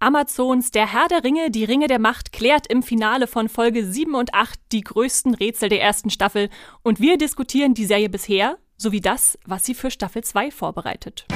Amazons Der Herr der Ringe, die Ringe der Macht klärt im Finale von Folge 7 und 8 die größten Rätsel der ersten Staffel und wir diskutieren die Serie bisher sowie das, was sie für Staffel 2 vorbereitet.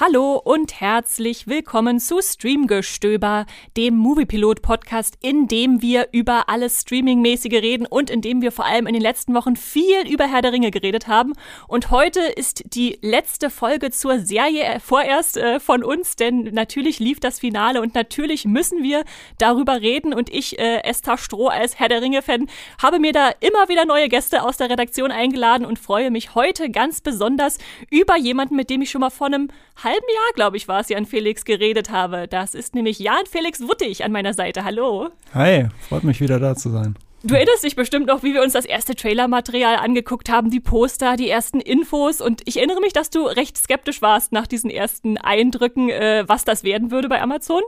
Hallo und herzlich willkommen zu Streamgestöber, dem Moviepilot-Podcast, in dem wir über alles Streamingmäßige reden und in dem wir vor allem in den letzten Wochen viel über Herr der Ringe geredet haben. Und heute ist die letzte Folge zur Serie äh, vorerst äh, von uns, denn natürlich lief das Finale und natürlich müssen wir darüber reden. Und ich, äh, Esther Stroh als Herr der Ringe-Fan, habe mir da immer wieder neue Gäste aus der Redaktion eingeladen und freue mich heute ganz besonders über jemanden, mit dem ich schon mal vor einem halben Jahr, glaube ich, war es, Jan Felix geredet habe. Das ist nämlich Jan Felix Wuttig an meiner Seite. Hallo. Hi, freut mich wieder da zu sein. Du erinnerst dich bestimmt noch, wie wir uns das erste Trailermaterial angeguckt haben, die Poster, die ersten Infos. Und ich erinnere mich, dass du recht skeptisch warst nach diesen ersten Eindrücken, äh, was das werden würde bei Amazon.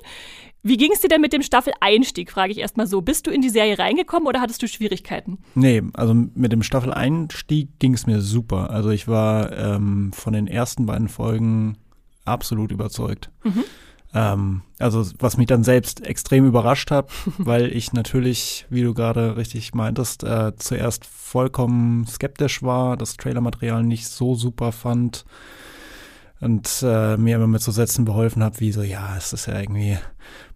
Wie ging es dir denn mit dem Staffel-Einstieg, frage ich erstmal so. Bist du in die Serie reingekommen oder hattest du Schwierigkeiten? Nee, also mit dem Staffel-Einstieg ging es mir super. Also ich war ähm, von den ersten beiden Folgen absolut überzeugt. Mhm. Ähm, also was mich dann selbst extrem überrascht hat, weil ich natürlich, wie du gerade richtig meintest, äh, zuerst vollkommen skeptisch war, das Trailermaterial nicht so super fand und äh, mir immer mit so Sätzen beholfen habe, wie so, ja, es ist ja irgendwie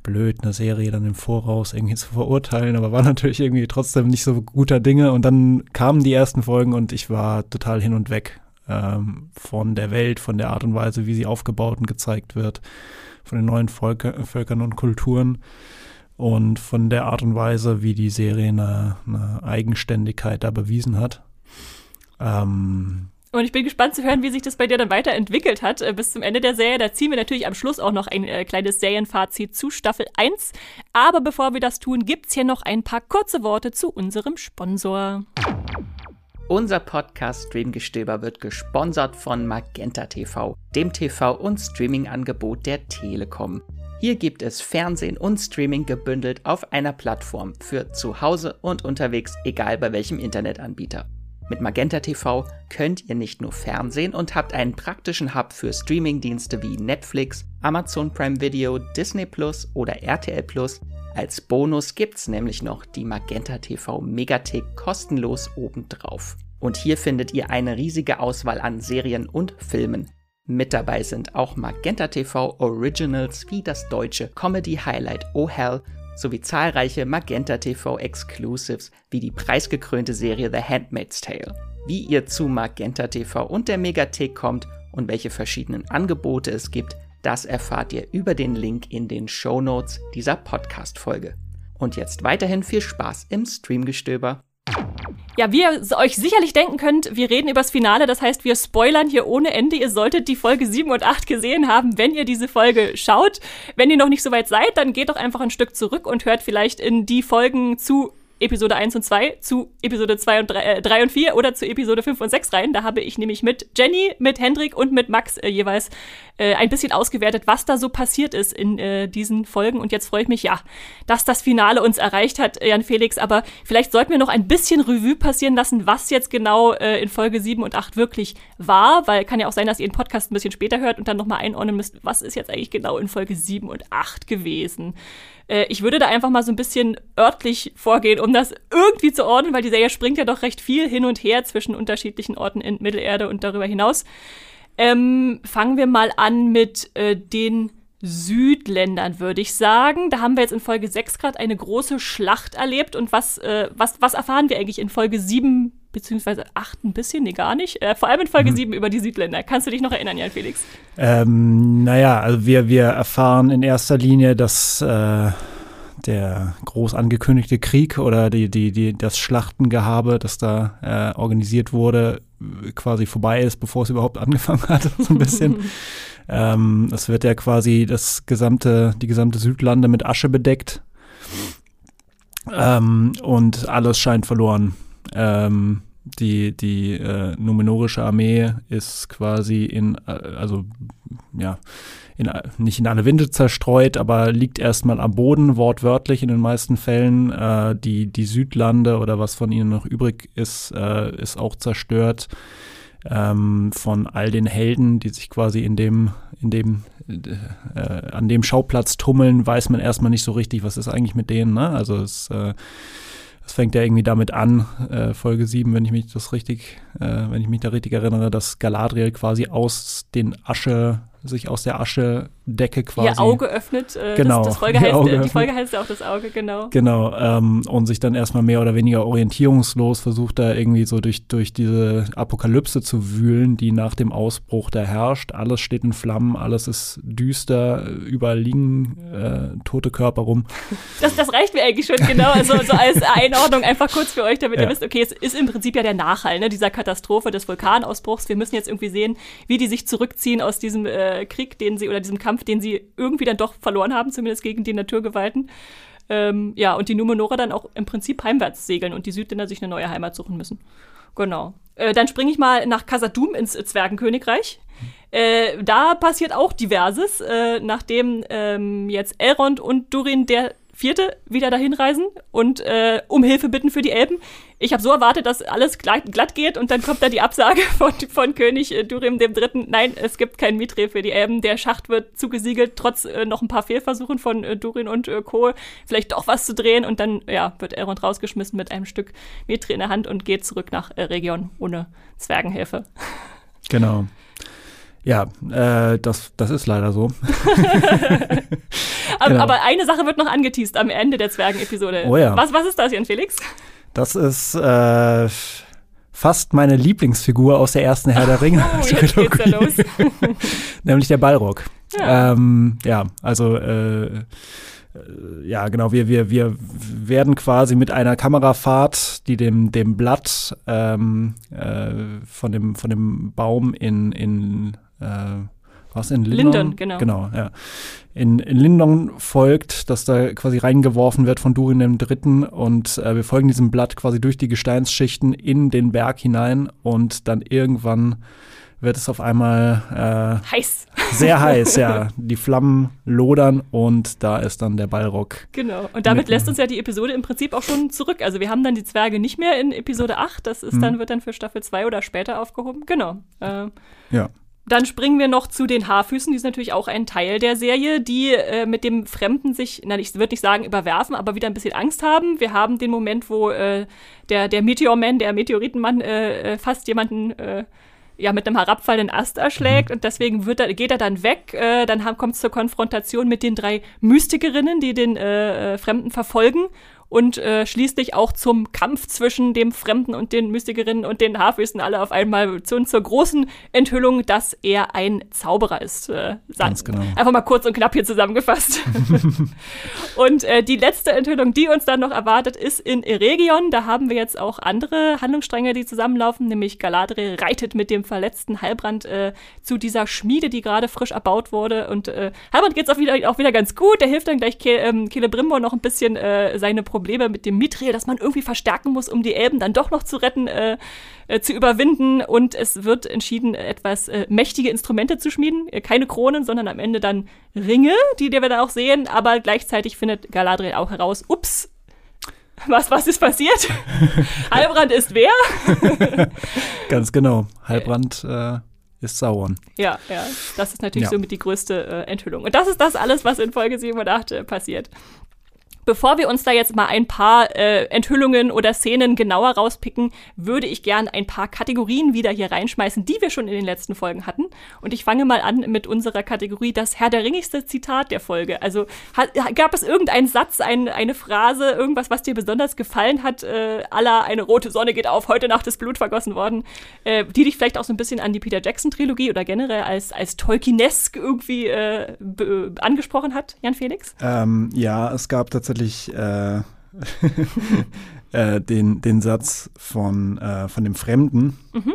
blöd, eine Serie dann im Voraus irgendwie zu verurteilen, aber war natürlich irgendwie trotzdem nicht so guter Dinge und dann kamen die ersten Folgen und ich war total hin und weg ähm, von der Welt, von der Art und Weise, wie sie aufgebaut und gezeigt wird, von den neuen Volker, Völkern und Kulturen und von der Art und Weise, wie die Serie eine, eine Eigenständigkeit da bewiesen hat. Ähm, und ich bin gespannt zu hören, wie sich das bei dir dann weiterentwickelt hat äh, bis zum Ende der Serie. Da ziehen wir natürlich am Schluss auch noch ein äh, kleines Serienfazit zu Staffel 1. Aber bevor wir das tun, gibt's hier noch ein paar kurze Worte zu unserem Sponsor. Unser Podcast Streamgestöber wird gesponsert von Magenta TV, dem TV- und Streaming-Angebot der Telekom. Hier gibt es Fernsehen und Streaming gebündelt auf einer Plattform für zu Hause und unterwegs, egal bei welchem Internetanbieter. Mit Magenta TV könnt ihr nicht nur Fernsehen und habt einen praktischen Hub für Streamingdienste wie Netflix, Amazon Prime Video, Disney Plus oder RTL Plus als Bonus gibt's nämlich noch die Magenta TV Megathek kostenlos obendrauf. Und hier findet ihr eine riesige Auswahl an Serien und Filmen. Mit dabei sind auch Magenta TV Originals wie das deutsche Comedy Highlight Oh Hell sowie zahlreiche Magenta TV Exclusives wie die preisgekrönte Serie The Handmaid's Tale. Wie ihr zu Magenta TV und der Megathek kommt und welche verschiedenen Angebote es gibt, das erfahrt ihr über den Link in den Show Notes dieser Podcast-Folge. Und jetzt weiterhin viel Spaß im Streamgestöber. Ja, wie ihr euch sicherlich denken könnt, wir reden übers Finale, das heißt, wir spoilern hier ohne Ende. Ihr solltet die Folge 7 und 8 gesehen haben, wenn ihr diese Folge schaut. Wenn ihr noch nicht so weit seid, dann geht doch einfach ein Stück zurück und hört vielleicht in die Folgen zu Episode 1 und 2 zu Episode 2 und 3, äh, 3 und 4 oder zu Episode 5 und 6 rein. Da habe ich nämlich mit Jenny, mit Hendrik und mit Max äh, jeweils äh, ein bisschen ausgewertet, was da so passiert ist in äh, diesen Folgen. Und jetzt freue ich mich, ja, dass das Finale uns erreicht hat, Jan Felix. Aber vielleicht sollten wir noch ein bisschen Revue passieren lassen, was jetzt genau äh, in Folge 7 und 8 wirklich war. Weil kann ja auch sein, dass ihr den Podcast ein bisschen später hört und dann nochmal einordnen müsst, was ist jetzt eigentlich genau in Folge 7 und 8 gewesen. Äh, ich würde da einfach mal so ein bisschen örtlich vorgehen, um das irgendwie zu ordnen, weil die Serie springt ja doch recht viel hin und her zwischen unterschiedlichen Orten in Mittelerde und darüber hinaus. Ähm, fangen wir mal an mit äh, den Südländern, würde ich sagen. Da haben wir jetzt in Folge 6 gerade eine große Schlacht erlebt. Und was, äh, was, was erfahren wir eigentlich in Folge 7 beziehungsweise 8 ein bisschen? Nee, gar nicht. Äh, vor allem in Folge mhm. 7 über die Südländer. Kannst du dich noch erinnern, Jan Felix? Ähm, naja, also wir, wir erfahren in erster Linie, dass äh, der groß angekündigte Krieg oder die, die, die, das Schlachtengehabe, das da äh, organisiert wurde, quasi vorbei ist, bevor es überhaupt angefangen hat, so ein bisschen. ähm, es wird ja quasi das gesamte, die gesamte Südlande mit Asche bedeckt. Ähm, und alles scheint verloren. Ähm, die, die äh, numenorische Armee ist quasi in, äh, also ja, in, nicht in alle Winde zerstreut, aber liegt erstmal am Boden, wortwörtlich in den meisten Fällen. Äh, die, die Südlande oder was von ihnen noch übrig ist, äh, ist auch zerstört. Ähm, von all den Helden, die sich quasi in dem, in dem, äh, an dem Schauplatz tummeln, weiß man erstmal nicht so richtig, was ist eigentlich mit denen. Ne? Also es äh, es fängt ja irgendwie damit an, äh, Folge 7, wenn ich mich das richtig, äh, wenn ich mich da richtig erinnere, dass Galadriel quasi aus den Asche sich aus der Aschedecke quasi. Ihr Auge öffnet. Äh, genau. Das, das Folge heißt, Auge die Folge heißt ja auch das Auge, genau. Genau. Ähm, und sich dann erstmal mehr oder weniger orientierungslos versucht, da irgendwie so durch, durch diese Apokalypse zu wühlen, die nach dem Ausbruch da herrscht. Alles steht in Flammen, alles ist düster, überall liegen äh, tote Körper rum. Das, das reicht mir eigentlich schon, genau. Also so als Einordnung einfach kurz für euch, damit ja. ihr wisst, okay, es ist im Prinzip ja der Nachhall ne, dieser Katastrophe des Vulkanausbruchs. Wir müssen jetzt irgendwie sehen, wie die sich zurückziehen aus diesem äh, Krieg, den sie oder diesem Kampf, den sie irgendwie dann doch verloren haben, zumindest gegen die Naturgewalten. Ähm, ja, und die Numenora dann auch im Prinzip heimwärts segeln und die Südländer sich eine neue Heimat suchen müssen. Genau. Äh, dann springe ich mal nach Kasadum ins Zwergenkönigreich. Äh, da passiert auch diverses, äh, nachdem ähm, jetzt Elrond und Durin der Vierte wieder dahin reisen und äh, um Hilfe bitten für die Elben. Ich habe so erwartet, dass alles glatt, glatt, geht und dann kommt da die Absage von, von König äh, Durim III. Nein, es gibt kein Mitre für die Elben. Der Schacht wird zugesiegelt, trotz äh, noch ein paar Fehlversuchen von äh, Durin und äh, Co. vielleicht doch was zu drehen und dann ja, wird Elrond rausgeschmissen mit einem Stück Mitre in der Hand und geht zurück nach äh, Region ohne Zwergenhilfe. Genau. Ja, äh, das, das ist leider so. aber, genau. aber, eine Sache wird noch angeteased am Ende der Zwergen-Episode. Oh ja. Was, was ist das, Jan Felix? Das ist äh, fast meine Lieblingsfigur aus der ersten Herr der Ringe. Oh, jetzt geht's ja los. Nämlich der Balrog. Ja, ähm, ja also äh, ja, genau, wir, wir, wir werden quasi mit einer Kamerafahrt, die dem, dem Blatt ähm, äh, von, dem, von dem Baum in, in äh, was in Lindon? Lindon, genau. Genau, ja. In, in Lindon folgt, dass da quasi reingeworfen wird von Durin dem Dritten und äh, wir folgen diesem Blatt quasi durch die Gesteinsschichten in den Berg hinein und dann irgendwann wird es auf einmal äh, heiß. Sehr heiß, ja. Die Flammen lodern und da ist dann der Ballrock. Genau. Und damit lässt uns ja die Episode im Prinzip auch schon zurück. Also wir haben dann die Zwerge nicht mehr in Episode 8. Das ist mhm. dann, wird dann für Staffel 2 oder später aufgehoben. Genau. Äh, ja. Dann springen wir noch zu den Haarfüßen, die ist natürlich auch ein Teil der Serie, die äh, mit dem Fremden sich, na, ich würde nicht sagen überwerfen, aber wieder ein bisschen Angst haben. Wir haben den Moment, wo äh, der, der Meteorman, der Meteoritenmann, äh, äh fast jemanden äh, ja mit einem herabfallenden Ast erschlägt mhm. und deswegen wird er, geht er dann weg. Äh, dann kommt es zur Konfrontation mit den drei Mystikerinnen, die den äh, äh Fremden verfolgen und äh, schließlich auch zum Kampf zwischen dem Fremden und den Mystikerinnen und den Haarfüßen alle auf einmal zu, zur großen Enthüllung, dass er ein Zauberer ist. Äh, Ganz genau. Einfach mal kurz und knapp hier zusammengefasst. und äh, die letzte Enthüllung, die uns dann noch erwartet, ist in Eregion. Da haben wir jetzt auch andere Handlungsstränge, die zusammenlaufen, nämlich Galadriel reitet mit dem verletzten Halbrand äh, zu dieser Schmiede, die gerade frisch erbaut wurde. Und äh, Halbrand geht es auch wieder, auch wieder ganz gut. Der hilft dann gleich Ke ähm, Celebrimbor noch ein bisschen äh, seine Probleme Probleme mit dem Mithril, dass man irgendwie verstärken muss, um die Elben dann doch noch zu retten, äh, äh, zu überwinden. Und es wird entschieden, etwas äh, mächtige Instrumente zu schmieden. Äh, keine Kronen, sondern am Ende dann Ringe, die, die wir dann auch sehen. Aber gleichzeitig findet Galadriel auch heraus, ups, was, was ist passiert? Halbrand ist wer? Ganz genau. Halbrand äh, ist Sauron. Ja, ja. Das ist natürlich ja. somit die größte äh, Enthüllung. Und das ist das alles, was in Folge 7 und 8 äh, passiert. Bevor wir uns da jetzt mal ein paar äh, Enthüllungen oder Szenen genauer rauspicken, würde ich gern ein paar Kategorien wieder hier reinschmeißen, die wir schon in den letzten Folgen hatten. Und ich fange mal an mit unserer Kategorie das Herr der Ringigste Zitat der Folge. Also hat, gab es irgendeinen Satz, ein, eine Phrase, irgendwas, was dir besonders gefallen hat, äh, aller eine rote Sonne geht auf, heute Nacht ist Blut vergossen worden, äh, die dich vielleicht auch so ein bisschen an die Peter Jackson Trilogie oder generell als, als Tolkienesk irgendwie äh, angesprochen hat, Jan Felix? Ähm, ja, es gab tatsächlich tatsächlich äh, äh, den, den Satz von, äh, von dem Fremden. Mhm.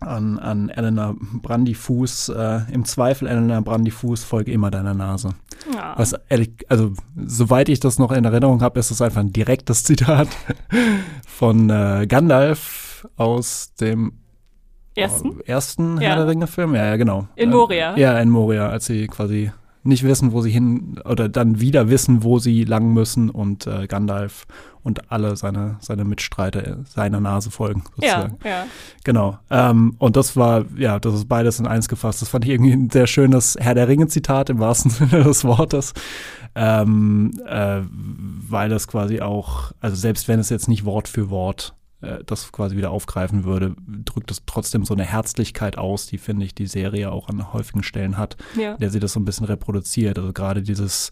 an, an Elena Brandyfuß. Äh, Im Zweifel, Elena Brandyfuß, folge immer deiner Nase. Ja. Was ehrlich, also soweit ich das noch in Erinnerung habe, ist das einfach ein direktes Zitat von äh, Gandalf aus dem ersten, ersten ja. Herr der Ringe-Film. Ja, ja, genau. In Moria. Ja, in Moria, als sie quasi nicht wissen, wo sie hin oder dann wieder wissen, wo sie lang müssen und äh, Gandalf und alle seine, seine Mitstreiter seiner Nase folgen, sozusagen. Ja, ja. Genau. Ähm, und das war, ja, das ist beides in eins gefasst. Das fand ich irgendwie ein sehr schönes Herr der Ringe-Zitat im wahrsten Sinne des Wortes. Ähm, äh, weil das quasi auch, also selbst wenn es jetzt nicht Wort für Wort äh, das quasi wieder aufgreifen würde, drückt es trotzdem so eine Herzlichkeit aus, die, finde ich, die Serie auch an häufigen Stellen hat, ja. der sie das so ein bisschen reproduziert. Also gerade dieses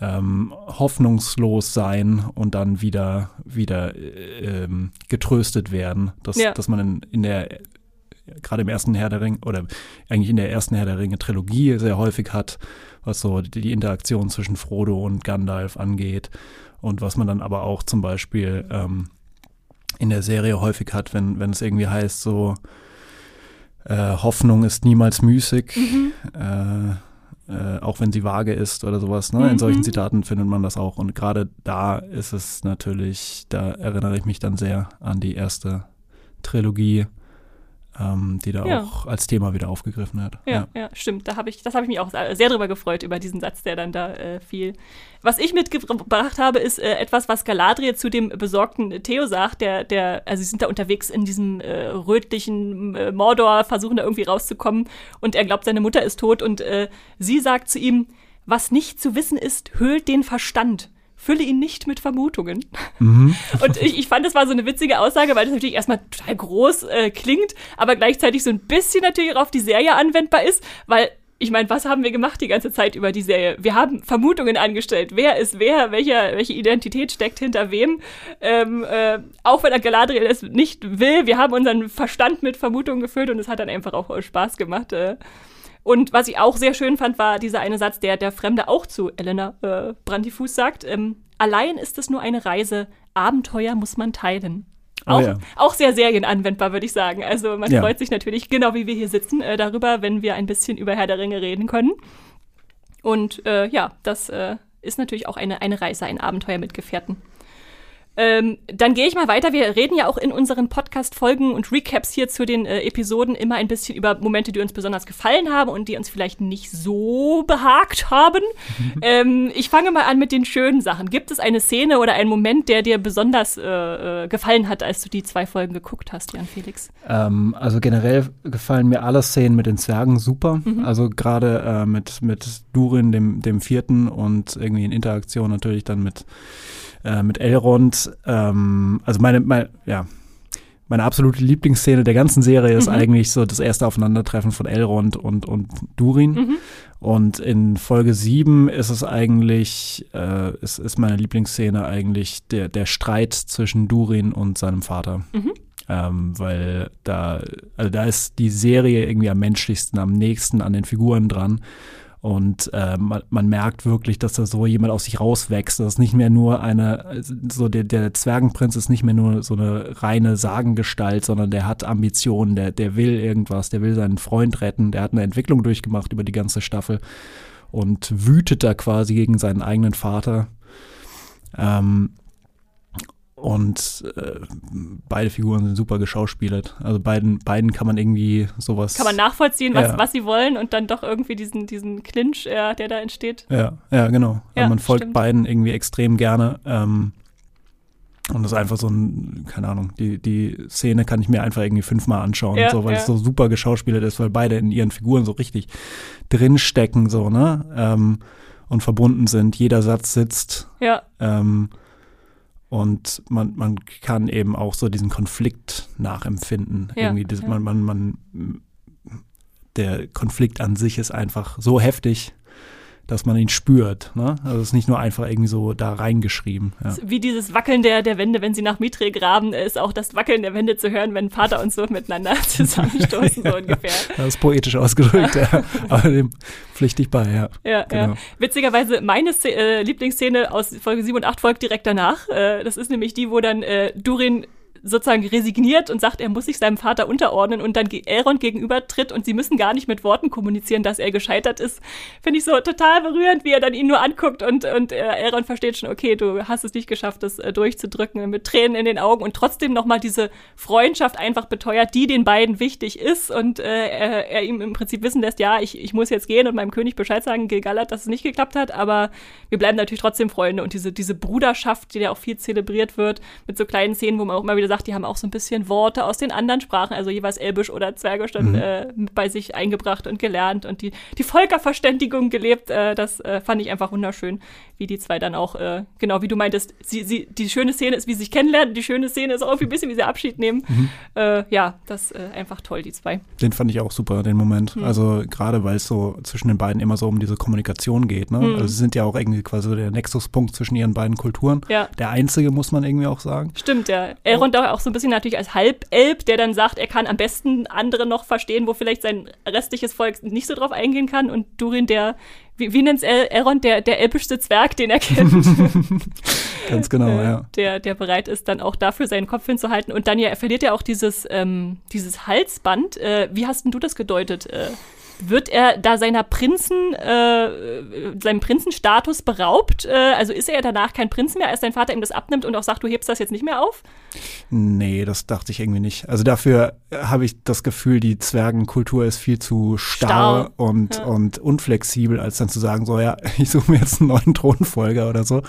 ähm, hoffnungslos sein und dann wieder, wieder äh, ähm, getröstet werden, dass, ja. dass man in, in der gerade im ersten Herr der Ringe oder eigentlich in der ersten Herr der Ringe Trilogie sehr häufig hat, was so die, die Interaktion zwischen Frodo und Gandalf angeht und was man dann aber auch zum Beispiel ähm, in der Serie häufig hat, wenn, wenn es irgendwie heißt, so äh, Hoffnung ist niemals müßig, mhm. äh, äh, auch wenn sie vage ist oder sowas. Ne? Mhm. In solchen Zitaten findet man das auch. Und gerade da ist es natürlich, da erinnere ich mich dann sehr an die erste Trilogie ähm, die da ja. auch als Thema wieder aufgegriffen hat. Ja, ja, ja stimmt. Da habe ich, das habe ich mich auch sehr drüber gefreut, über diesen Satz, der dann da äh, fiel. Was ich mitgebracht habe, ist äh, etwas, was Galadriel zu dem besorgten Theo sagt, der, der, also sie sind da unterwegs in diesem äh, rötlichen äh, Mordor, versuchen da irgendwie rauszukommen und er glaubt, seine Mutter ist tot und äh, sie sagt zu ihm, was nicht zu wissen ist, höhlt den Verstand fülle ihn nicht mit Vermutungen. Mhm. Und ich, ich fand, das war so eine witzige Aussage, weil das natürlich erstmal total groß äh, klingt, aber gleichzeitig so ein bisschen natürlich auch auf die Serie anwendbar ist, weil ich meine, was haben wir gemacht die ganze Zeit über die Serie? Wir haben Vermutungen angestellt. Wer ist wer? Welcher, welche Identität steckt hinter wem? Ähm, äh, auch wenn Galadriel es nicht will, wir haben unseren Verstand mit Vermutungen gefüllt und es hat dann einfach auch Spaß gemacht. Äh. Und was ich auch sehr schön fand, war dieser eine Satz, der der Fremde auch zu Elena äh, Brandifuß sagt. Ähm, Allein ist es nur eine Reise, Abenteuer muss man teilen. Oh auch, oh ja. auch sehr serienanwendbar, würde ich sagen. Also man ja. freut sich natürlich, genau wie wir hier sitzen, äh, darüber, wenn wir ein bisschen über Herr der Ringe reden können. Und äh, ja, das äh, ist natürlich auch eine, eine Reise, ein Abenteuer mit Gefährten. Ähm, dann gehe ich mal weiter. Wir reden ja auch in unseren Podcast-Folgen und Recaps hier zu den äh, Episoden immer ein bisschen über Momente, die uns besonders gefallen haben und die uns vielleicht nicht so behagt haben. ähm, ich fange mal an mit den schönen Sachen. Gibt es eine Szene oder einen Moment, der dir besonders äh, äh gefallen hat, als du die zwei Folgen geguckt hast, Jan Felix? Ähm, also generell gefallen mir alle Szenen mit den Zwergen super. Mhm. Also gerade äh, mit, mit Durin, dem, dem vierten und irgendwie in Interaktion natürlich dann mit äh, mit Elrond. Ähm, also meine, meine, ja, meine absolute Lieblingsszene der ganzen Serie ist mhm. eigentlich so das erste Aufeinandertreffen von Elrond und, und Durin. Mhm. Und in Folge 7 ist es eigentlich, äh, ist, ist meine Lieblingsszene eigentlich der, der Streit zwischen Durin und seinem Vater. Mhm. Ähm, weil da, also da ist die Serie irgendwie am menschlichsten, am nächsten an den Figuren dran. Und äh, man, man, merkt wirklich, dass da so jemand aus sich rauswächst. Das ist nicht mehr nur eine, so der, der Zwergenprinz ist nicht mehr nur so eine reine Sagengestalt, sondern der hat Ambitionen, der, der will irgendwas, der will seinen Freund retten, der hat eine Entwicklung durchgemacht über die ganze Staffel und wütet da quasi gegen seinen eigenen Vater. Ähm, und äh, beide Figuren sind super geschauspielert. Also beiden, beiden kann man irgendwie sowas. Kann man nachvollziehen, was, ja. was sie wollen und dann doch irgendwie diesen, diesen Clinch, äh, der da entsteht. Ja, ja, genau. Ja, also man folgt stimmt. beiden irgendwie extrem gerne. Ähm, und das ist einfach so ein, keine Ahnung, die, die Szene kann ich mir einfach irgendwie fünfmal anschauen, ja, so, weil ja. es so super geschauspielert ist, weil beide in ihren Figuren so richtig drinstecken, so, ne? Ähm, und verbunden sind. Jeder Satz sitzt. Ja. Ähm, und man, man kann eben auch so diesen Konflikt nachempfinden. Ja, Irgendwie das, ja. man, man, man, der Konflikt an sich ist einfach so heftig, dass man ihn spürt. Ne? Also es ist nicht nur einfach irgendwie so da reingeschrieben. Ja. Wie dieses Wackeln der, der Wände, wenn sie nach Mitre graben, ist auch das Wackeln der Wände zu hören, wenn Vater und Sohn miteinander zusammenstoßen, so ungefähr. Das ist poetisch ausgedrückt, ja. Aber dem pflichte ich bei, ja. Ja, genau. ja. Witzigerweise, meine äh, Lieblingsszene aus Folge 7 und 8 folgt direkt danach. Äh, das ist nämlich die, wo dann äh, Durin sozusagen resigniert und sagt, er muss sich seinem Vater unterordnen und dann Elrond gegenübertritt und sie müssen gar nicht mit Worten kommunizieren, dass er gescheitert ist. Finde ich so total berührend, wie er dann ihn nur anguckt und, und äh, Elrond versteht schon, okay, du hast es nicht geschafft, das äh, durchzudrücken, mit Tränen in den Augen und trotzdem nochmal diese Freundschaft einfach beteuert, die den beiden wichtig ist und äh, er, er ihm im Prinzip wissen lässt, ja, ich, ich muss jetzt gehen und meinem König Bescheid sagen, Gilgalad, dass es nicht geklappt hat, aber wir bleiben natürlich trotzdem Freunde und diese, diese Bruderschaft, die ja auch viel zelebriert wird, mit so kleinen Szenen, wo man auch immer wieder sagt, die haben auch so ein bisschen Worte aus den anderen Sprachen, also jeweils Elbisch oder Zwergisch dann mhm. äh, bei sich eingebracht und gelernt und die, die Völkerverständigung gelebt. Äh, das äh, fand ich einfach wunderschön, wie die zwei dann auch, äh, genau wie du meintest, sie, sie, die schöne Szene ist, wie sie sich kennenlernen, die schöne Szene ist auch ein bisschen, wie sie Abschied nehmen. Mhm. Äh, ja, das äh, einfach toll, die zwei. Den fand ich auch super, den Moment. Mhm. Also gerade weil es so zwischen den beiden immer so um diese Kommunikation geht. Ne? Mhm. Also sie sind ja auch irgendwie quasi der Nexuspunkt zwischen ihren beiden Kulturen. Ja. Der einzige, muss man irgendwie auch sagen. Stimmt, ja. Elrond auch so ein bisschen natürlich als Halbelb, der dann sagt, er kann am besten andere noch verstehen, wo vielleicht sein restliches Volk nicht so drauf eingehen kann. Und Durin, der, wie, wie nennt es Elrond, der, der elbischste Zwerg, den er kennt. Ganz genau, äh, ja. Der, der bereit ist, dann auch dafür seinen Kopf hinzuhalten. Und dann ja, er verliert ja auch dieses, ähm, dieses Halsband. Äh, wie hast denn du das gedeutet? Äh, wird er da seiner Prinzen, äh, seinem Prinzenstatus beraubt? Äh, also ist er danach kein Prinz mehr, als sein Vater ihm das abnimmt und auch sagt, du hebst das jetzt nicht mehr auf? Nee, das dachte ich irgendwie nicht. Also dafür habe ich das Gefühl, die Zwergenkultur ist viel zu starr, starr. Und, ja. und unflexibel, als dann zu sagen, so ja, ich suche mir jetzt einen neuen Thronfolger oder so.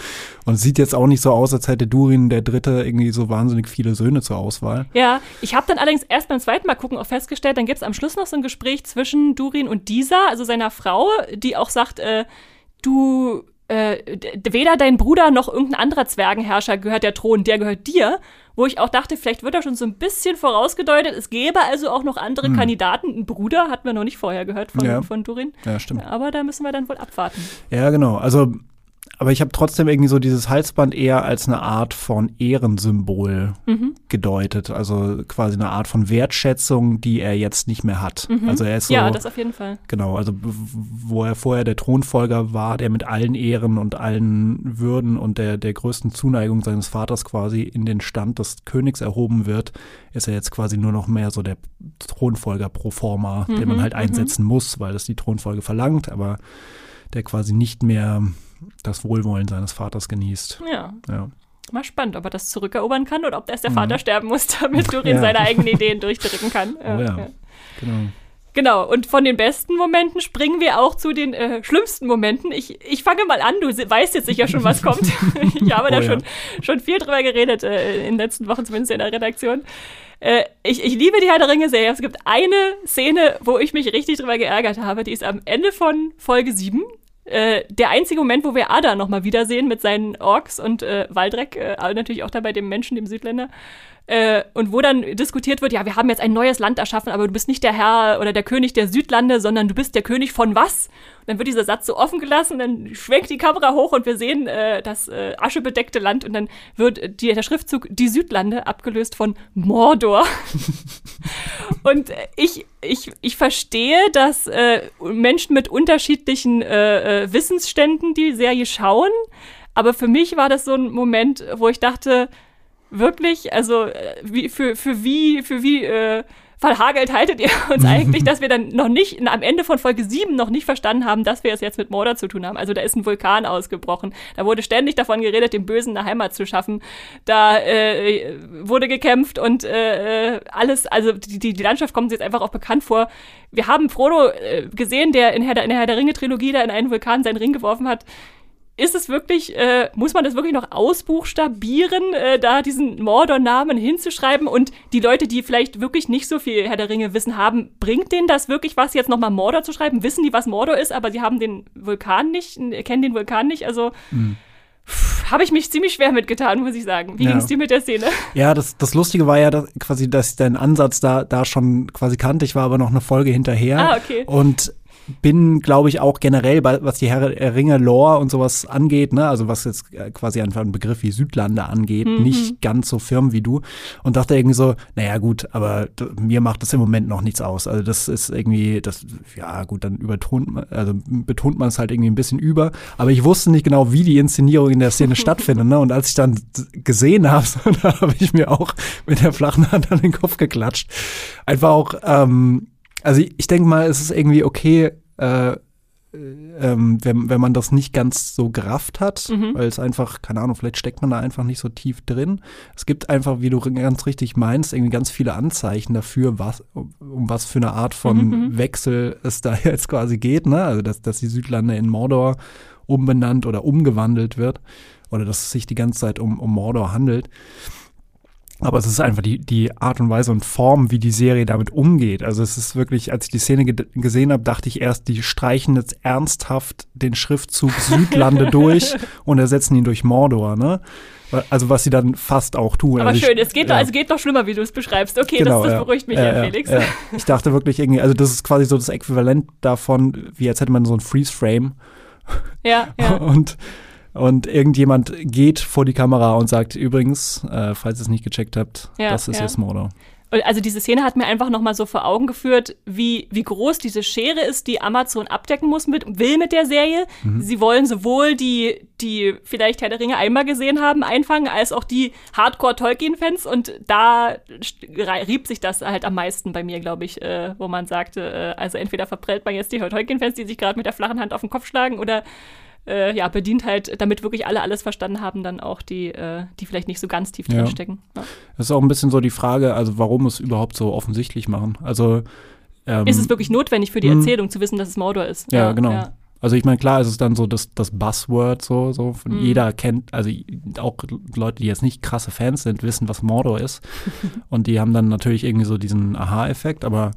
Und es sieht jetzt auch nicht so aus, als hätte Durin der Dritte irgendwie so wahnsinnig viele Söhne zur Auswahl. Ja, ich habe dann allerdings erst beim zweiten Mal gucken auch festgestellt, dann gibt es am Schluss noch so ein Gespräch zwischen Durin Durin und Disa, also seiner Frau, die auch sagt, äh, du äh, weder dein Bruder noch irgendein anderer Zwergenherrscher gehört der Thron, der gehört dir. Wo ich auch dachte, vielleicht wird er schon so ein bisschen vorausgedeutet. Es gäbe also auch noch andere hm. Kandidaten. Ein Bruder hatten wir noch nicht vorher gehört von, ja. von Durin. Ja, stimmt. Aber da müssen wir dann wohl abwarten. Ja, genau. Also aber ich habe trotzdem irgendwie so dieses Halsband eher als eine Art von Ehrensymbol mhm. gedeutet. Also quasi eine Art von Wertschätzung, die er jetzt nicht mehr hat. Mhm. Also er ist so, ja, das auf jeden Fall. Genau, also wo er vorher der Thronfolger war, der mit allen Ehren und allen Würden und der, der größten Zuneigung seines Vaters quasi in den Stand des Königs erhoben wird, ist er jetzt quasi nur noch mehr so der Thronfolger pro forma, mhm. den man halt mhm. einsetzen muss, weil das die Thronfolge verlangt, aber der quasi nicht mehr das Wohlwollen seines Vaters genießt. Ja. ja. Mal spannend, ob er das zurückerobern kann oder ob erst der mhm. Vater sterben muss, damit Durin ja. seine eigenen Ideen durchdrücken kann. Oh ja. ja. Genau. Genau, und von den besten Momenten springen wir auch zu den äh, schlimmsten Momenten. Ich, ich fange mal an, du weißt jetzt sicher schon, was kommt. ich habe oh, da schon, schon viel drüber geredet, äh, in den letzten Wochen zumindest in der Redaktion. Äh, ich, ich liebe die Herr der Ringe-Serie. Es gibt eine Szene, wo ich mich richtig drüber geärgert habe. Die ist am Ende von Folge 7. Äh, der einzige Moment, wo wir Ada nochmal wiedersehen mit seinen Orks und äh, Waldreck, äh, natürlich auch dabei dem Menschen, dem Südländer, äh, und wo dann diskutiert wird, ja, wir haben jetzt ein neues Land erschaffen, aber du bist nicht der Herr oder der König der Südlande, sondern du bist der König von was? Und dann wird dieser Satz so offen gelassen, dann schwenkt die Kamera hoch und wir sehen äh, das äh, aschebedeckte Land und dann wird die, der Schriftzug die Südlande abgelöst von Mordor. und ich, ich, ich verstehe, dass äh, Menschen mit unterschiedlichen äh, äh, Wissensständen die Serie schauen, aber für mich war das so ein Moment, wo ich dachte, wirklich, also äh, wie, für, für wie, für wie äh, verhagelt haltet ihr uns eigentlich, dass wir dann noch nicht, am Ende von Folge 7 noch nicht verstanden haben, dass wir es jetzt mit Mordor zu tun haben. Also da ist ein Vulkan ausgebrochen. Da wurde ständig davon geredet, dem Bösen eine Heimat zu schaffen. Da äh, wurde gekämpft und äh, alles, also die, die, die Landschaft kommt uns jetzt einfach auch bekannt vor. Wir haben Frodo äh, gesehen, der in, Herr, in der Herr der Ringe-Trilogie da in einen Vulkan seinen Ring geworfen hat ist es wirklich, äh, muss man das wirklich noch ausbuchstabieren, äh, da diesen Mordor-Namen hinzuschreiben? Und die Leute, die vielleicht wirklich nicht so viel Herr der Ringe Wissen haben, bringt denen das wirklich was, jetzt nochmal Mordor zu schreiben? Wissen die, was Mordor ist, aber sie haben den Vulkan nicht, kennen den Vulkan nicht? Also. Mhm habe ich mich ziemlich schwer mitgetan, muss ich sagen. Wie ja. ging es dir mit der Szene? Ja, das, das Lustige war ja dass, quasi, dass dein Ansatz da, da schon quasi kannte. Ich war aber noch eine Folge hinterher. Ah, okay. Und bin, glaube ich, auch generell, was die Herr Ringe Lore und sowas angeht, ne, also was jetzt quasi einfach ein Begriff wie Südlande angeht, mhm. nicht ganz so firm wie du und dachte irgendwie so, naja gut, aber mir macht das im Moment noch nichts aus. Also das ist irgendwie, das, ja gut, dann übertont man, also betont man es halt irgendwie ein bisschen über, aber ich wusste nicht genau, wie die Inszenierung in der Szene stattfindet, ne, und als ich dann gesehen habe, da habe ich mir auch mit der flachen Hand an den Kopf geklatscht. Einfach auch, ähm, also ich, ich denke mal, es ist irgendwie okay, äh, ähm, wenn, wenn man das nicht ganz so gerafft hat, mhm. weil es einfach, keine Ahnung, vielleicht steckt man da einfach nicht so tief drin. Es gibt einfach, wie du ganz richtig meinst, irgendwie ganz viele Anzeichen dafür, was, um was für eine Art von mhm. mhm. Wechsel es da jetzt quasi geht, ne? Also dass, dass die Südlande in Mordor umbenannt oder umgewandelt wird oder dass es sich die ganze Zeit um, um Mordor handelt. Aber es ist einfach die, die Art und Weise und Form, wie die Serie damit umgeht. Also es ist wirklich, als ich die Szene ge gesehen habe, dachte ich erst, die streichen jetzt ernsthaft den Schriftzug Südlande durch und ersetzen ihn durch Mordor, ne? Also was sie dann fast auch tun. Aber also schön, ich, es geht, ja. also geht doch schlimmer, wie du es beschreibst. Okay, genau, das, das ja. beruhigt mich ja, ja Felix. Ich dachte wirklich irgendwie, also das ist quasi so das Äquivalent davon, wie als hätte man so ein Freeze-Frame. Ja, ja. Und und irgendjemand geht vor die Kamera und sagt übrigens, äh, falls ihr es nicht gecheckt habt, ja, das ist ja. jetzt Mordor. Also diese Szene hat mir einfach noch mal so vor Augen geführt, wie, wie groß diese Schere ist, die Amazon abdecken muss mit, will mit der Serie. Mhm. Sie wollen sowohl die, die vielleicht Herr der Ringe einmal gesehen haben, einfangen, als auch die Hardcore-Tolkien-Fans. Und da rieb sich das halt am meisten bei mir, glaube ich, äh, wo man sagte, äh, also entweder verprellt man jetzt die Tolkien-Fans, die sich gerade mit der flachen Hand auf den Kopf schlagen, oder äh, ja, bedient halt, damit wirklich alle alles verstanden haben, dann auch die, äh, die vielleicht nicht so ganz tief drin stecken. Ja. Das ist auch ein bisschen so die Frage, also warum es überhaupt so offensichtlich machen. Also ähm, ist es wirklich notwendig für die hm. Erzählung zu wissen, dass es Mordor ist? Ja, ja genau. Ja. Also ich meine, klar ist es dann so das, das Buzzword, so, so von mhm. jeder kennt, also auch Leute, die jetzt nicht krasse Fans sind, wissen, was Mordor ist. und die haben dann natürlich irgendwie so diesen Aha-Effekt, aber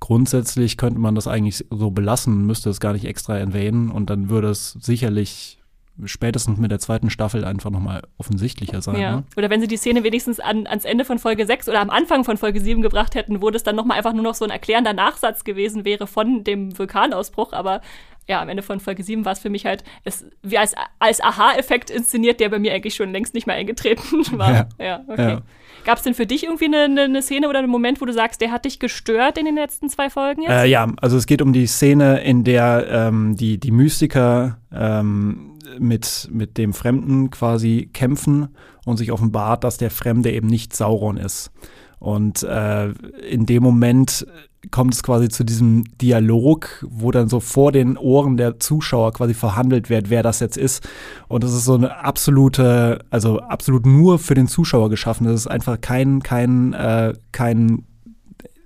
grundsätzlich könnte man das eigentlich so belassen, müsste es gar nicht extra erwähnen und dann würde es sicherlich spätestens mit der zweiten Staffel einfach nochmal offensichtlicher sein. Ja. Ne? Oder wenn sie die Szene wenigstens an, ans Ende von Folge 6 oder am Anfang von Folge 7 gebracht hätten, wo das dann nochmal einfach nur noch so ein erklärender Nachsatz gewesen wäre von dem Vulkanausbruch. Aber ja, am Ende von Folge 7 war es für mich halt es, wie als, als Aha-Effekt inszeniert, der bei mir eigentlich schon längst nicht mehr eingetreten war. Ja, ja okay. Ja. Gab es denn für dich irgendwie eine, eine, Szene oder einen Moment, wo du sagst, der hat dich gestört in den letzten zwei Folgen jetzt? Äh, ja, also es geht um die Szene, in der ähm, die, die Mystiker ähm, mit, mit dem Fremden quasi kämpfen und sich offenbart, dass der Fremde eben nicht Sauron ist. Und äh, in dem Moment kommt es quasi zu diesem Dialog, wo dann so vor den Ohren der Zuschauer quasi verhandelt wird, wer das jetzt ist. Und das ist so eine absolute, also absolut nur für den Zuschauer geschaffen. Das ist einfach kein, kein, äh, kein,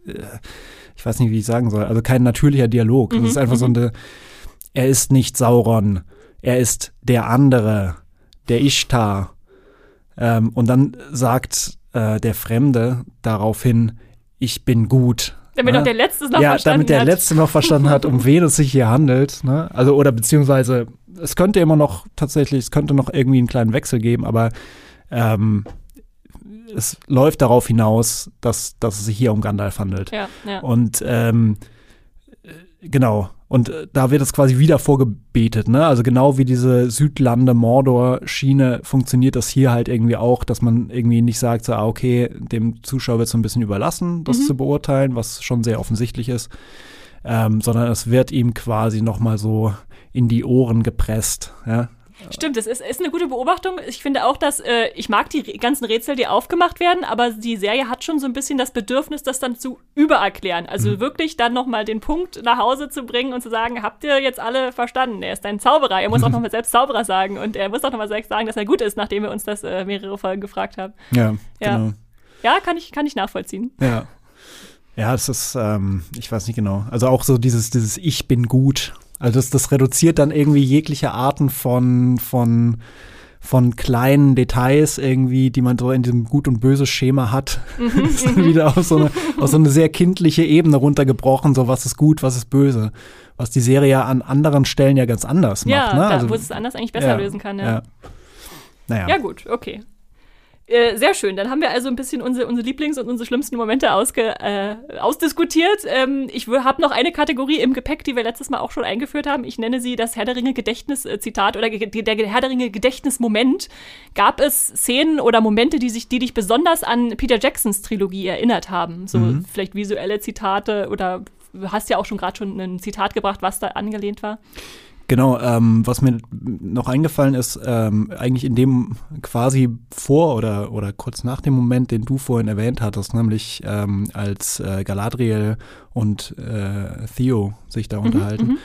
äh, ich weiß nicht, wie ich sagen soll, also kein natürlicher Dialog. Mhm, das ist einfach so mhm. eine, er ist nicht Sauron, er ist der andere, der Ishtar. Ähm, und dann sagt äh, der Fremde daraufhin, ich bin gut damit ne? der Letzte noch ja, verstanden damit der hat. Letzte noch verstanden hat, um wen es sich hier handelt. Ne? Also, oder beziehungsweise, es könnte immer noch tatsächlich, es könnte noch irgendwie einen kleinen Wechsel geben, aber ähm, es läuft darauf hinaus, dass, dass es sich hier um Gandalf handelt. Ja, ja. Und ähm, genau, und äh, da wird es quasi wieder vorgebetet, ne? Also genau wie diese Südlande-Mordor-Schiene funktioniert das hier halt irgendwie auch, dass man irgendwie nicht sagt, so, ah, okay, dem Zuschauer wird so ein bisschen überlassen, das mhm. zu beurteilen, was schon sehr offensichtlich ist. Ähm, sondern es wird ihm quasi noch mal so in die Ohren gepresst, ja? Stimmt, das ist, ist eine gute Beobachtung. Ich finde auch, dass äh, ich mag die ganzen Rätsel, die aufgemacht werden, aber die Serie hat schon so ein bisschen das Bedürfnis, das dann zu übererklären. Also mhm. wirklich dann nochmal den Punkt nach Hause zu bringen und zu sagen, habt ihr jetzt alle verstanden? Er ist ein Zauberer. Er muss auch nochmal selbst Zauberer sagen und er muss auch nochmal selbst sagen, dass er gut ist, nachdem wir uns das äh, mehrere Folgen gefragt haben. Ja, ja. genau. Ja, kann ich, kann ich nachvollziehen. Ja. Ja, es ist, ähm, ich weiß nicht genau. Also auch so dieses, dieses Ich bin gut also das, das reduziert dann irgendwie jegliche Arten von, von, von kleinen Details irgendwie, die man so in diesem Gut- und Böse-Schema hat, mhm, ist dann mhm. wieder auf so, eine, auf so eine sehr kindliche Ebene runtergebrochen, so was ist gut, was ist böse. Was die Serie ja an anderen Stellen ja ganz anders ja, macht. Ne? Ja, also, wo es anders eigentlich besser ja, lösen kann. Ja. ja. Naja. Ja gut, okay. Äh, sehr schön. Dann haben wir also ein bisschen unsere, unsere Lieblings- und unsere schlimmsten Momente ausge, äh, ausdiskutiert. Ähm, ich habe noch eine Kategorie im Gepäck, die wir letztes Mal auch schon eingeführt haben. Ich nenne sie das Herr der Ringe Gedächtnis-Zitat oder der Herr der Ringe Gedächtnismoment. Gab es Szenen oder Momente, die, sich, die dich besonders an Peter Jacksons Trilogie erinnert haben? So mhm. vielleicht visuelle Zitate oder du hast ja auch schon gerade schon ein Zitat gebracht, was da angelehnt war. Genau, ähm, was mir noch eingefallen ist, ähm, eigentlich in dem quasi vor oder, oder kurz nach dem Moment, den du vorhin erwähnt hattest, nämlich ähm, als äh, Galadriel und äh, Theo sich da mhm, unterhalten. Mhm,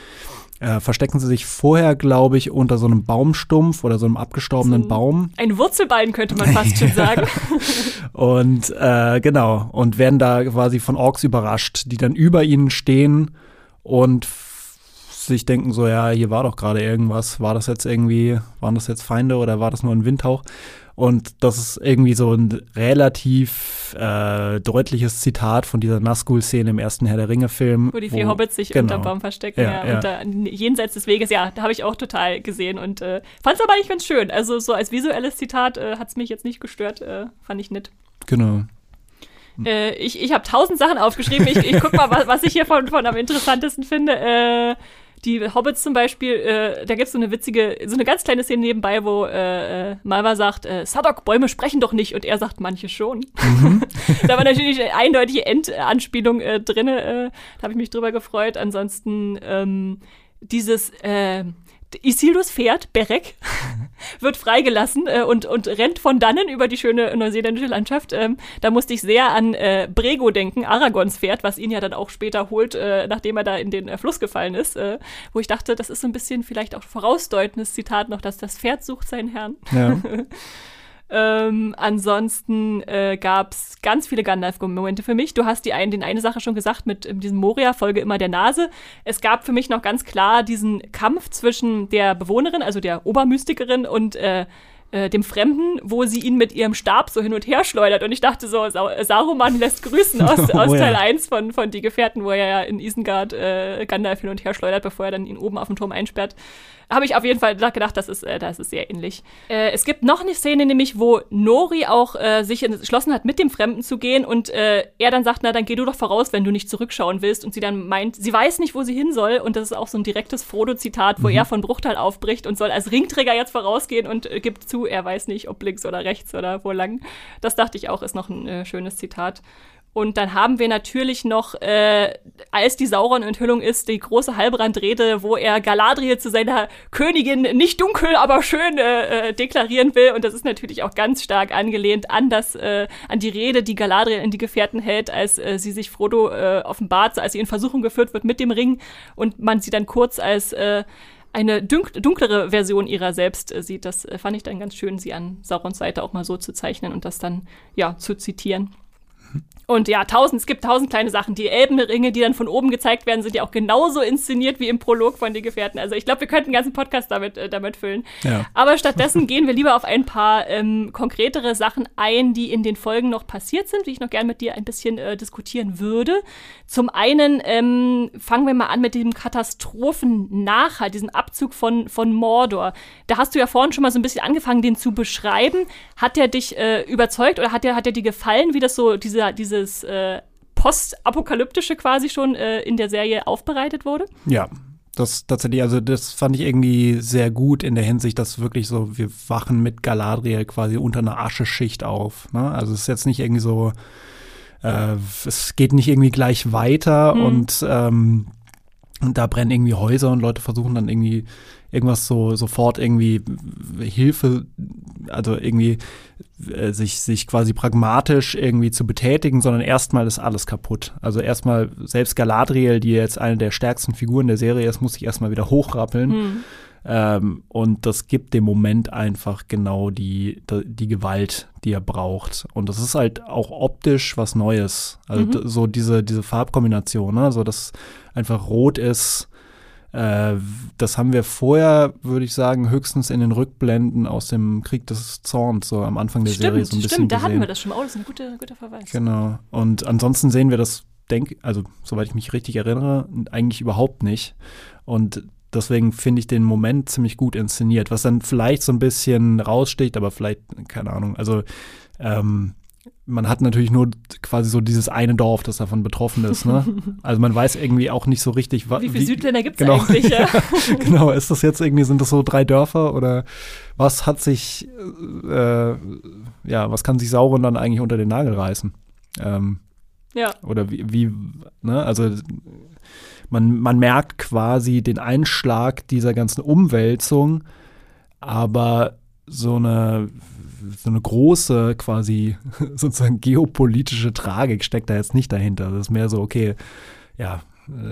äh, verstecken sie sich vorher, glaube ich, unter so einem Baumstumpf oder so einem abgestorbenen so Baum. Ein Wurzelbein könnte man fast schon sagen. und äh, genau, und werden da quasi von Orks überrascht, die dann über ihnen stehen und sich denken so, ja, hier war doch gerade irgendwas. War das jetzt irgendwie, waren das jetzt Feinde oder war das nur ein Windhauch? Und das ist irgendwie so ein relativ äh, deutliches Zitat von dieser Nazgul-Szene im ersten Herr der Ringe-Film. Wo die vier wo, Hobbits sich genau. unterm Baum verstecken, ja, ja, ja. Unter, jenseits des Weges. Ja, da habe ich auch total gesehen und äh, fand es aber eigentlich ganz schön. Also so als visuelles Zitat äh, hat es mich jetzt nicht gestört, äh, fand ich nett. Genau. Äh, ich ich habe tausend Sachen aufgeschrieben. Ich, ich guck mal, was, was ich hier von, von am interessantesten finde. Äh, die Hobbits zum Beispiel, äh, da gibt es so eine witzige, so eine ganz kleine Szene nebenbei, wo äh, äh, Malva sagt, äh, Sadok, Bäume sprechen doch nicht. Und er sagt, manche schon. Mhm. da war natürlich eine eindeutige Endanspielung äh, drin. Äh, da habe ich mich drüber gefreut. Ansonsten ähm, dieses äh, Isildurs Pferd, Berek, wird freigelassen äh, und, und rennt von dannen über die schöne neuseeländische Landschaft. Ähm, da musste ich sehr an äh, Brego denken, Aragons Pferd, was ihn ja dann auch später holt, äh, nachdem er da in den äh, Fluss gefallen ist. Äh, wo ich dachte, das ist so ein bisschen vielleicht auch vorausdeutendes Zitat noch, dass das Pferd sucht seinen Herrn. Ja. Ähm, ansonsten äh, gab es ganz viele Gandalf-Momente für mich. Du hast die ein, den eine Sache schon gesagt mit äh, diesem Moria-Folge immer der Nase. Es gab für mich noch ganz klar diesen Kampf zwischen der Bewohnerin, also der Obermystikerin und äh, äh, dem Fremden, wo sie ihn mit ihrem Stab so hin und her schleudert. Und ich dachte so, Sa Saruman lässt grüßen aus, aus oh, Teil ja. 1 von, von Die Gefährten, wo er ja in Isengard äh, Gandalf hin und her schleudert, bevor er dann ihn oben auf dem Turm einsperrt habe ich auf jeden Fall gedacht, das ist, äh, das ist sehr ähnlich. Äh, es gibt noch eine Szene, nämlich, wo Nori auch äh, sich entschlossen hat, mit dem Fremden zu gehen und äh, er dann sagt, na, dann geh du doch voraus, wenn du nicht zurückschauen willst. Und sie dann meint, sie weiß nicht, wo sie hin soll. Und das ist auch so ein direktes Frodo-Zitat, wo mhm. er von Bruchtal aufbricht und soll als Ringträger jetzt vorausgehen und äh, gibt zu, er weiß nicht, ob links oder rechts oder wo lang. Das dachte ich auch, ist noch ein äh, schönes Zitat. Und dann haben wir natürlich noch, äh, als die Sauron-Enthüllung ist, die große Halbrandrede, wo er Galadriel zu seiner Königin nicht dunkel, aber schön äh, äh, deklarieren will. Und das ist natürlich auch ganz stark angelehnt an das, äh, an die Rede, die Galadriel in die Gefährten hält, als äh, sie sich Frodo äh, offenbart, als sie in Versuchung geführt wird mit dem Ring und man sie dann kurz als äh, eine dunklere Version ihrer selbst äh, sieht. Das äh, fand ich dann ganz schön, sie an Saurons Seite auch mal so zu zeichnen und das dann ja zu zitieren. Und ja, tausend, es gibt tausend kleine Sachen. Die Elbenringe, die dann von oben gezeigt werden, sind ja auch genauso inszeniert wie im Prolog von den Gefährten. Also ich glaube, wir könnten einen ganzen Podcast damit, äh, damit füllen. Ja. Aber stattdessen gehen wir lieber auf ein paar ähm, konkretere Sachen ein, die in den Folgen noch passiert sind, die ich noch gern mit dir ein bisschen äh, diskutieren würde. Zum einen ähm, fangen wir mal an mit dem Katastrophen-Nachhalt, diesem Abzug von, von Mordor. Da hast du ja vorhin schon mal so ein bisschen angefangen, den zu beschreiben. Hat der dich äh, überzeugt oder hat der, hat der dir gefallen, wie das so, diese, diese dieses äh, postapokalyptische quasi schon äh, in der Serie aufbereitet wurde. Ja, das tatsächlich, also das fand ich irgendwie sehr gut in der Hinsicht, dass wirklich so, wir wachen mit Galadriel quasi unter einer Ascheschicht auf. Ne? Also es ist jetzt nicht irgendwie so, äh, es geht nicht irgendwie gleich weiter hm. und ähm, da brennen irgendwie Häuser und Leute versuchen dann irgendwie irgendwas so sofort irgendwie Hilfe, also irgendwie äh, sich, sich quasi pragmatisch irgendwie zu betätigen, sondern erstmal ist alles kaputt. Also erstmal, selbst Galadriel, die jetzt eine der stärksten Figuren der Serie ist, muss sich erstmal wieder hochrappeln. Mhm. Ähm, und das gibt dem Moment einfach genau die, die, Gewalt, die er braucht. Und das ist halt auch optisch was Neues. Also mhm. so diese, diese Farbkombination, ne? so dass einfach rot ist, das haben wir vorher, würde ich sagen, höchstens in den Rückblenden aus dem Krieg des Zorns, so am Anfang der stimmt, Serie so ein bisschen Stimmt, da gesehen. hatten wir das schon mal. Oh, das ist ein guter, guter Verweis. Genau. Und ansonsten sehen wir das, denk, also soweit ich mich richtig erinnere, eigentlich überhaupt nicht. Und deswegen finde ich den Moment ziemlich gut inszeniert, was dann vielleicht so ein bisschen raussticht, aber vielleicht, keine Ahnung, also ähm, man hat natürlich nur quasi so dieses eine Dorf, das davon betroffen ist. Ne? Also man weiß irgendwie auch nicht so richtig, was. Wie viele Südländer gibt es genau, eigentlich? Ja. genau, ist das jetzt irgendwie, sind das so drei Dörfer oder was hat sich, äh, ja, was kann sich Sauron dann eigentlich unter den Nagel reißen? Ähm, ja. Oder wie, wie ne? Also man, man merkt quasi den Einschlag dieser ganzen Umwälzung, aber so eine so eine große quasi sozusagen geopolitische Tragik steckt da jetzt nicht dahinter. Das ist mehr so, okay, ja,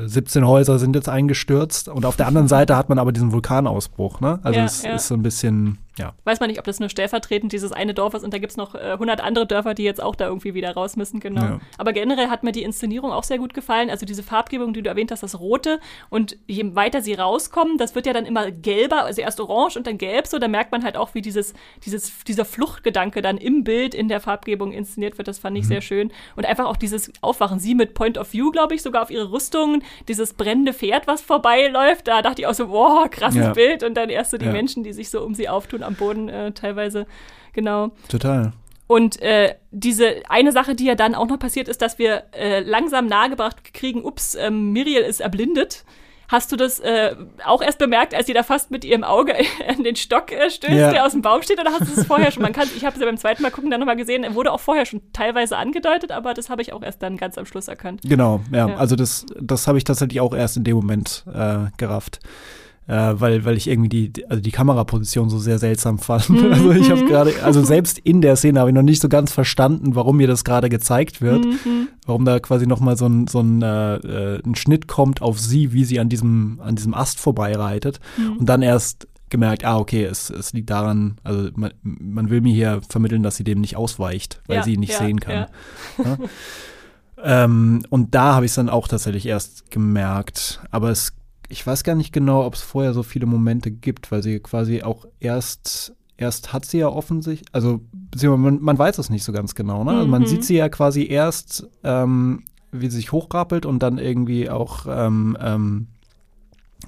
17 Häuser sind jetzt eingestürzt und auf der anderen Seite hat man aber diesen Vulkanausbruch, ne? Also Ja, es ja. ist so ein bisschen, ja. Weiß man nicht, ob das nur stellvertretend dieses eine Dorf ist und da gibt es noch äh, 100 andere Dörfer, die jetzt auch da irgendwie wieder raus müssen, genau. Ja. Aber generell hat mir die Inszenierung auch sehr gut gefallen. Also diese Farbgebung, die du erwähnt hast, das Rote und je weiter sie rauskommen, das wird ja dann immer gelber, also erst orange und dann gelb, so, da merkt man halt auch, wie dieses, dieses, dieser Fluchtgedanke dann im Bild in der Farbgebung inszeniert wird. Das fand ich sehr schön. Und einfach auch dieses Aufwachen, sie mit Point of View, glaube ich, sogar auf ihre Rüstung, dieses brennende Pferd, was vorbeiläuft, da dachte ich auch so, wow, krasses Ja. Bild und dann erst so die. Menschen, die sich so um sie auftun am Boden äh, teilweise. Genau. Total. Und äh, diese eine Sache, die ja dann auch noch passiert, ist, dass wir äh, langsam nahegebracht kriegen, ups, ähm, Miriel ist erblindet. Hast du das äh, auch erst bemerkt, als sie da fast mit ihrem Auge an den Stock äh, stößt, Ja. der aus dem Baum steht, oder hast du es vorher schon? Man kann, ich habe es ja beim zweiten Mal gucken dann nochmal gesehen, er wurde auch vorher schon teilweise angedeutet, aber das habe ich auch erst dann ganz am Schluss erkannt. Genau, ja. Ja. Also das, das habe ich tatsächlich auch erst in dem Moment äh, gerafft. Äh, weil, weil ich irgendwie die, also die Kameraposition so sehr seltsam fand. Mhm. Also ich habe gerade, also selbst in der Szene habe ich noch nicht so ganz verstanden, warum mir das gerade gezeigt wird. Mhm. Warum da quasi nochmal so ein, so ein, äh, äh, ein Schnitt kommt auf sie, wie sie an diesem, an diesem Ast vorbeireitet. Mhm. Und dann erst gemerkt, ah, okay, es, es liegt daran, also man, man will mir hier vermitteln, dass sie dem nicht ausweicht, weil Ja, sie ihn nicht ja, sehen kann. Ja? ähm, und da habe ich es dann auch tatsächlich erst gemerkt. Aber es, ich weiß gar nicht genau, ob es vorher so viele Momente gibt, weil sie quasi auch erst, erst hat sie ja offensichtlich, also man, man weiß es nicht so ganz genau, ne? Also man Mhm. sieht sie ja quasi erst, ähm, wie sie sich hochrappelt und dann irgendwie auch ähm, ähm,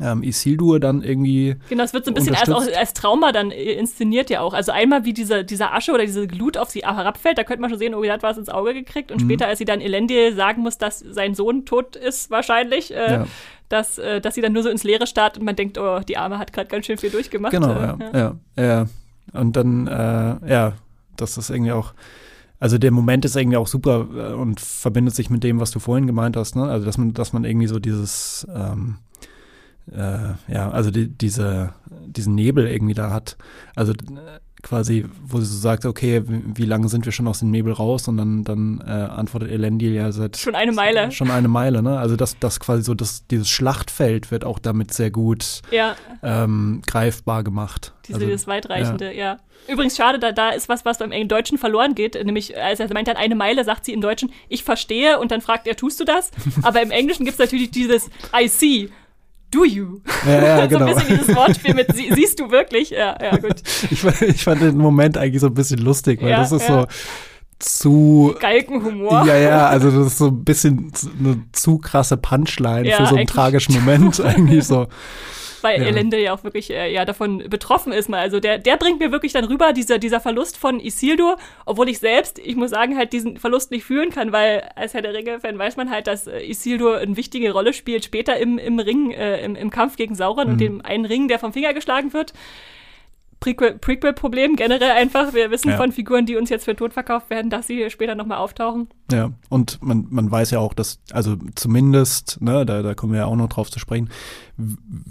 ähm, Isildur dann irgendwie Genau, es wird so ein bisschen als, als Trauma dann äh, inszeniert ja auch. Also einmal wie diese, diese Asche oder diese Glut auf sie herabfällt, da könnte man schon sehen, oh, die hat was ins Auge gekriegt. Mhm. Und später, als sie dann Elendil sagen muss, dass sein Sohn tot ist wahrscheinlich, äh, Ja. dass, äh, dass sie dann nur so ins Leere starrt und man denkt, oh, die Arme hat gerade ganz schön viel durchgemacht. Genau, äh, ja, ja, ja. Und dann, äh, ja, das ist irgendwie auch, also der Moment ist irgendwie auch super äh, und verbindet sich mit dem, was du vorhin gemeint hast, ne? Also dass man, dass man irgendwie so dieses, ähm, äh, ja, also die, diese, diesen Nebel irgendwie da hat. Also quasi, wo sie so sagt, okay, wie, wie lange sind wir schon aus dem Nebel raus? Und dann, dann äh, antwortet Elendil ja seit Schon eine Meile. Schon eine Meile, ne? Also das, das quasi so, das, dieses Schlachtfeld wird auch damit sehr gut Ja, ähm, greifbar gemacht. diese, also, dieses weitreichende, ja. Übrigens schade, da, da ist was, was beim im Deutschen verloren geht. Nämlich, als er meint dann eine Meile, sagt sie im Deutschen, ich verstehe und dann fragt er, tust du das? Aber im Englischen gibt es natürlich dieses I see. Do you? Ja, ja, so genau. ein bisschen dieses Wortspiel mit sie, siehst du wirklich? Ja, ja, gut. Ich, fand- ich fand den Moment eigentlich so ein bisschen lustig, weil Ja, das ist ja. so zu. Galgenhumor. Ja, ja, also das ist so ein bisschen eine zu krasse Punchline Ja, für so einen tragischen Moment. eigentlich so. Weil Ja. Elende ja auch wirklich äh, ja, davon betroffen ist. Mal. Also der, der bringt mir wirklich dann rüber, dieser, dieser Verlust von Isildur, obwohl ich selbst, ich muss sagen, halt diesen Verlust nicht fühlen kann, weil als Herr der Ringe-Fan weiß man halt, dass äh, Isildur eine wichtige Rolle spielt später im, im Ring, äh, im, im Kampf gegen Sauron Mhm. und dem einen Ring, der vom Finger geschlagen wird. Prequel- Prequel-Problem generell einfach. Wir wissen Ja. von Figuren, die uns jetzt für tot verkauft werden, dass sie später nochmal auftauchen. Ja, und man, man weiß ja auch, dass, also zumindest, ne, da, da kommen wir ja auch noch drauf zu sprechen,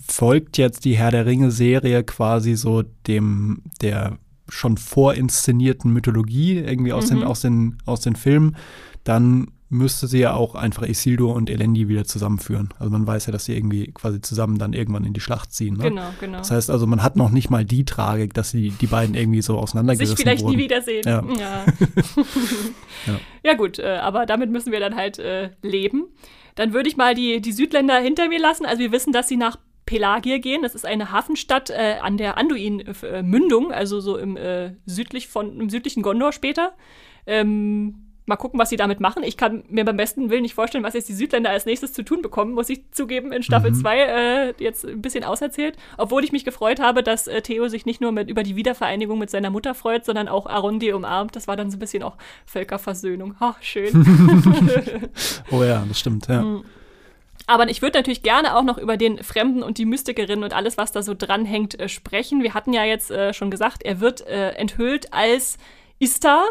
folgt jetzt die Herr der Ringe-Serie quasi so dem, der schon vorinszenierten Mythologie irgendwie aus, den, Mhm. aus, den, aus den Filmen, dann müsste sie ja auch einfach Isildur und Elendi wieder zusammenführen. Also man weiß ja, dass sie irgendwie quasi zusammen dann irgendwann in die Schlacht ziehen. Ne? Genau, genau. Das heißt also, man hat noch nicht mal die Tragik, dass die, die beiden irgendwie so auseinandergerissen sich vielleicht wurden. nie wiedersehen. Ja. Ja, Ja. ja gut, äh, aber damit müssen wir dann halt äh, leben. Dann würde ich mal die, die Südländer hinter mir lassen. Also wir wissen, dass sie nach Pelagier gehen. Das ist eine Hafenstadt äh, an der Anduin-Mündung, also so im, äh, südlich von, im südlichen Gondor später. Ähm, mal gucken, was sie damit machen. Ich kann mir beim besten Willen nicht vorstellen, was jetzt die Südländer als nächstes zu tun bekommen, muss ich zugeben, in Staffel 2 mhm. äh, jetzt ein bisschen auserzählt. Obwohl ich mich gefreut habe, dass äh, Theo sich nicht nur mit, über die Wiedervereinigung mit seiner Mutter freut, sondern auch Arundi umarmt. Das war dann so ein bisschen auch Völkerversöhnung. Ha, schön. oh ja, das stimmt, ja. Mhm. Aber ich würde natürlich gerne auch noch über den Fremden und die Mystikerin und alles, was da so dranhängt, äh, sprechen. Wir hatten ja jetzt äh, schon gesagt, er wird äh, enthüllt als Istar,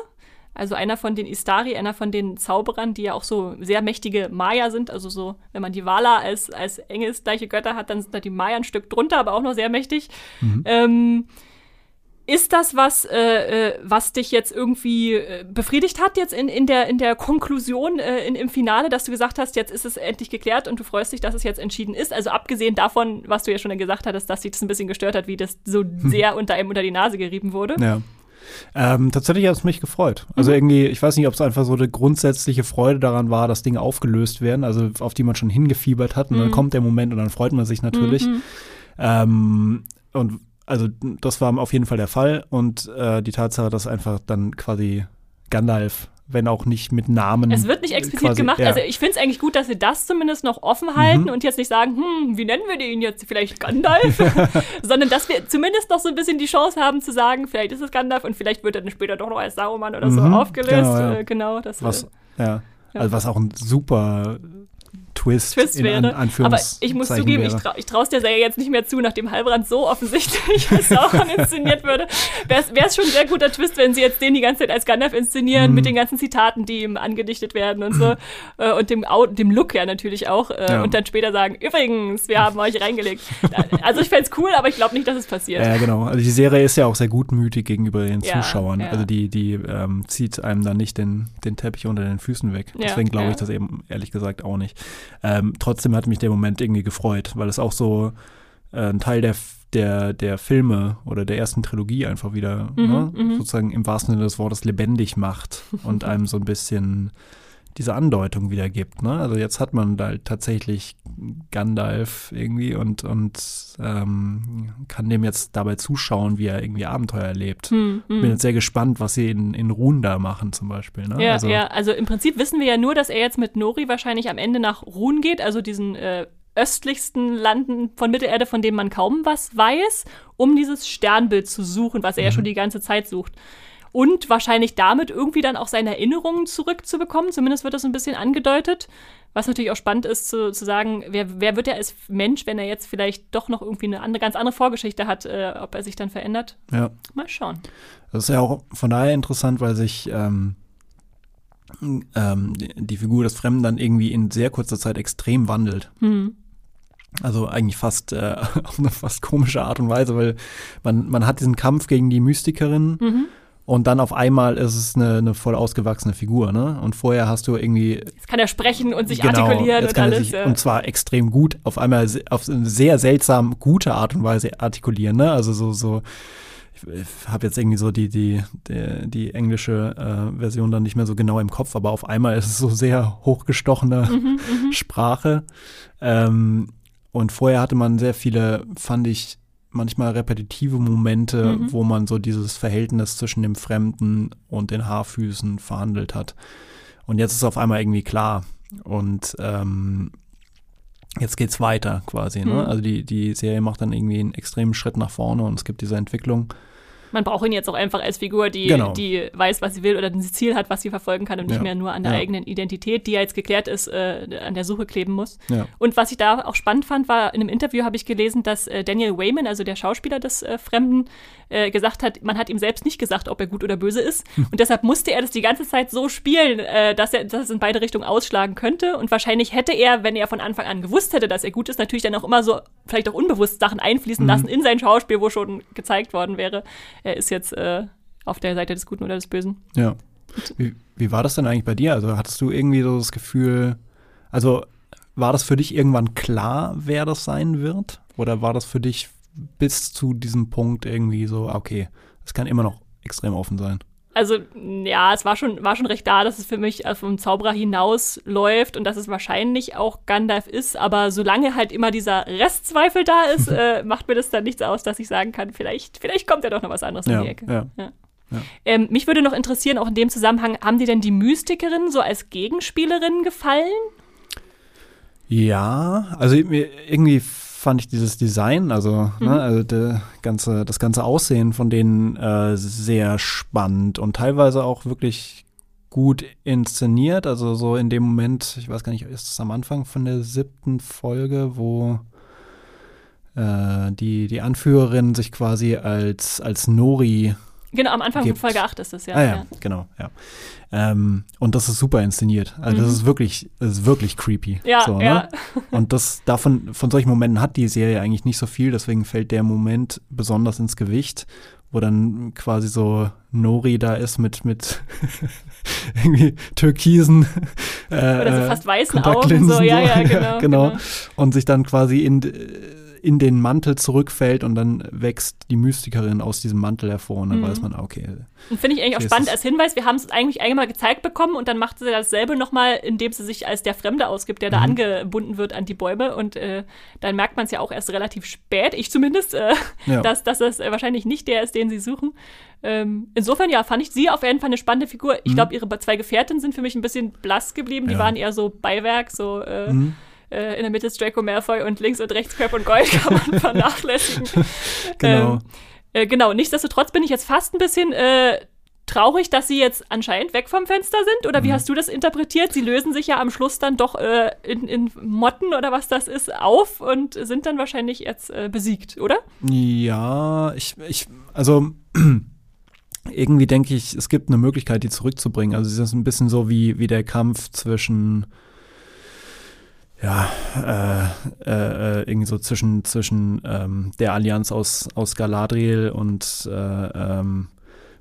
also einer von den Istari, einer von den Zauberern, die ja auch so sehr mächtige Maya sind. Also so, wenn man die Wala als, als engelsgleiche Götter hat, dann sind da die Maya ein Stück drunter, aber auch noch sehr mächtig. Mhm. Ähm, ist das was, äh, äh, was dich jetzt irgendwie äh, befriedigt hat jetzt in, in, der, in der Konklusion äh, in, im Finale, dass du gesagt hast, jetzt ist es endlich geklärt und du freust dich, dass es jetzt entschieden ist? Also abgesehen davon, was du ja schon gesagt hattest, dass sich das ein bisschen gestört hat, wie das so hm. sehr unter einem unter die Nase gerieben wurde. Ja. Ähm, tatsächlich hat es mich gefreut. Also mhm. irgendwie, ich weiß nicht, ob es einfach so eine grundsätzliche Freude daran war, dass Dinge aufgelöst werden, also auf die man schon hingefiebert hat. Und mhm. dann kommt der Moment und dann freut man sich natürlich. Mhm. Ähm, und also das war auf jeden Fall der Fall. Und äh, die Tatsache, dass einfach dann quasi Gandalf wenn auch nicht mit Namen. Es wird nicht explizit gemacht. Ja. Also ich finde es eigentlich gut, dass sie das zumindest noch offen halten mhm. und jetzt nicht sagen, hm, wie nennen wir den jetzt? Vielleicht Gandalf? Sondern dass wir zumindest noch so ein bisschen die Chance haben zu sagen, vielleicht ist es Gandalf und vielleicht wird er dann später doch noch als Sauron oder so mhm. aufgelöst. Genau, ja. äh, genau das was, ja. Also was auch ein super Twist, Twist wäre. An, Aber ich muss zugeben, wäre. ich, trau, ich traue es der Serie jetzt nicht mehr zu, nachdem Halbrand so offensichtlich als Sauron inszeniert würde. Wäre es schon ein sehr guter Twist, wenn sie jetzt den die ganze Zeit als Gandalf inszenieren, mm. mit den ganzen Zitaten, die ihm angedichtet werden und so. äh, und dem, dem Look ja natürlich auch. Äh, ja. Und dann später sagen, übrigens, wir haben euch reingelegt. also ich fände es cool, aber ich glaube nicht, dass es passiert. Ja, genau. Also die Serie ist ja auch sehr gutmütig gegenüber den ja, Zuschauern. Ja. Also die, die ähm, zieht einem dann nicht den, den Teppich unter den Füßen weg. Deswegen glaube ich das eben ehrlich gesagt auch nicht. Ähm, trotzdem hat mich der Moment irgendwie gefreut, weil es auch so äh, ein Teil der, der, der Filme oder der ersten Trilogie einfach wieder mhm, ne, mhm. sozusagen im wahrsten Sinne des Wortes lebendig macht und einem so ein bisschen diese Andeutung wieder gibt. Ne? Also jetzt hat man da tatsächlich Gandalf irgendwie und, und ähm, kann dem jetzt dabei zuschauen, wie er irgendwie Abenteuer erlebt. Hm, hm. Bin jetzt sehr gespannt, was sie in, in Ruhen da machen zum Beispiel. Ne? Ja, also, ja, also im Prinzip wissen wir ja nur, dass er jetzt mit Nori wahrscheinlich am Ende nach Ruhen geht, also diesen äh, östlichsten Landen von Mittelerde, von dem man kaum was weiß, um dieses Sternbild zu suchen, was er mhm. ja schon die ganze Zeit sucht und wahrscheinlich damit irgendwie dann auch seine Erinnerungen zurückzubekommen. Zumindest wird das ein bisschen angedeutet. Was natürlich auch spannend ist zu, zu sagen, wer, wer wird er als Mensch, wenn er jetzt vielleicht doch noch irgendwie eine andere, ganz andere Vorgeschichte hat, äh, ob er sich dann verändert. Ja. Mal schauen. Das ist ja auch von daher interessant, weil sich ähm, ähm, die Figur des Fremden dann irgendwie in sehr kurzer Zeit extrem wandelt. Mhm. Also eigentlich fast äh, auf eine fast komische Art und Weise, weil man, man hat diesen Kampf gegen die Mystikerin. Mhm und dann auf einmal ist es eine, eine voll ausgewachsene Figur, ne? Und vorher hast du irgendwie. Jetzt kann er sprechen und sich genau, artikulieren und alles. Sich, ja. Und zwar extrem gut, auf einmal auf eine sehr seltsam gute Art und Weise artikulieren, ne? Also so, so. Ich habe jetzt irgendwie so die, die, die, die englische äh, Version dann nicht mehr so genau im Kopf, aber auf einmal ist es so sehr hochgestochene mhm, mhm. Sprache. Ähm, und vorher hatte man sehr viele, fand ich, manchmal repetitive Momente, mhm. wo man so dieses Verhältnis zwischen dem Fremden und den Haarfüßen verhandelt hat. Und jetzt ist auf einmal irgendwie klar. Und ähm, jetzt geht's weiter quasi. Ne? Mhm. Also die, die Serie macht dann irgendwie einen extremen Schritt nach vorne und es gibt diese Entwicklung. Man braucht ihn jetzt auch einfach als Figur, die, genau. die weiß, was sie will oder ein Ziel hat, was sie verfolgen kann und nicht ja. mehr nur an der ja. eigenen Identität, die ja jetzt geklärt ist, äh, an der Suche kleben muss. Ja. Und was ich da auch spannend fand, war, in einem Interview habe ich gelesen, dass äh, Daniel Wayman, also der Schauspieler des äh, Fremden, äh, gesagt hat, man hat ihm selbst nicht gesagt, ob er gut oder böse ist. Hm. Und deshalb musste er das die ganze Zeit so spielen, äh, dass er das in beide Richtungen ausschlagen könnte. Und wahrscheinlich hätte er, wenn er von Anfang an gewusst hätte, dass er gut ist, natürlich dann auch immer so, vielleicht auch unbewusst Sachen einfließen mhm. lassen in sein Schauspiel, wo schon gezeigt worden wäre, er ist jetzt äh, auf der Seite des Guten oder des Bösen. Ja. Wie, wie war das denn eigentlich bei dir? Also hattest du irgendwie so das Gefühl, also war das für dich irgendwann klar, wer das sein wird? Oder war das für dich bis zu diesem Punkt irgendwie so, okay, es kann immer noch extrem offen sein. Also, ja, es war schon, war schon recht da, dass es für mich vom Zauberer hinaus läuft und dass es wahrscheinlich auch Gandalf ist, aber solange halt immer dieser Restzweifel da ist, äh, macht mir das dann nichts aus, dass ich sagen kann, vielleicht, vielleicht kommt ja doch noch was anderes ja, in die Ecke. Ja. ja. Ja. Ähm, mich würde noch interessieren, auch in dem Zusammenhang, haben dir denn die Mystikerinnen so als Gegenspielerinnen gefallen? Ja, also mir irgendwie fand ich dieses Design, also, Mhm. ne, also der ganze, das ganze Aussehen von denen äh, sehr spannend und teilweise auch wirklich gut inszeniert. Also so in dem Moment, ich weiß gar nicht, ist es am Anfang von der siebten Folge, wo äh, die, die Anführerin sich quasi als, als Nori Genau, am Anfang Gibt. von Folge 8 ist es, ja. ah ja, genau, ja. Ähm, und das ist super inszeniert. Also das Mhm. ist wirklich, das ist wirklich creepy. Ja, so, ja. Ne? Und das davon, von solchen Momenten hat die Serie eigentlich nicht so viel, deswegen fällt der Moment besonders ins Gewicht, wo dann quasi so Nori da ist mit, mit irgendwie türkisen äh, Oder so fast weißen Augen, so, ja, ja, genau. genau. Und sich dann quasi in, in den Mantel zurückfällt und dann wächst die Mystikerin aus diesem Mantel hervor und dann Mhm. weiß man, okay, Und finde ich eigentlich auch spannend als Hinweis. Wir haben es eigentlich einmal gezeigt bekommen und dann macht sie dasselbe nochmal, indem sie sich als der Fremde ausgibt, der da Mhm. angebunden wird an die Bäume. Und äh, dann merkt man es ja auch erst relativ spät, ich zumindest, äh, Ja. dass, dass das wahrscheinlich nicht der ist, den sie suchen. Ähm, insofern, ja, fand ich sie auf jeden Fall eine spannende Figur. Ich glaube, ihre zwei Gefährten sind für mich ein bisschen blass geblieben. Die Mhm. Ja. waren eher so Beiwerk, so äh, Mhm. Äh, in der Mitte ist Draco Malfoy und links und rechts Crab und Gold kann man vernachlässigen. Genau. Ähm, äh, genau, nichtsdestotrotz bin ich jetzt fast ein bisschen äh, traurig, dass sie jetzt anscheinend weg vom Fenster sind. Oder wie Mhm. hast du das interpretiert? Sie lösen sich ja am Schluss dann doch äh, in, in Motten oder was das ist auf und sind dann wahrscheinlich jetzt äh, besiegt, oder? Ja, ich, ich, also irgendwie denke ich, es gibt eine Möglichkeit, die zurückzubringen. Also es ist ein bisschen so wie, wie der Kampf zwischen ja, äh, äh, irgendwie so zwischen, zwischen ähm, der Allianz aus, aus Galadriel und äh, ähm,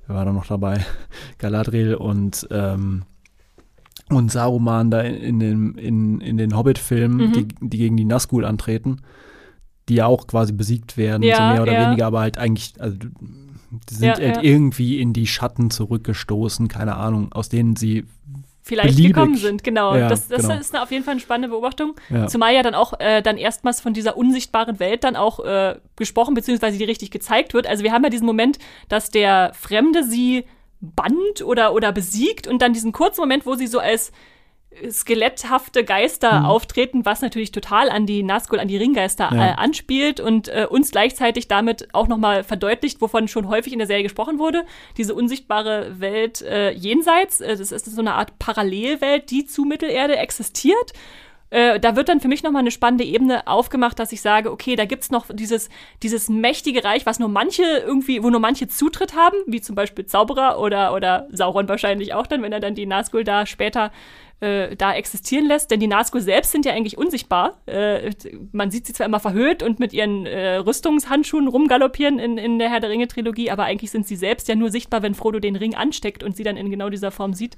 wer war da noch dabei? Galadriel und ähm, und Saruman da in, den, in, in den Hobbit-Filmen, Mhm. die, die gegen die Nazgul antreten, die ja auch quasi besiegt werden, Ja, so mehr oder ja. weniger, aber halt eigentlich, also die sind Ja, halt irgendwie in die Schatten zurückgestoßen, keine Ahnung, aus denen sie, Vielleicht Beliebig. gekommen sind, genau. Ja, das das genau. ist eine, auf jeden Fall eine spannende Beobachtung. ja, Zumal ja dann auch äh, dann erstmals von dieser unsichtbaren Welt dann auch äh, gesprochen, beziehungsweise die richtig gezeigt wird. Also wir haben ja diesen Moment, dass der Fremde sie bannt oder, oder besiegt und dann diesen kurzen Moment, wo sie so als skeletthafte Geister Mhm. auftreten, was natürlich total an die Nazgul, an die Ringgeister Ja. äh, anspielt und äh, uns gleichzeitig damit auch nochmal verdeutlicht, wovon schon häufig in der Serie gesprochen wurde, diese unsichtbare Welt äh, jenseits, äh, das ist so eine Art Parallelwelt, die zu Mittelerde existiert. Äh, da wird dann für mich nochmal eine spannende Ebene aufgemacht, dass ich sage, okay, da gibt's noch dieses, dieses mächtige Reich, was nur manche irgendwie, wo nur manche Zutritt haben, wie zum Beispiel Zauberer oder, oder Sauron wahrscheinlich auch dann, wenn er dann die Nazgul da später äh, da existieren lässt. Denn die Nazgul selbst sind ja eigentlich unsichtbar. Äh, man sieht sie zwar immer verhüllt und mit ihren äh, Rüstungshandschuhen rumgaloppieren in, in der Herr der Ringe-Trilogie, aber eigentlich sind sie selbst ja nur sichtbar, wenn Frodo den Ring ansteckt und sie dann in genau dieser Form sieht.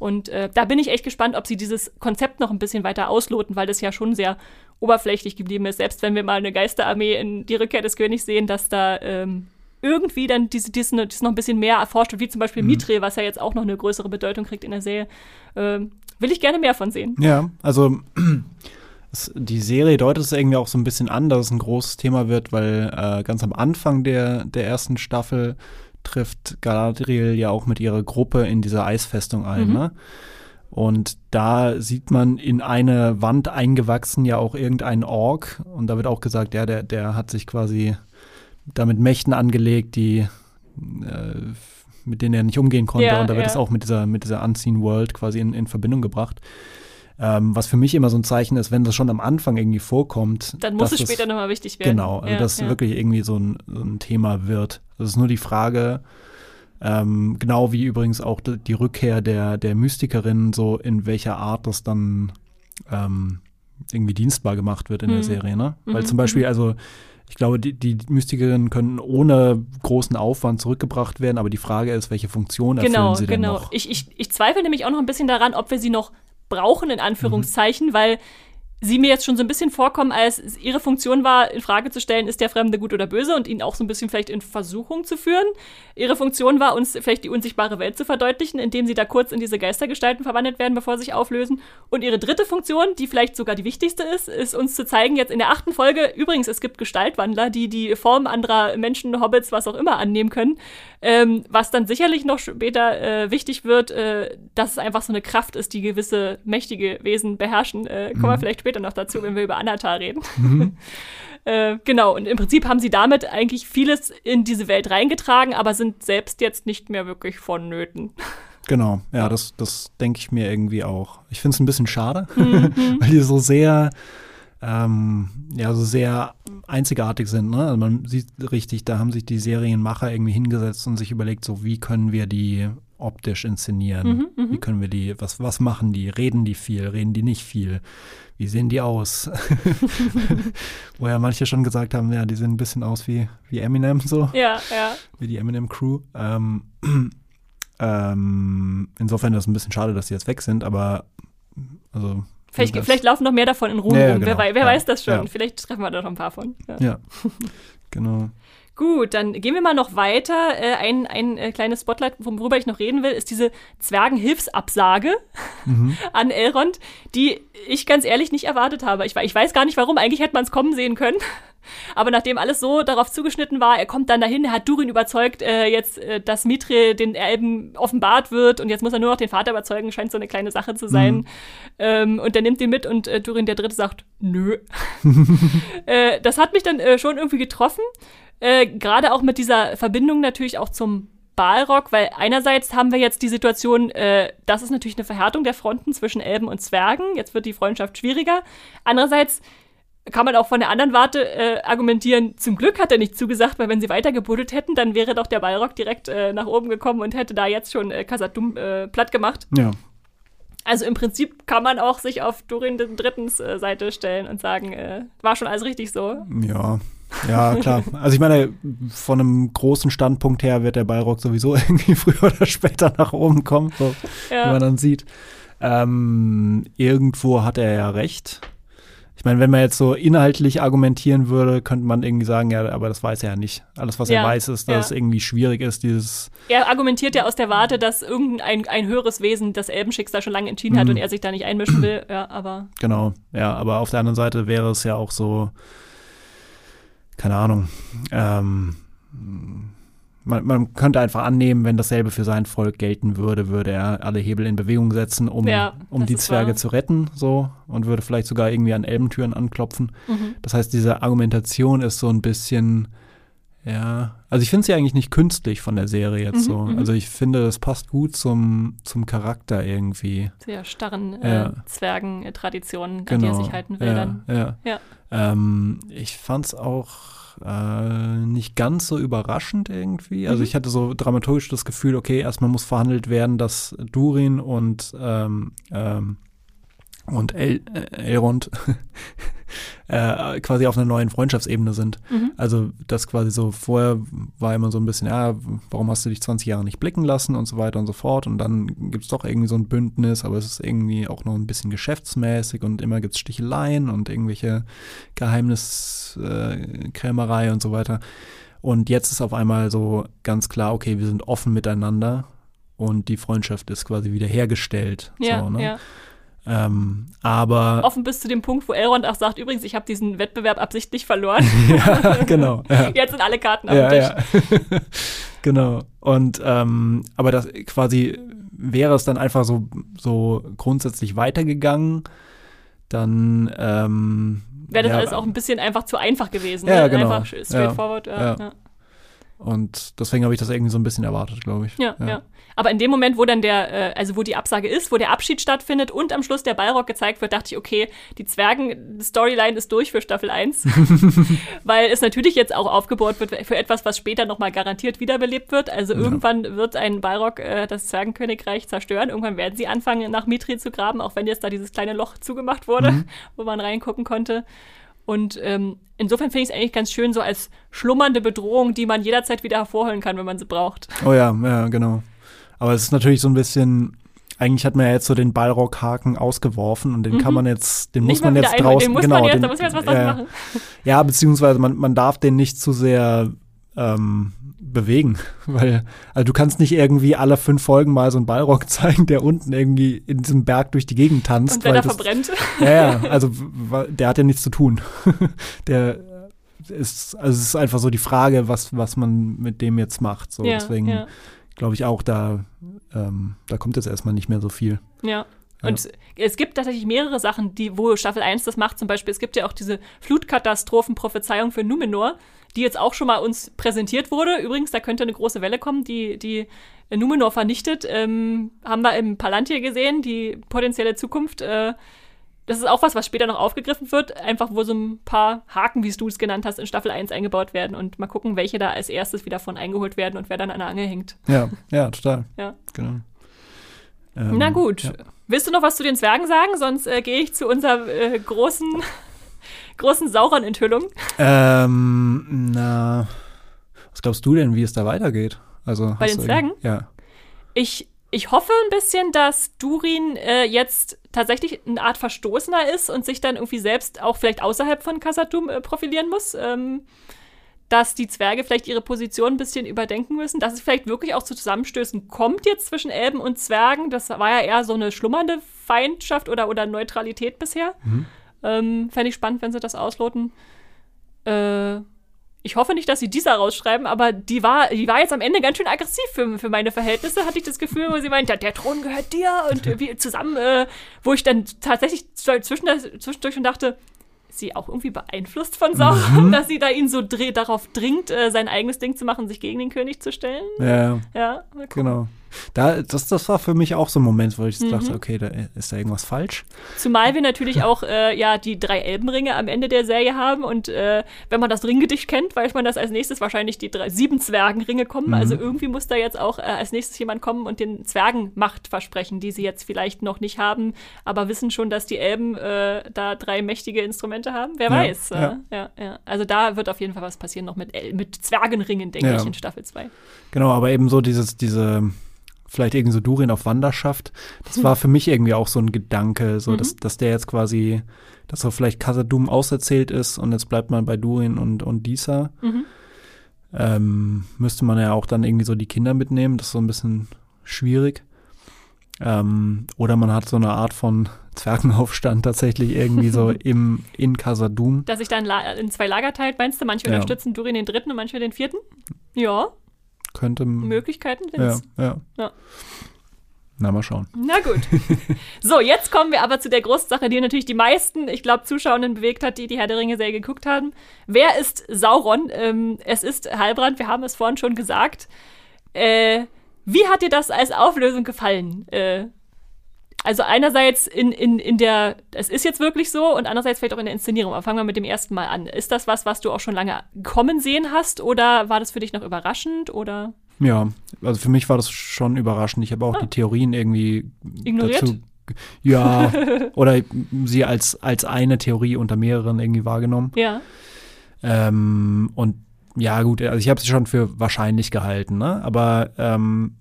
Und äh, da bin ich echt gespannt, ob sie dieses Konzept noch ein bisschen weiter ausloten, weil das ja schon sehr oberflächlich geblieben ist. Selbst wenn wir mal eine Geisterarmee in die Rückkehr des Königs sehen, dass da ähm, irgendwie dann diese, das noch ein bisschen mehr erforscht wird, wie zum Beispiel Mithril, was ja jetzt auch noch eine größere Bedeutung kriegt in der Serie. Ähm, will ich gerne mehr von sehen. ja, also es, die Serie deutet es irgendwie auch so ein bisschen an, dass es ein großes Thema wird, weil äh, ganz am Anfang der, der ersten Staffel trifft Galadriel ja auch mit ihrer Gruppe in diese Eisfestung ein, Mhm. ne? Und da sieht man in eine Wand eingewachsen ja auch irgendeinen Ork. Und da wird auch gesagt, ja, der, der hat sich quasi damit Mächten angelegt, die äh, mit denen er nicht umgehen konnte. Ja, und da wird ja. es auch mit dieser, mit dieser Unseen World quasi in, in Verbindung gebracht. Ähm, was für mich immer so ein Zeichen ist, wenn das schon am Anfang irgendwie vorkommt. Dann muss es später nochmal wichtig werden. Genau, Ja, dass ja. wirklich irgendwie so ein, so ein Thema wird. Das ist nur die Frage, ähm, genau wie übrigens auch die, die Rückkehr der, der Mystikerin, so in welcher Art das dann ähm, irgendwie dienstbar gemacht wird in Mhm. der Serie, ne? Weil Mhm, zum Beispiel, also ich glaube, die, die Mystikerinnen können ohne großen Aufwand zurückgebracht werden, aber die Frage ist, welche Funktion erfüllen Genau, sie denn genau. noch? Ich, ich, ich zweifle nämlich auch noch ein bisschen daran, ob wir sie noch brauchen, in Mhm. Anführungszeichen, weil sie mir jetzt schon so ein bisschen vorkommen, als ihre Funktion war, in Frage zu stellen, ist der Fremde gut oder böse und ihn auch so ein bisschen vielleicht in Versuchung zu führen. Ihre Funktion war, uns vielleicht die unsichtbare Welt zu verdeutlichen, indem sie da kurz in diese Geistergestalten verwandelt werden, bevor sie sich auflösen. Und ihre dritte Funktion, die vielleicht sogar die wichtigste ist, ist uns zu zeigen, jetzt in der achten Folge, übrigens, es gibt Gestaltwandler, die die Form anderer Menschen, Hobbits, was auch immer annehmen können, ähm, was dann sicherlich noch später äh, wichtig wird, äh, dass es einfach so eine Kraft ist, die gewisse mächtige Wesen beherrschen. Äh, kommen mhm. wir vielleicht später noch dazu, wenn wir über Anatar reden. Mhm. äh, genau, und im Prinzip haben sie damit eigentlich vieles in diese Welt reingetragen, aber sind selbst jetzt nicht mehr wirklich vonnöten. Genau, ja, das, das denke ich mir irgendwie auch. Ich finde es ein bisschen schade, mhm. weil die so sehr ähm, ja, so sehr einzigartig sind. Ne? Also man sieht richtig, da haben sich die Serienmacher irgendwie hingesetzt und sich überlegt, so wie können wir die optisch inszenieren? Mhm, mhm, wie können wir die, was, was machen die? Reden die viel? Reden die nicht viel? Wie sehen die aus? Wo ja manche schon gesagt haben, ja, die sehen ein bisschen aus wie, wie Eminem so. Ja, ja. Wie die Eminem-Crew. Ähm, ähm, insofern ist es ein bisschen schade, dass sie jetzt weg sind, aber also Vielleicht, vielleicht, laufen noch mehr davon in Rom ja, ja, genau. Wer, wer ja, weiß das schon? Vielleicht treffen wir da noch ein paar von. Ja, genau. Gut, dann gehen wir mal noch weiter. Äh, ein, ein äh, kleines Spotlight, worüber ich noch reden will, ist diese Zwergenhilfsabsage mhm. an Elrond, die ich ganz ehrlich nicht erwartet habe. Ich, ich weiß gar nicht warum, eigentlich hätte man es kommen sehen können. Aber nachdem alles so darauf zugeschnitten war, er kommt dann dahin, er hat Durin überzeugt, äh, jetzt, äh, dass Mithril den Elben offenbart wird und jetzt muss er nur noch den Vater überzeugen, scheint so eine kleine Sache zu sein. Mhm. Ähm, und der nimmt ihn mit und äh, Durin der Dritte sagt, nö. äh, das hat mich dann schon irgendwie getroffen. Äh, Gerade auch mit dieser Verbindung natürlich auch zum Balrog, weil einerseits haben wir jetzt die Situation, äh, das ist natürlich eine Verhärtung der Fronten zwischen Elben und Zwergen. Jetzt wird die Freundschaft schwieriger. Andererseits kann man auch von der anderen Warte äh, argumentieren, zum Glück hat er nicht zugesagt, weil wenn sie weiter gebuddelt hätten, dann wäre doch der Balrog direkt äh, nach oben gekommen und hätte da jetzt schon äh, Kasadum äh, platt gemacht. Ja. Also im Prinzip kann man auch sich auf Durin den Drittens äh, Seite stellen und sagen, äh, war schon alles richtig so. Ja. Ja, klar. Also ich meine, von einem großen Standpunkt her wird der Balrog sowieso irgendwie früher oder später nach oben kommen, so, ja. wie man dann sieht. Ähm, irgendwo hat er ja recht. Ich meine, wenn man jetzt so inhaltlich argumentieren würde, könnte man irgendwie sagen, ja, aber das weiß er ja nicht. Alles, was ja, er weiß, ist, dass ja. es irgendwie schwierig ist, dieses. Er argumentiert ja aus der Warte, dass irgendein ein höheres Wesen das Elbenschicksal schon lange entschieden mhm. hat und er sich da nicht einmischen will. Ja, aber. Genau, ja, aber auf der anderen Seite wäre es ja auch so, keine Ahnung, ähm, man, man, könnte einfach annehmen, wenn dasselbe für sein Volk gelten würde, würde er alle Hebel in Bewegung setzen, um, ja, um die Zwerge wahr. zu retten, so und würde vielleicht sogar irgendwie an Elbentüren anklopfen. Mhm. Das heißt, diese Argumentation ist so ein bisschen, ja, also ich finde sie eigentlich nicht künstlich von der Serie jetzt mhm, so. Mhm. Also ich finde, das passt gut zum, zum Charakter irgendwie. Sehr starren äh, Zwergen-Traditionen, genau. an die er genau. sich halten will ja, dann. Ja. ja. Ähm, ich fand es auch äh, nicht ganz so überraschend irgendwie. Also mhm. ich hatte so dramaturgisch das Gefühl, okay, erstmal muss verhandelt werden, dass Durin und ähm, ähm, und El äh, Elrond äh, quasi auf einer neuen Freundschaftsebene sind. Mhm. Also das quasi so, vorher war immer so ein bisschen, ja, warum hast du dich 20 Jahre nicht blicken lassen und so weiter und so fort. Und dann gibt es doch irgendwie so ein Bündnis, aber es ist irgendwie auch noch ein bisschen geschäftsmäßig und immer gibt es Sticheleien und irgendwelche Geheimniskrämerei äh, und so weiter. Und jetzt ist auf einmal so ganz klar, okay, wir sind offen miteinander und die Freundschaft ist quasi wieder hergestellt. Ja, so, ne? ja. Ähm, aber offen bis zu dem Punkt, wo Elrond auch sagt, übrigens, ich habe diesen Wettbewerb absichtlich verloren. ja, genau. Ja. Jetzt sind alle Karten auf ja, Tisch. Ja. genau. Und ähm, aber das quasi wäre es dann einfach so, so grundsätzlich weitergegangen, dann ähm, wäre das alles auch ein bisschen einfach zu einfach gewesen. Ja, ne? genau. Einfach straightforward. ja. Und deswegen habe ich das irgendwie so ein bisschen erwartet, glaube ich. Ja, ja. Aber in dem Moment, wo dann der, äh, also wo die Absage ist, wo der Abschied stattfindet und am Schluss der Ballrock gezeigt wird, dachte ich, okay, die Zwergen-Storyline ist durch für Staffel 1. Weil es natürlich jetzt auch aufgebohrt wird für etwas, was später nochmal garantiert wiederbelebt wird. Also ja. irgendwann wird ein Ballrock äh, das Zwergenkönigreich zerstören. Irgendwann werden sie anfangen, nach Mithril zu graben, auch wenn jetzt da dieses kleine Loch zugemacht wurde, mhm. wo man reingucken konnte. Und ähm, insofern finde ich es eigentlich ganz schön, so als schlummernde Bedrohung, die man jederzeit wieder hervorholen kann, wenn man sie braucht. Oh ja, ja, genau. Aber es ist natürlich so ein bisschen, eigentlich hat man ja jetzt so den Ballrockhaken ausgeworfen und den kann man jetzt, den Mhm. Nicht muss man jetzt draußen, den muss genau, man jetzt, den, da muss man jetzt was dran ja, machen. ja, beziehungsweise man, man darf den nicht zu sehr ähm, bewegen, weil also du kannst nicht irgendwie alle fünf Folgen mal so einen Ballrock zeigen, der unten irgendwie in diesem Berg durch die Gegend tanzt. Und wenn er das, verbrennt. ja, ja, also der hat ja nichts zu tun. der ist, also es ist einfach so die Frage, was, was man mit dem jetzt macht. So, ja, deswegen ja, glaube ich auch, da, ähm, da kommt jetzt erstmal nicht mehr so viel. ja. Und es gibt tatsächlich mehrere Sachen, die, wo Staffel 1 das macht. Zum Beispiel, es gibt ja auch diese Flutkatastrophenprophezeiung für Numenor, die jetzt auch schon mal uns präsentiert wurde. Übrigens, da könnte eine große Welle kommen, die, die Numenor vernichtet. Ähm, haben wir im Palantir gesehen, die potenzielle Zukunft. Äh, das ist auch was, was später noch aufgegriffen wird. Einfach, wo so ein paar Haken, wie du es genannt hast, in Staffel 1 eingebaut werden und mal gucken, welche da als erstes wieder von eingeholt werden und wer dann an der Angel hängt. Ja, ja, total. Ja. Genau. Ähm, Na gut. Ja. Willst du noch was zu den Zwergen sagen? Sonst äh, gehe ich zu unserer äh, großen, großen Sauron-Enthüllung. Ähm, na, was glaubst du denn, wie es da weitergeht? Also, Bei den Zwergen? Ja. Ich, ich hoffe ein bisschen, dass Durin äh, jetzt tatsächlich eine Art Verstoßener ist und sich dann irgendwie selbst auch vielleicht außerhalb von Khazad-dûm äh, profilieren muss. Ähm, dass die Zwerge vielleicht ihre Position ein bisschen überdenken müssen, dass es vielleicht wirklich auch zu Zusammenstößen kommt jetzt zwischen Elben und Zwergen. Das war ja eher so eine schlummernde Feindschaft oder, oder Neutralität bisher. Ähm, Fände ich spannend, wenn sie das ausloten. Äh, ich hoffe nicht, dass sie dieser rausschreiben, aber die war, die war jetzt am Ende ganz schön aggressiv für, für meine Verhältnisse, hatte ich das Gefühl, wo sie meint, der Thron gehört dir und wir zusammen, äh, wo ich dann tatsächlich zwischen, zwischendurch schon dachte, ist sie auch irgendwie beeinflusst von Sauron, dass sie da ihn so darauf dringt, äh, sein eigenes Ding zu machen, sich gegen den König zu stellen. Ja, Ja, mal gucken. genau. Da, das, das war für mich auch so ein Moment, wo ich Mhm. dachte, okay, da ist da irgendwas falsch. Zumal wir natürlich auch äh, ja die drei Elbenringe am Ende der Serie haben und äh, wenn man das Ringgedicht kennt, weiß man, dass als nächstes wahrscheinlich die drei, sieben Zwergenringe kommen. Also irgendwie muss da jetzt auch äh, als nächstes jemand kommen und den Zwergen Macht versprechen, die sie jetzt vielleicht noch nicht haben, aber wissen schon, dass die Elben äh, da drei mächtige Instrumente haben. Wer Ja, weiß. Äh, ja. ja, ja. Also da wird auf jeden Fall was passieren noch mit, El mit Zwergenringen, denke ich, in Staffel 2. Genau, aber eben so dieses, diese, vielleicht irgendwie so Durin auf Wanderschaft, das war für mich irgendwie auch so ein Gedanke, so, dass, dass der jetzt quasi, dass so vielleicht Khazad-dûm auserzählt ist und jetzt bleibt man bei Durin und, und Disa. Mhm. Ähm, müsste man ja auch dann irgendwie so die Kinder mitnehmen, das ist so ein bisschen schwierig. Ähm, oder man hat so eine Art von Zwergenaufstand tatsächlich irgendwie so im, in Khazad-dûm. Dass sich dann in zwei Lager teilt, meinst du? Manche Ja. unterstützen Durin den dritten und manche den vierten? Ja, Könnte. Möglichkeiten Hm. Ja, ja. Ja. Na, mal schauen. Na gut. So, jetzt kommen wir aber zu der großen Sache, die natürlich die meisten, ich glaube, Zuschauenden bewegt hat, die die Herr der Ringe-Serie geguckt haben. Wer ist Sauron? Ähm, es ist Halbrand, wir haben es vorhin schon gesagt. Äh, wie hat dir das als Auflösung gefallen? Äh, also einerseits in, in, in der, es ist jetzt wirklich so und andererseits vielleicht auch in der Inszenierung. Aber fangen wir mit dem ersten Mal an. Ist das was, was du auch schon lange kommen sehen hast oder war das für dich noch überraschend oder? Ja, also für mich war das schon überraschend. Ich habe auch die Theorien irgendwie Ah. Ignoriert? dazu. Ja, oder sie als, als eine Theorie unter mehreren irgendwie wahrgenommen. Ja. Ähm, und ja, gut, also ich habe sie schon für wahrscheinlich gehalten, ne? Aber ähm,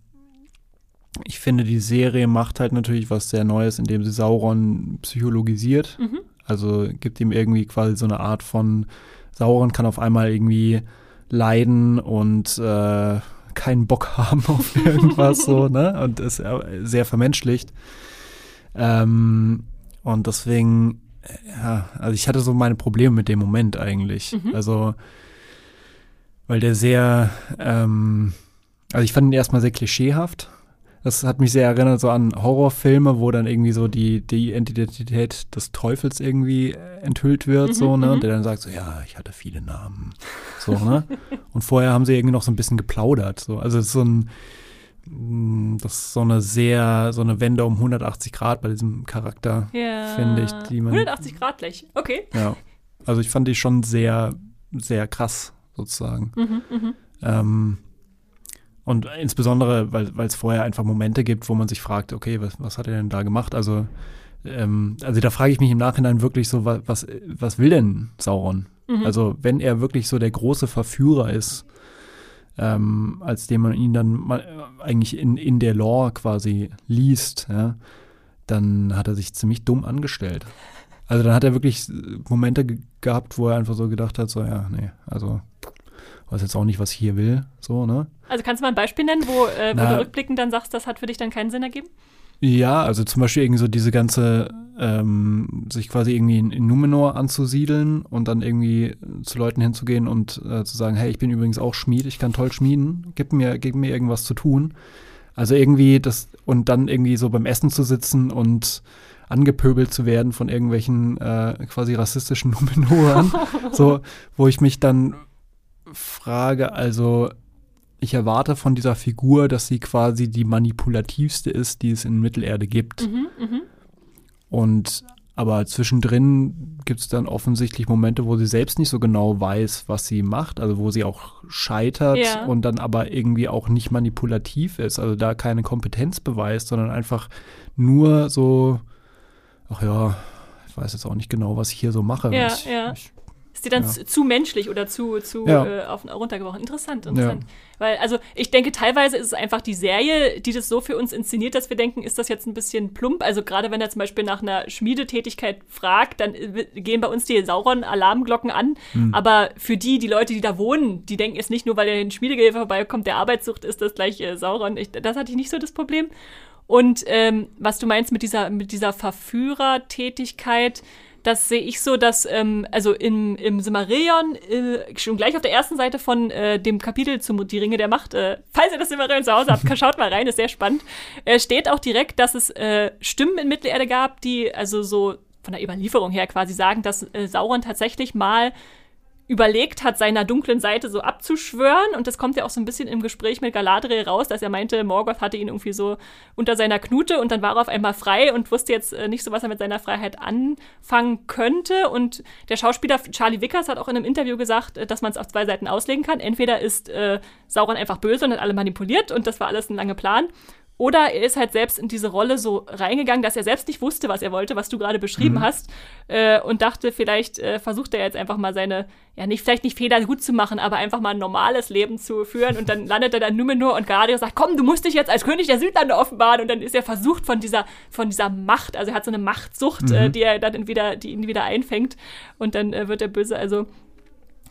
ich finde, die Serie macht halt natürlich was sehr Neues, indem sie Sauron psychologisiert. Mhm. Also gibt ihm irgendwie quasi so eine Art von Sauron kann auf einmal irgendwie leiden und äh, keinen Bock haben auf irgendwas so, ne? Und ist äh, sehr vermenschlicht. Ähm, und deswegen, äh, ja, also ich hatte so meine Probleme mit dem Moment eigentlich. Also, weil der sehr, ähm, also ich fand ihn erstmal sehr klischeehaft. Das hat mich sehr erinnert so an Horrorfilme, wo dann irgendwie so die, die Identität des Teufels irgendwie äh, enthüllt wird, so, ne? Und der dann sagt so, ja, ich hatte viele Namen. So, ne? Und vorher haben sie irgendwie noch so ein bisschen geplaudert. So. Also es ist so ein, mh, das ist so eine sehr, so eine Wende um 180 Grad bei diesem Charakter, Ja. finde ich, die man. 180 Grad gleich. Okay. Ja. Also ich fand die schon sehr, sehr krass, sozusagen. Mhm, Ähm, und insbesondere, weil es vorher einfach Momente gibt, wo man sich fragt, okay, was, was hat er denn da gemacht? Also, ähm, also da frage ich mich im Nachhinein wirklich so, wa- was, was will denn Sauron? Mhm. Also, wenn er wirklich so der große Verführer ist, ähm, als den man ihn dann mal, äh, eigentlich in, in der Lore quasi liest, ja, dann hat er sich ziemlich dumm angestellt. Also dann hat er wirklich Momente ge gehabt, wo er einfach so gedacht hat, so ja, nee, also weiß jetzt auch nicht, was ich hier will, so, ne? Also kannst du mal ein Beispiel nennen, wo, äh, wo du rückblickend dann sagst, das hat für dich dann keinen Sinn ergeben? Ja, also zum Beispiel irgendwie so diese ganze, ähm, sich quasi irgendwie in, in, Numenor anzusiedeln und dann irgendwie zu Leuten hinzugehen und äh, zu sagen, hey, ich bin übrigens auch Schmied, ich kann toll schmieden, gib mir, gib mir irgendwas zu tun. Also irgendwie das, und dann irgendwie so beim Essen zu sitzen und angepöbelt zu werden von irgendwelchen äh, quasi rassistischen Numenorern, so, wo ich mich dann frage, also ich erwarte von dieser Figur, dass sie quasi die manipulativste ist, die es in Mittelerde gibt. Mhm, mh. Und aber zwischendrin gibt es dann offensichtlich Momente, wo sie selbst nicht so genau weiß, was sie macht, also wo sie auch scheitert ja. und dann aber irgendwie auch nicht manipulativ ist, also da keine Kompetenz beweist, sondern einfach nur so, ach ja, ich weiß jetzt auch nicht genau, was ich hier so mache. Ja, ich, ja. Ich ist die dann ja. zu menschlich oder zu, zu ja. äh, auf, runtergebrochen? Interessant, interessant. Ja. Weil, also ich denke, teilweise ist es einfach die Serie, die das so für uns inszeniert, dass wir denken, ist das jetzt ein bisschen plump? Also gerade wenn er zum Beispiel nach einer Schmiedetätigkeit fragt, dann äh, gehen bei uns die Sauron-Alarmglocken an. Mhm. Aber für die, die Leute, die da wohnen, die denken es nicht nur, weil der in Schmiedegehilfe vorbeikommt, der Arbeitssucht ist das gleich äh, Sauron. Ich, das hatte ich nicht so das Problem. Und ähm, was du meinst mit dieser, mit dieser Verführertätigkeit, das sehe ich so, dass, ähm, also im, im Simmerillion, äh, schon gleich auf der ersten Seite von äh, dem Kapitel zu Die Ringe der Macht, äh, falls ihr das Simmerillion zu Hause habt, schaut mal rein, ist sehr spannend, äh, steht auch direkt, dass es äh, Stimmen in Mittelerde gab, die also so von der Überlieferung her quasi sagen, dass äh, Sauron tatsächlich mal überlegt hat, seiner dunklen Seite so abzuschwören. Und das kommt ja auch so ein bisschen im Gespräch mit Galadriel raus, dass er meinte, Morgoth hatte ihn irgendwie so unter seiner Knute und dann war er auf einmal frei und wusste jetzt äh, nicht so, was er mit seiner Freiheit anfangen könnte. Und der Schauspieler Charlie Vickers hat auch in einem Interview gesagt, äh, dass man es auf zwei Seiten auslegen kann. Entweder ist äh, Sauron einfach böse und hat alle manipuliert und das war alles ein langer Plan. Oder er ist halt selbst in diese Rolle so reingegangen, dass er selbst nicht wusste, was er wollte, was du gerade beschrieben mhm. hast. Äh, und dachte, vielleicht äh, versucht er jetzt einfach mal seine, ja, nicht, vielleicht nicht Fehler gut zu machen, aber einfach mal ein normales Leben zu führen. Und dann landet er dann Numenor und Galadriel sagt, komm, du musst dich jetzt als König der Südlande offenbaren. Und dann ist er versucht von dieser, von dieser Macht, also er hat so eine Machtsucht, äh, mhm. äh, die er dann wieder, die ihn wieder einfängt. Und dann äh, wird er böse. Also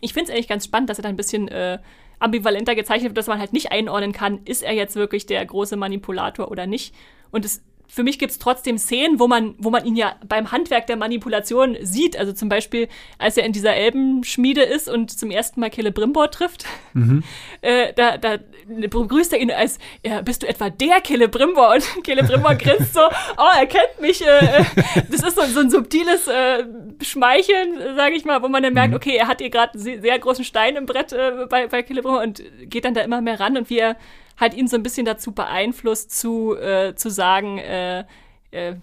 ich finde es eigentlich ganz spannend, dass er da ein bisschen äh, ambivalenter gezeichnet wird, dass man halt nicht einordnen kann, ist er jetzt wirklich der große Manipulator oder nicht. Und es für mich gibt es trotzdem Szenen, wo man, wo man ihn ja beim Handwerk der Manipulation sieht. Also zum Beispiel, als er in dieser Elbenschmiede ist und zum ersten Mal Celebrimbor trifft, mhm. äh, da, da begrüßt er ihn als, ja, bist du etwa der Celebrimbor? Und Celebrimbor grinst so, oh, er kennt mich. Äh, das ist so, so ein subtiles äh, Schmeicheln, sage ich mal, wo man dann merkt, mhm. okay, er hat hier gerade einen sehr großen Stein im Brett äh, bei, bei Celebrimbor und geht dann da immer mehr ran und wie er halt ihn so ein bisschen dazu beeinflusst, zu, äh, zu sagen, äh, äh,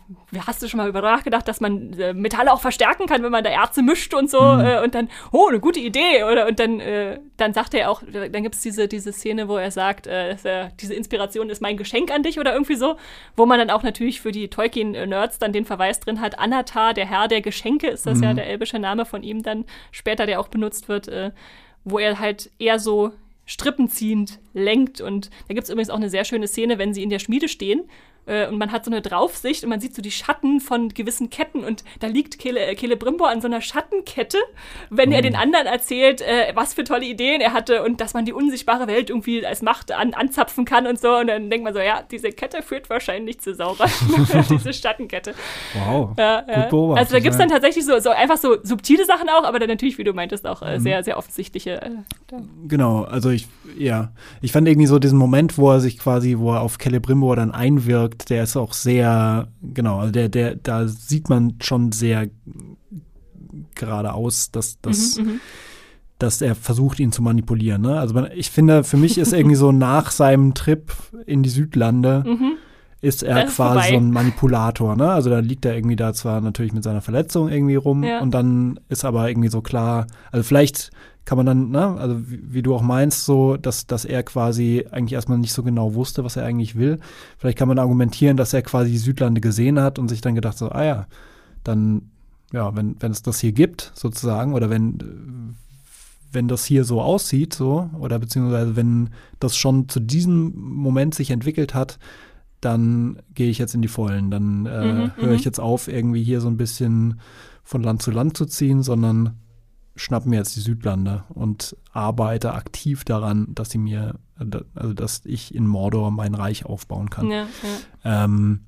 hast du schon mal über nachgedacht, dass man äh, Metalle auch verstärken kann, wenn man da Erze mischt und so mhm. äh, und dann, oh, eine gute Idee oder und dann, äh, dann sagt er auch, dann gibt es diese, diese Szene, wo er sagt, äh, diese Inspiration ist mein Geschenk an dich oder irgendwie so, wo man dann auch natürlich für die Tolkien-Nerds dann den Verweis drin hat, Anatar, der Herr der Geschenke, ist das mhm. ja der elbische Name von ihm dann später, der auch benutzt wird, äh, wo er halt eher so strippenziehend lenkt. Und da gibt es übrigens auch eine sehr schöne Szene, wenn sie in der Schmiede stehen äh, und man hat so eine Draufsicht und man sieht so die Schatten von gewissen Ketten und da liegt Kele, äh, Celebrimbor an so einer Schattenkette, wenn mhm. er den anderen erzählt, äh, was für tolle Ideen er hatte und dass man die unsichtbare Welt irgendwie als Macht an, anzapfen kann und so. Und dann denkt man so, ja, diese Kette führt wahrscheinlich zu Sauron, diese Schattenkette. Wow, ja, gut beobachtet. Also da gibt es dann tatsächlich so, so einfach so subtile Sachen auch, aber dann natürlich, wie du meintest, auch äh, mhm. sehr, sehr offensichtliche. Genau, also ich, ja, ich fand irgendwie so diesen Moment, wo er sich quasi, wo er auf Celebrimbor dann einwirkt, wirkt, der ist auch sehr, genau, also der, der, da sieht man schon sehr geradeaus, dass, dass, mhm, mhm, dass er versucht, ihn zu manipulieren. Ne? Also man, ich finde, für mich ist irgendwie so nach seinem Trip in die Südlande mhm. Ist er ist quasi vorbei. so ein Manipulator. Ne? Also da liegt er irgendwie da zwar natürlich mit seiner Verletzung irgendwie rum ja. und dann ist aber irgendwie so klar, also vielleicht kann man dann, ne, also wie, wie, du auch meinst, so, dass, dass er quasi eigentlich erstmal nicht so genau wusste, was er eigentlich will. Vielleicht kann man argumentieren, dass er quasi die Südlande gesehen hat und sich dann gedacht so, ah ja, dann, ja, wenn, wenn es das hier gibt, sozusagen, oder wenn, wenn das hier so aussieht, so, oder beziehungsweise wenn das schon zu diesem Moment sich entwickelt hat, dann gehe ich jetzt in die Vollen. Dann äh, Mhm, höre ich mhm. jetzt auf, irgendwie hier so ein bisschen von Land zu Land zu ziehen, sondern schnapp mir jetzt die Südlande und arbeite aktiv daran, dass sie mir, also dass ich in Mordor mein Reich aufbauen kann. Ja, ja. Ähm,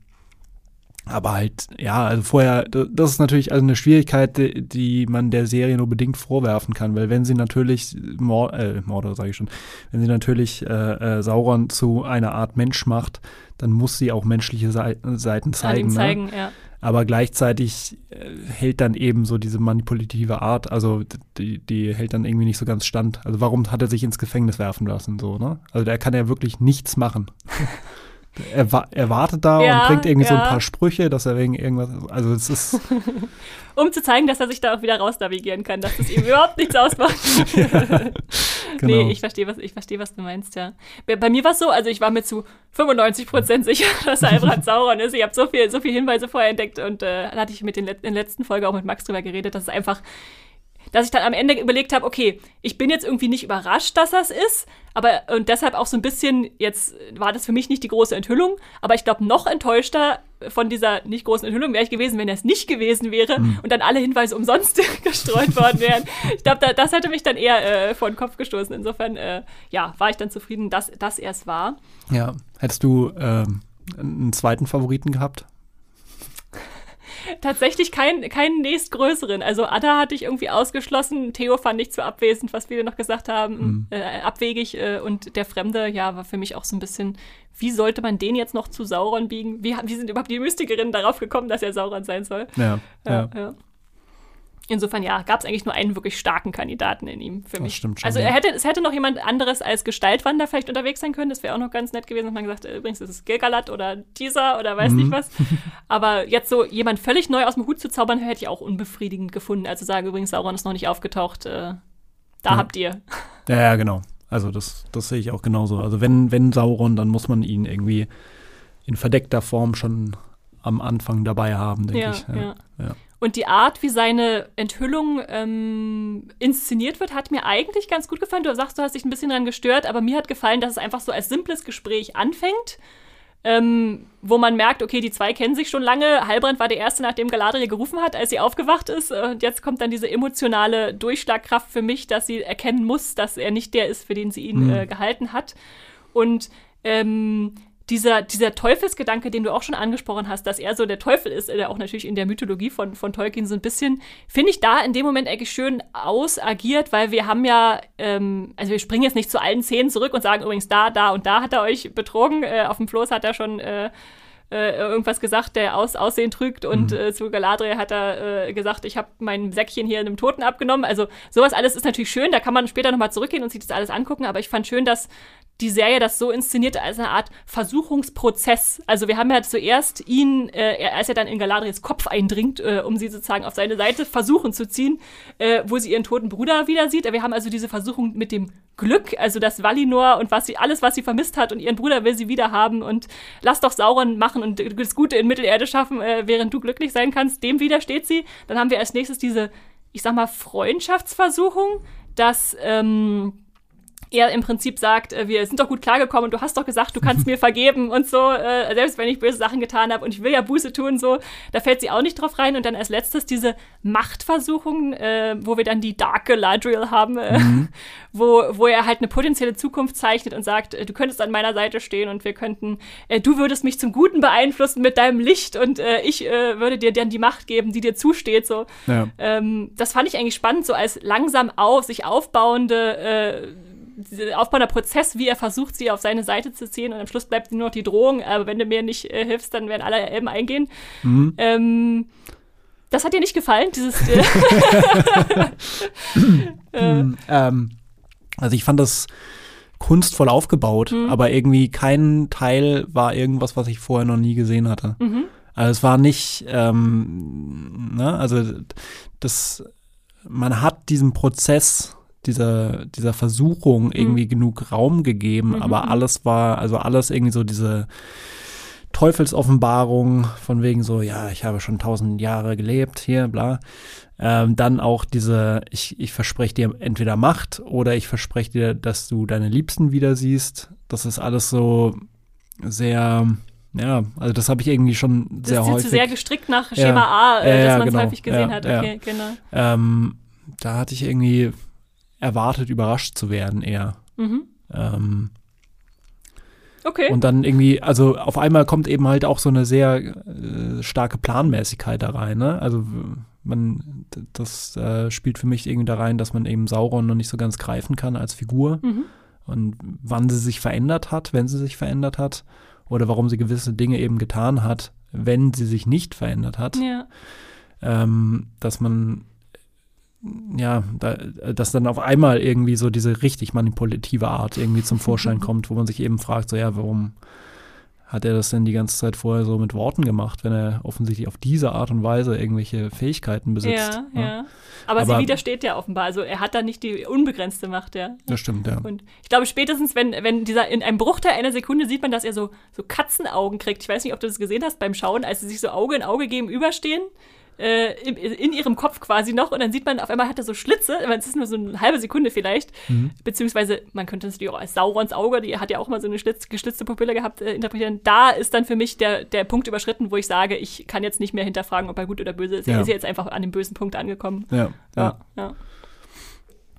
aber halt, ja, also vorher, das ist natürlich also eine Schwierigkeit, die, man der Serie nur bedingt vorwerfen kann, weil wenn sie natürlich Mor äh, Mordor sage ich schon, wenn sie natürlich äh, äh, Sauron zu einer Art Mensch macht, dann muss sie auch menschliche Sei Seiten ihm zeigen. Ne? zeigen, ja. Aber gleichzeitig äh, hält dann eben so diese manipulative Art, also die, die hält dann irgendwie nicht so ganz stand. Also warum hat er sich ins Gefängnis werfen lassen, so, ne? Also der kann ja wirklich nichts machen. er, wa- er wartet da Ja, und bringt irgendwie so ein ja. paar Sprüche, dass er wegen irgendwas, also es ist, Um zu zeigen, dass er sich da auch wieder raus navigieren kann, dass es ihm überhaupt nichts ausmacht. genau. Nee, ich verstehe, was, ich verstehe, was du meinst, ja. Bei, bei mir war es so, also ich war mir zu 95% sicher, dass Albrand Sauron ist. Ich habe so viel, so viel Hinweise vorher entdeckt und äh, da hatte ich mit den Let in der letzten Folge auch mit Max drüber geredet, dass es einfach, dass ich dann am Ende überlegt habe, okay, ich bin jetzt irgendwie nicht überrascht, dass das ist, aber und deshalb auch so ein bisschen, jetzt war das für mich nicht die große Enthüllung, aber ich glaube, noch enttäuschter von dieser nicht großen Enthüllung wäre ich gewesen, wenn er es nicht gewesen wäre und dann alle Hinweise umsonst gestreut worden wären. Ich glaube, da, das hätte mich dann eher äh, vor den Kopf gestoßen. Insofern, äh, ja, war ich dann zufrieden, dass, dass er es war. ja. Hättest du ähm, einen zweiten Favoriten gehabt? Tatsächlich keinen keinen nächstgrößeren. Also Ada hatte ich irgendwie ausgeschlossen. Theo fand ich zu abwesend, was viele noch gesagt haben. Äh, abwegig. Äh, und der Fremde, ja, war für mich auch so ein bisschen, wie sollte man den jetzt noch zu Sauron biegen? Wie, wie sind überhaupt die Mystikerinnen darauf gekommen, dass er Sauron sein soll? Ja. Ja, ja. Insofern, ja, gab es eigentlich nur einen wirklich starken Kandidaten in ihm für mich. stimmt schon, also er hätte, es hätte noch jemand anderes als Gestaltwander vielleicht unterwegs sein können. Das wäre auch noch ganz nett gewesen, dass man gesagt äh, übrigens, das ist Gilgalad oder dieser oder weiß Mhm. nicht was. Aber jetzt so jemand völlig neu aus dem Hut zu zaubern, hätte ich auch unbefriedigend gefunden. Also sagen übrigens, Sauron ist noch nicht aufgetaucht. Äh, da Ja. habt ihr. Ja, ja, genau. Also das, das sehe ich auch genauso. Also wenn, wenn Sauron, dann muss man ihn irgendwie in verdeckter Form schon am Anfang dabei haben, denke Ja, ich. ja. ja. Und die Art, wie seine Enthüllung ähm, inszeniert wird, hat mir eigentlich ganz gut gefallen. Du sagst, du hast dich ein bisschen daran gestört, aber mir hat gefallen, dass es einfach so als simples Gespräch anfängt, ähm, wo man merkt, okay, die zwei kennen sich schon lange. Halbrand war der Erste, nachdem Galadriel gerufen hat, als sie aufgewacht ist. Und jetzt kommt dann diese emotionale Durchschlagkraft für mich, dass sie erkennen muss, dass er nicht der ist, für den sie ihn Mhm. äh, gehalten hat. Und ähm, dieser, dieser Teufelsgedanke, den du auch schon angesprochen hast, dass er so der Teufel ist, der auch natürlich in der Mythologie von, von Tolkien so ein bisschen, finde ich da in dem Moment eigentlich schön ausagiert, weil wir haben ja, ähm, also wir springen jetzt nicht zu allen Szenen zurück und sagen übrigens da, da und da hat er euch betrogen, äh, auf dem Floß hat er schon äh, äh, irgendwas gesagt, der aus, Aussehen trügt und äh, zu Galadriel hat er äh, gesagt, ich habe mein Säckchen hier einem Toten abgenommen. Also sowas alles ist natürlich schön, da kann man später nochmal zurückgehen und sich das alles angucken, aber ich fand schön, dass die Serie das so inszeniert als eine Art Versuchungsprozess. Also wir haben ja zuerst ihn, äh, als er dann in Galadriels Kopf eindringt, äh, um sie sozusagen auf seine Seite versuchen zu ziehen, äh, wo sie ihren toten Bruder wieder sieht. Wir haben also diese Versuchung mit dem Glück, also das Valinor und was sie, alles, was sie vermisst hat und ihren Bruder will sie wieder haben und lass doch Sauron machen und das Gute in Mittelerde schaffen, äh, während du glücklich sein kannst. Dem widersteht sie. Dann haben wir als nächstes diese, ich sag mal, Freundschaftsversuchung, dass, ähm, er im Prinzip sagt, äh, wir sind doch gut klargekommen und du hast doch gesagt, du kannst mir vergeben und so, äh, selbst wenn ich böse Sachen getan habe und ich will ja Buße tun, so, da fällt sie auch nicht drauf rein. Und dann als letztes diese Machtversuchung, äh, wo wir dann die Dark Galadriel haben, äh, wo, wo er halt eine potenzielle Zukunft zeichnet und sagt, äh, du könntest an meiner Seite stehen und wir könnten, äh, du würdest mich zum Guten beeinflussen mit deinem Licht und ich würde dir dann die Macht geben, die dir zusteht, so. Ja. Ähm, das fand ich eigentlich spannend, so als langsam auf, sich aufbauende, äh, aufbauender Prozess, wie er versucht, sie auf seine Seite zu ziehen und am Schluss bleibt nur noch die Drohung, aber wenn du mir nicht äh, hilfst, dann werden alle Elben eingehen. Mhm. Ähm, das hat dir nicht gefallen, dieses äh, äh, Ähm, also ich fand das kunstvoll aufgebaut, Mhm. aber irgendwie kein Teil war irgendwas, was ich vorher noch nie gesehen hatte. Mhm. Also es war nicht, ähm, ne, also das, man hat diesem Prozess dieser, dieser Versuchung irgendwie genug Raum gegeben, Mhm, aber mhm. alles war, also alles irgendwie so diese Teufelsoffenbarung von wegen so, ja, ich habe schon tausend Jahre gelebt, hier, bla. Ähm, dann auch diese, ich, ich verspreche dir entweder Macht oder ich verspreche dir, dass du deine Liebsten wieder siehst. Das ist alles so sehr, ja, also das habe ich irgendwie schon sehr das häufig. Zu sehr gestrickt nach Schema ja, A, äh, ja, dass man es genau, häufig gesehen ja, hat. Okay, genau. Ähm, da hatte ich irgendwie erwartet, überrascht zu werden eher. Mhm. Ähm, Okay. Und dann irgendwie, also auf einmal kommt eben halt auch so eine sehr äh, starke Planmäßigkeit da rein. Ne? Also man, das äh, spielt für mich irgendwie da rein, dass man eben Sauron noch nicht so ganz greifen kann als Figur. Mhm. Und wann sie sich verändert hat, wenn sie sich verändert hat, oder warum sie gewisse Dinge eben getan hat, wenn sie sich nicht verändert hat. Ja. Ähm, dass man ja, da, dass dann auf einmal irgendwie so diese richtig manipulative Art irgendwie zum Vorschein kommt, wo man sich eben fragt, so ja, warum hat er das denn die ganze Zeit vorher so mit Worten gemacht, wenn er offensichtlich auf diese Art und Weise irgendwelche Fähigkeiten besitzt? Ja, ja. Aber, Aber- sie widersteht ja offenbar. Also er hat da nicht die unbegrenzte Macht, ja. Das stimmt, ja. Und ich glaube, spätestens, wenn, wenn dieser in einem Bruchteil einer Sekunde sieht man, dass er so, so Katzenaugen kriegt. Ich weiß nicht, ob du das gesehen hast beim Schauen, als sie sich so Auge in Auge gegenüberstehen. Äh, in, in ihrem Kopf quasi noch und dann sieht man, auf einmal hat er so Schlitze, es ist nur so eine halbe Sekunde vielleicht, Mhm. beziehungsweise man könnte es natürlich auch als Saurons Auge, die hat ja auch mal so eine schlitz, geschlitzte Pupille gehabt, äh, interpretieren. Da ist dann für mich der, der Punkt überschritten, wo ich sage, ich kann jetzt nicht mehr hinterfragen, ob er gut oder böse ist. Er Ja. ist jetzt einfach an dem bösen Punkt angekommen. Ja, ja. ja.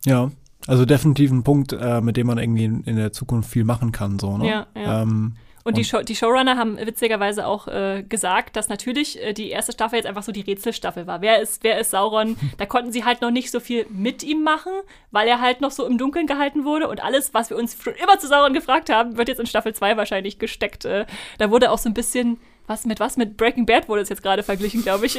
ja. Also definitiv ein Punkt, äh, mit dem man irgendwie in, in der Zukunft viel machen kann, so, ne? Ja, ja. Ähm, Und, die, Show, die Showrunner haben witzigerweise auch äh, gesagt, dass natürlich äh, die erste Staffel jetzt einfach so die Rätselstaffel war. Wer ist, wer ist Sauron? Da konnten sie halt noch nicht so viel mit ihm machen, weil er halt noch so im Dunkeln gehalten wurde. Und alles, was wir uns schon immer zu Sauron gefragt haben, wird jetzt in Staffel 2 wahrscheinlich gesteckt. Äh, da wurde auch so ein bisschen. Was mit was mit Breaking Bad wurde es jetzt gerade verglichen, glaube ich.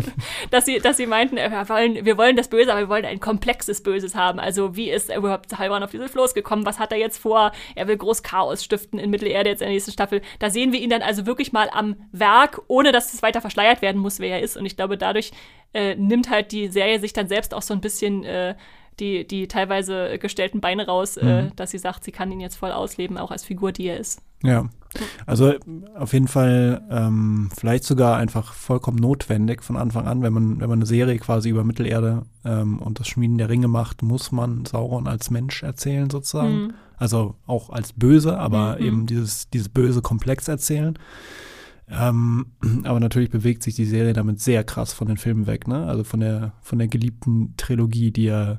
dass sie, dass sie meinten, äh, wir wollen, wir wollen das Böse, aber wir wollen ein komplexes Böses haben. Also wie ist überhaupt Halbrand auf diese Floß gekommen? Was hat er jetzt vor? Er will groß Chaos stiften in Mittelerde jetzt in der nächsten Staffel. Da sehen wir ihn dann also wirklich mal am Werk, ohne dass es weiter verschleiert werden muss, wer er ist. Und ich glaube, dadurch äh, nimmt halt die Serie sich dann selbst auch so ein bisschen äh, die, die teilweise gestellten Beine raus, äh, Mhm. dass sie sagt, sie kann ihn jetzt voll ausleben, auch als Figur, die er ist. Ja, also auf jeden Fall ähm, vielleicht sogar einfach vollkommen notwendig von Anfang an, wenn man, wenn man eine Serie quasi über Mittelerde ähm, und das Schmieden der Ringe macht, muss man Sauron als Mensch erzählen sozusagen. Mhm. Also auch als böse, aber Mhm. eben dieses, dieses böse Komplex erzählen. Ähm, aber natürlich bewegt sich die Serie damit sehr krass von den Filmen weg, ne? Also von der, von der geliebten Trilogie, die ja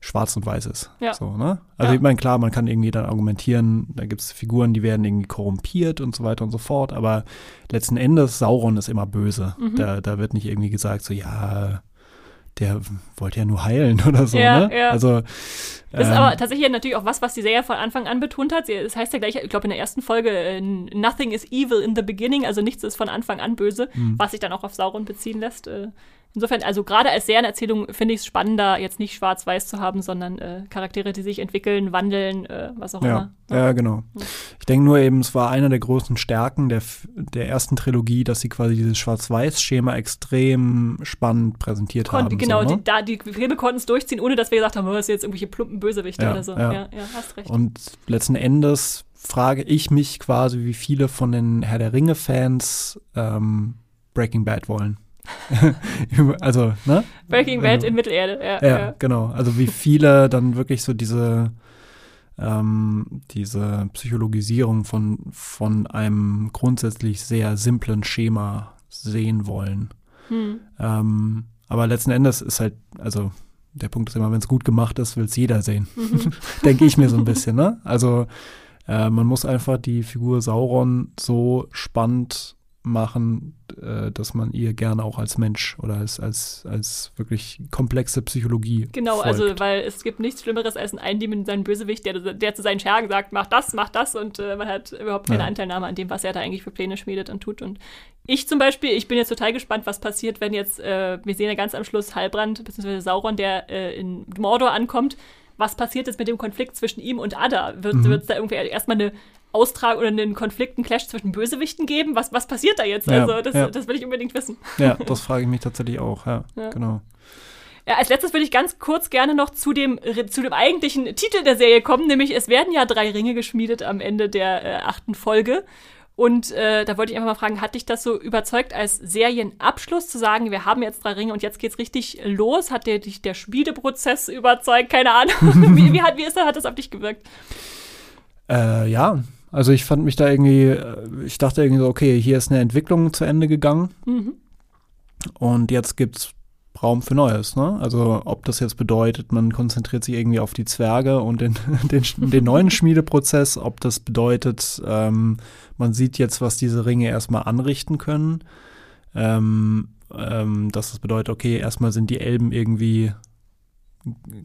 schwarz und weiß ist. Ja. So, ne? Also Ja. ich meine, klar, man kann irgendwie dann argumentieren, da gibt es Figuren, die werden irgendwie korrumpiert und so weiter und so fort, aber letzten Endes, Sauron ist immer böse. Mhm. Da, da wird nicht irgendwie gesagt, so, ja, der wollte ja nur heilen oder so, Ja, ne? ja. Also Das ist ähm, aber tatsächlich natürlich auch was, was die Serie von Anfang an betont hat. Es heißt ja gleich, ich glaube in der ersten Folge, äh, nothing is evil in the beginning, also nichts ist von Anfang an böse, Mhm. was sich dann auch auf Sauron beziehen lässt. Äh, Insofern, also gerade als Serienerzählung finde ich es spannender, jetzt nicht schwarz-weiß zu haben, sondern äh, Charaktere, die sich entwickeln, wandeln, äh, was auch Ja, immer. ja, genau. Ich denke nur eben, es war einer der größten Stärken der, der ersten Trilogie, dass sie quasi dieses Schwarz-Weiß-Schema extrem spannend präsentiert Kon haben. genau, so, ne? die, da, die Filme konnten es durchziehen, ohne dass wir gesagt haben, oh, das sind jetzt irgendwelche plumpen Bösewichte Ja, oder so. ja. Ja, ja, hast recht. Und letzten Endes frage ich mich quasi, wie viele von den Herr der Ringe-Fans ähm, Breaking Bad wollen. Also, ne? Breaking Bad du- in Mittelerde, ja. Ja, ja. genau. Also wie viele dann wirklich so diese, ähm, diese Psychologisierung von, von einem grundsätzlich sehr simplen Schema sehen wollen. Hm. Ähm, aber letzten Endes ist halt, also der Punkt ist immer, wenn es gut gemacht ist, will es jeder sehen. Mhm. Denke ich mir so ein bisschen, ne? Also äh, man muss einfach die Figur Sauron so spannend machen, äh, dass man ihr gerne auch als Mensch oder als, als, als wirklich komplexe Psychologie Genau, folgt. also weil es gibt nichts Schlimmeres als einen eindimensionalen Bösewicht, der, der zu seinen Schergen sagt, mach das, mach das und äh, man hat überhaupt keine Ja. Anteilnahme an dem, was er da eigentlich für Pläne schmiedet und tut. Und ich zum Beispiel, ich bin jetzt total gespannt, was passiert, wenn jetzt, äh, wir sehen ja ganz am Schluss Halbrand bzw. Sauron, der äh, in Mordor ankommt. Was passiert jetzt mit dem Konflikt zwischen ihm und Ada? Wird Mhm. es da irgendwie erstmal eine Austrag oder einen Konflikt, einen Clash zwischen Bösewichten geben? Was, was passiert da jetzt? Ja, also das, ja. das will ich unbedingt wissen. Ja, das frage ich mich tatsächlich auch, ja, Ja. genau. Ja, als letztes würde ich ganz kurz gerne noch zu dem, zu dem eigentlichen Titel der Serie kommen, nämlich es werden ja drei Ringe geschmiedet am Ende der äh, achten Folge. Und äh, da wollte ich einfach mal fragen, hat dich das so überzeugt als Serienabschluss zu sagen, wir haben jetzt drei Ringe und jetzt geht's richtig los? Hat dir dich der Schmiedeprozess überzeugt? Keine Ahnung. wie, wie, hat, wie ist das, hat das auf dich gewirkt? Äh, ja, also ich fand mich da irgendwie, äh, ich dachte irgendwie so, okay, hier ist eine Entwicklung zu Ende gegangen. Mhm. Und jetzt gibt's Raum für Neues. Ne? Also ob das jetzt bedeutet, man konzentriert sich irgendwie auf die Zwerge und den, den, den neuen Schmiedeprozess, ob das bedeutet, ähm, man sieht jetzt, was diese Ringe erstmal anrichten können. Ähm, ähm, dass das bedeutet, okay, erstmal sind die Elben irgendwie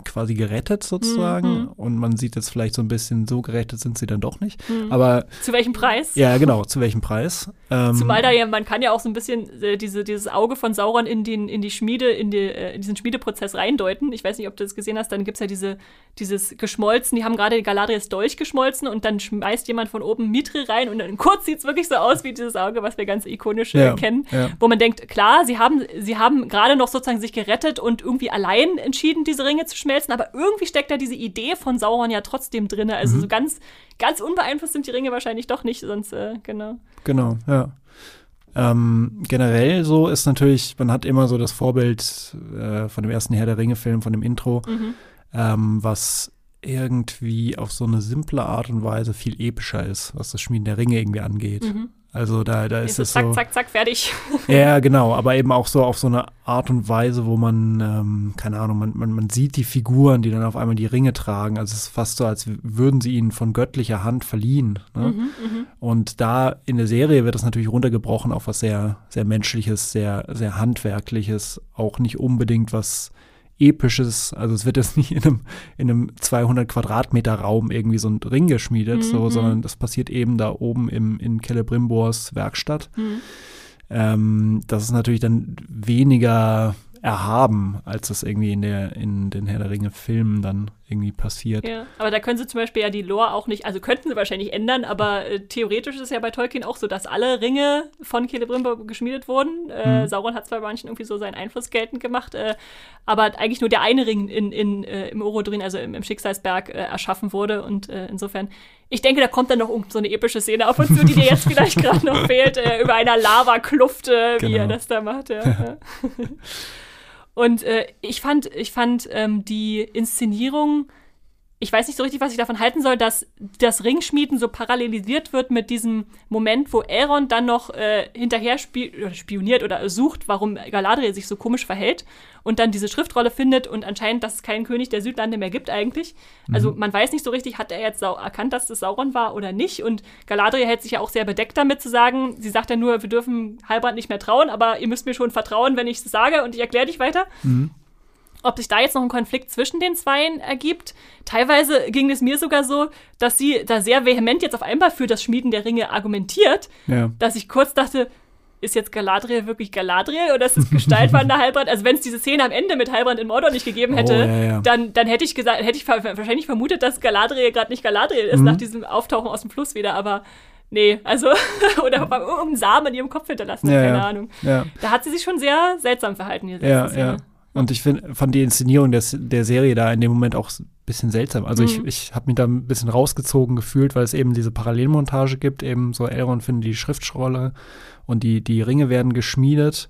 quasi gerettet sozusagen mhm. und man sieht jetzt vielleicht so ein bisschen, so gerettet sind sie dann doch nicht. Mhm. Aber zu welchem Preis? Ja, genau, zu welchem Preis? Ähm, Zumal da ja, man kann ja auch so ein bisschen äh, diese, dieses Auge von Sauron in, den, in die Schmiede, in, die, äh, in diesen Schmiedeprozess reindeuten. Ich weiß nicht, ob du das gesehen hast, dann gibt es ja diese, dieses geschmolzen, die haben gerade Galadriels Dolch geschmolzen und dann schmeißt jemand von oben Mitri rein und dann kurz sieht es wirklich so aus wie dieses Auge, was wir ganz ikonisch ja, kennen, ja. wo man denkt, klar, sie haben, sie haben gerade noch sozusagen sich gerettet und irgendwie allein entschieden, diese Ringe zu schmelzen, aber irgendwie steckt da diese Idee von Sauron ja trotzdem drin. Also mhm. so ganz, ganz unbeeinflusst sind die Ringe wahrscheinlich doch nicht, sonst, äh, genau. Genau, ja. Ähm, generell so ist natürlich, man hat immer so das Vorbild äh, von dem ersten Herr der Ringe-Film, von dem Intro, mhm. ähm, was irgendwie auf so eine simple Art und Weise viel epischer ist, was das Schmieden der Ringe irgendwie angeht. Mhm. Also da, da ist es zack, so. Zack, zack, fertig. Ja, genau, aber eben auch so auf so eine Art und Weise, wo man, ähm, keine Ahnung, man, man, man sieht die Figuren, die dann auf einmal die Ringe tragen. Also es ist fast so, als würden sie ihnen von göttlicher Hand verliehen. Ne? Mhm, mhm. und da in der Serie wird das natürlich runtergebrochen auf was sehr, sehr Menschliches, sehr, sehr Handwerkliches, auch nicht unbedingt was episches, also es wird jetzt nicht in einem, in einem 200 Quadratmeter Raum irgendwie so ein Ring geschmiedet, mhm. so, sondern das passiert eben da oben im, in Celebrimbors Werkstatt. Mhm. Ähm, das ist natürlich dann weniger erhaben, als das irgendwie in der in den Herr der Ringe Filmen dann irgendwie passiert. Ja, aber da können sie zum Beispiel ja die Lore auch nicht, also könnten sie wahrscheinlich ändern, aber äh, theoretisch ist es ja bei Tolkien auch so, dass alle Ringe von Celebrimbor geschmiedet wurden. Äh, mhm. Sauron hat zwar bei manchen irgendwie so seinen Einfluss geltend gemacht, äh, aber eigentlich nur der eine Ring in, in, äh, im Orodrin, also im, im Schicksalsberg, äh, erschaffen wurde und äh, insofern ich denke, da kommt dann noch so eine epische Szene auf uns zu, die dir jetzt vielleicht gerade noch fehlt, über einer Lavakluft, wie genau. er das da macht. Ja. Und äh, ich fand, ich fand ähm, die Inszenierung ich weiß nicht so richtig, was ich davon halten soll, dass das Ringschmieden so parallelisiert wird mit diesem Moment, wo Elrond dann noch äh, hinterher spi oder spioniert oder sucht, warum Galadriel sich so komisch verhält und dann diese Schriftrolle findet und anscheinend, dass es keinen König der Südlande mehr gibt eigentlich. Also mhm. man weiß nicht so richtig, hat er jetzt erkannt, dass das Sauron war oder nicht und Galadriel hält sich ja auch sehr bedeckt damit zu sagen, sie sagt ja nur, wir dürfen Halbrand nicht mehr trauen, aber ihr müsst mir schon vertrauen, wenn ich es sage und ich erkläre dich weiter. Mhm ob sich da jetzt noch ein Konflikt zwischen den Zweien ergibt. Teilweise ging es mir sogar so, dass sie da sehr vehement jetzt auf einmal für das Schmieden der Ringe argumentiert, ja. dass ich kurz dachte, ist jetzt Galadriel wirklich Galadriel oder ist es Gestaltwander Halbrand? Also wenn es diese Szene am Ende mit Halbrand in Mordor nicht gegeben hätte, oh, ja, ja. Dann, dann hätte ich gesagt, hätte ich wahrscheinlich vermutet, dass Galadriel gerade nicht Galadriel ist mhm. nach diesem Auftauchen aus dem Fluss wieder, aber nee, also oder irgendeinen Samen in ihrem Kopf hinterlassen, ja, keine Ahnung. Da hat sie sich schon sehr seltsam verhalten, diese ja, Szene. Und ich find, fand die Inszenierung des, der Serie da in dem Moment auch ein bisschen seltsam. Also mhm. ich, ich habe mich da ein bisschen rausgezogen gefühlt, weil es eben diese Parallelmontage gibt. Eben so Elrond findet die Schriftrolle und die, die Ringe werden geschmiedet.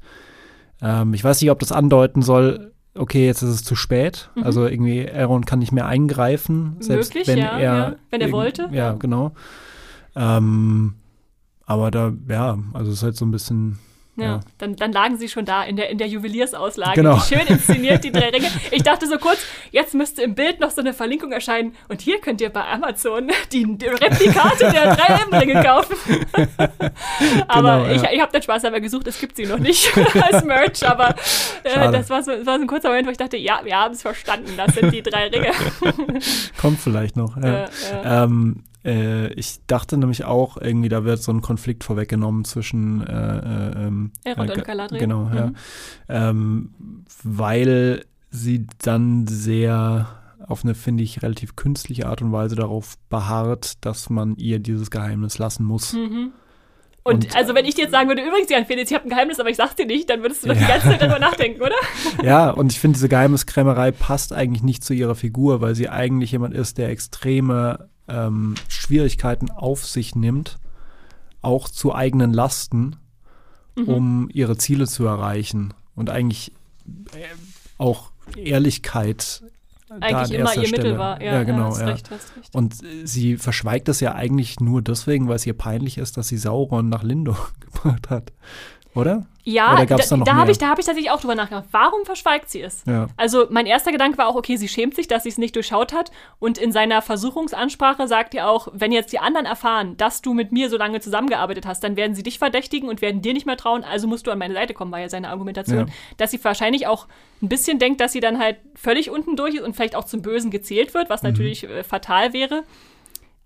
Ähm, ich weiß nicht, ob das andeuten soll, okay, jetzt ist es zu spät. Mhm. Also irgendwie Elrond kann nicht mehr eingreifen, selbst Möglich, wenn ja, er ja. wenn er wollte. Ja, genau. Ähm, aber da, ja, also es ist halt so ein bisschen ja, Dann, dann lagen sie schon da in der, in der Juweliersauslage. Genau. Schön inszeniert, die drei Ringe. Ich dachte so kurz, jetzt müsste im Bild noch so eine Verlinkung erscheinen. Und hier könnt ihr bei Amazon die, die Replikate der drei Ringe kaufen. aber genau, ich, ja. ich habe den Spaß dabei gesucht, es gibt sie noch nicht als Merch. Aber äh, das, war so, das war so ein kurzer Moment, wo ich dachte, ja, wir haben es verstanden. Das sind die drei Ringe. Kommt vielleicht noch. Ja. Äh, äh. Ähm, äh, ich dachte nämlich auch, irgendwie, da wird so ein Konflikt vorweggenommen zwischen äh, äh, ähm, Erod und Galadriel. Genau, mhm. ja. Ähm, weil sie dann sehr auf eine, finde ich, relativ künstliche Art und Weise darauf beharrt, dass man ihr dieses Geheimnis lassen muss. Mhm. Und, und, also wenn ich dir jetzt sagen würde, übrigens, Jan Felix, ich habe ein Geheimnis, aber ich sag's dir nicht, dann würdest du doch ja. die ganze Zeit darüber nachdenken, oder? Ja, und ich finde, diese Geheimniskrämerei passt eigentlich nicht zu ihrer Figur, weil sie eigentlich jemand ist, der extreme ähm, Schwierigkeiten auf sich nimmt, auch zu eigenen Lasten, Mhm. um ihre Ziele zu erreichen. Und eigentlich äh, auch Ehrlichkeit Eigentlich immer ihr Stelle. Mittel war. Ja, ja genau. hast ja. recht, recht. Und sie verschweigt es ja eigentlich nur deswegen, weil es ihr peinlich ist, dass sie Sauron nach Lindor gebracht hat. Oder? Ja, Oder gab's da, da da habe ich, da hab ich tatsächlich auch drüber nachgedacht. Warum verschweigt sie es? Ja. Also mein erster Gedanke war auch, okay, sie schämt sich, dass sie es nicht durchschaut hat. Und in seiner Versuchungsansprache sagt er auch, wenn jetzt die anderen erfahren, dass du mit mir so lange zusammengearbeitet hast, dann werden sie dich verdächtigen und werden dir nicht mehr trauen, also musst du an meine Seite kommen, war ja seine Argumentation. Ja. Dass sie wahrscheinlich auch ein bisschen denkt, dass sie dann halt völlig unten durch ist und vielleicht auch zum Bösen gezählt wird, was natürlich äh, fatal wäre.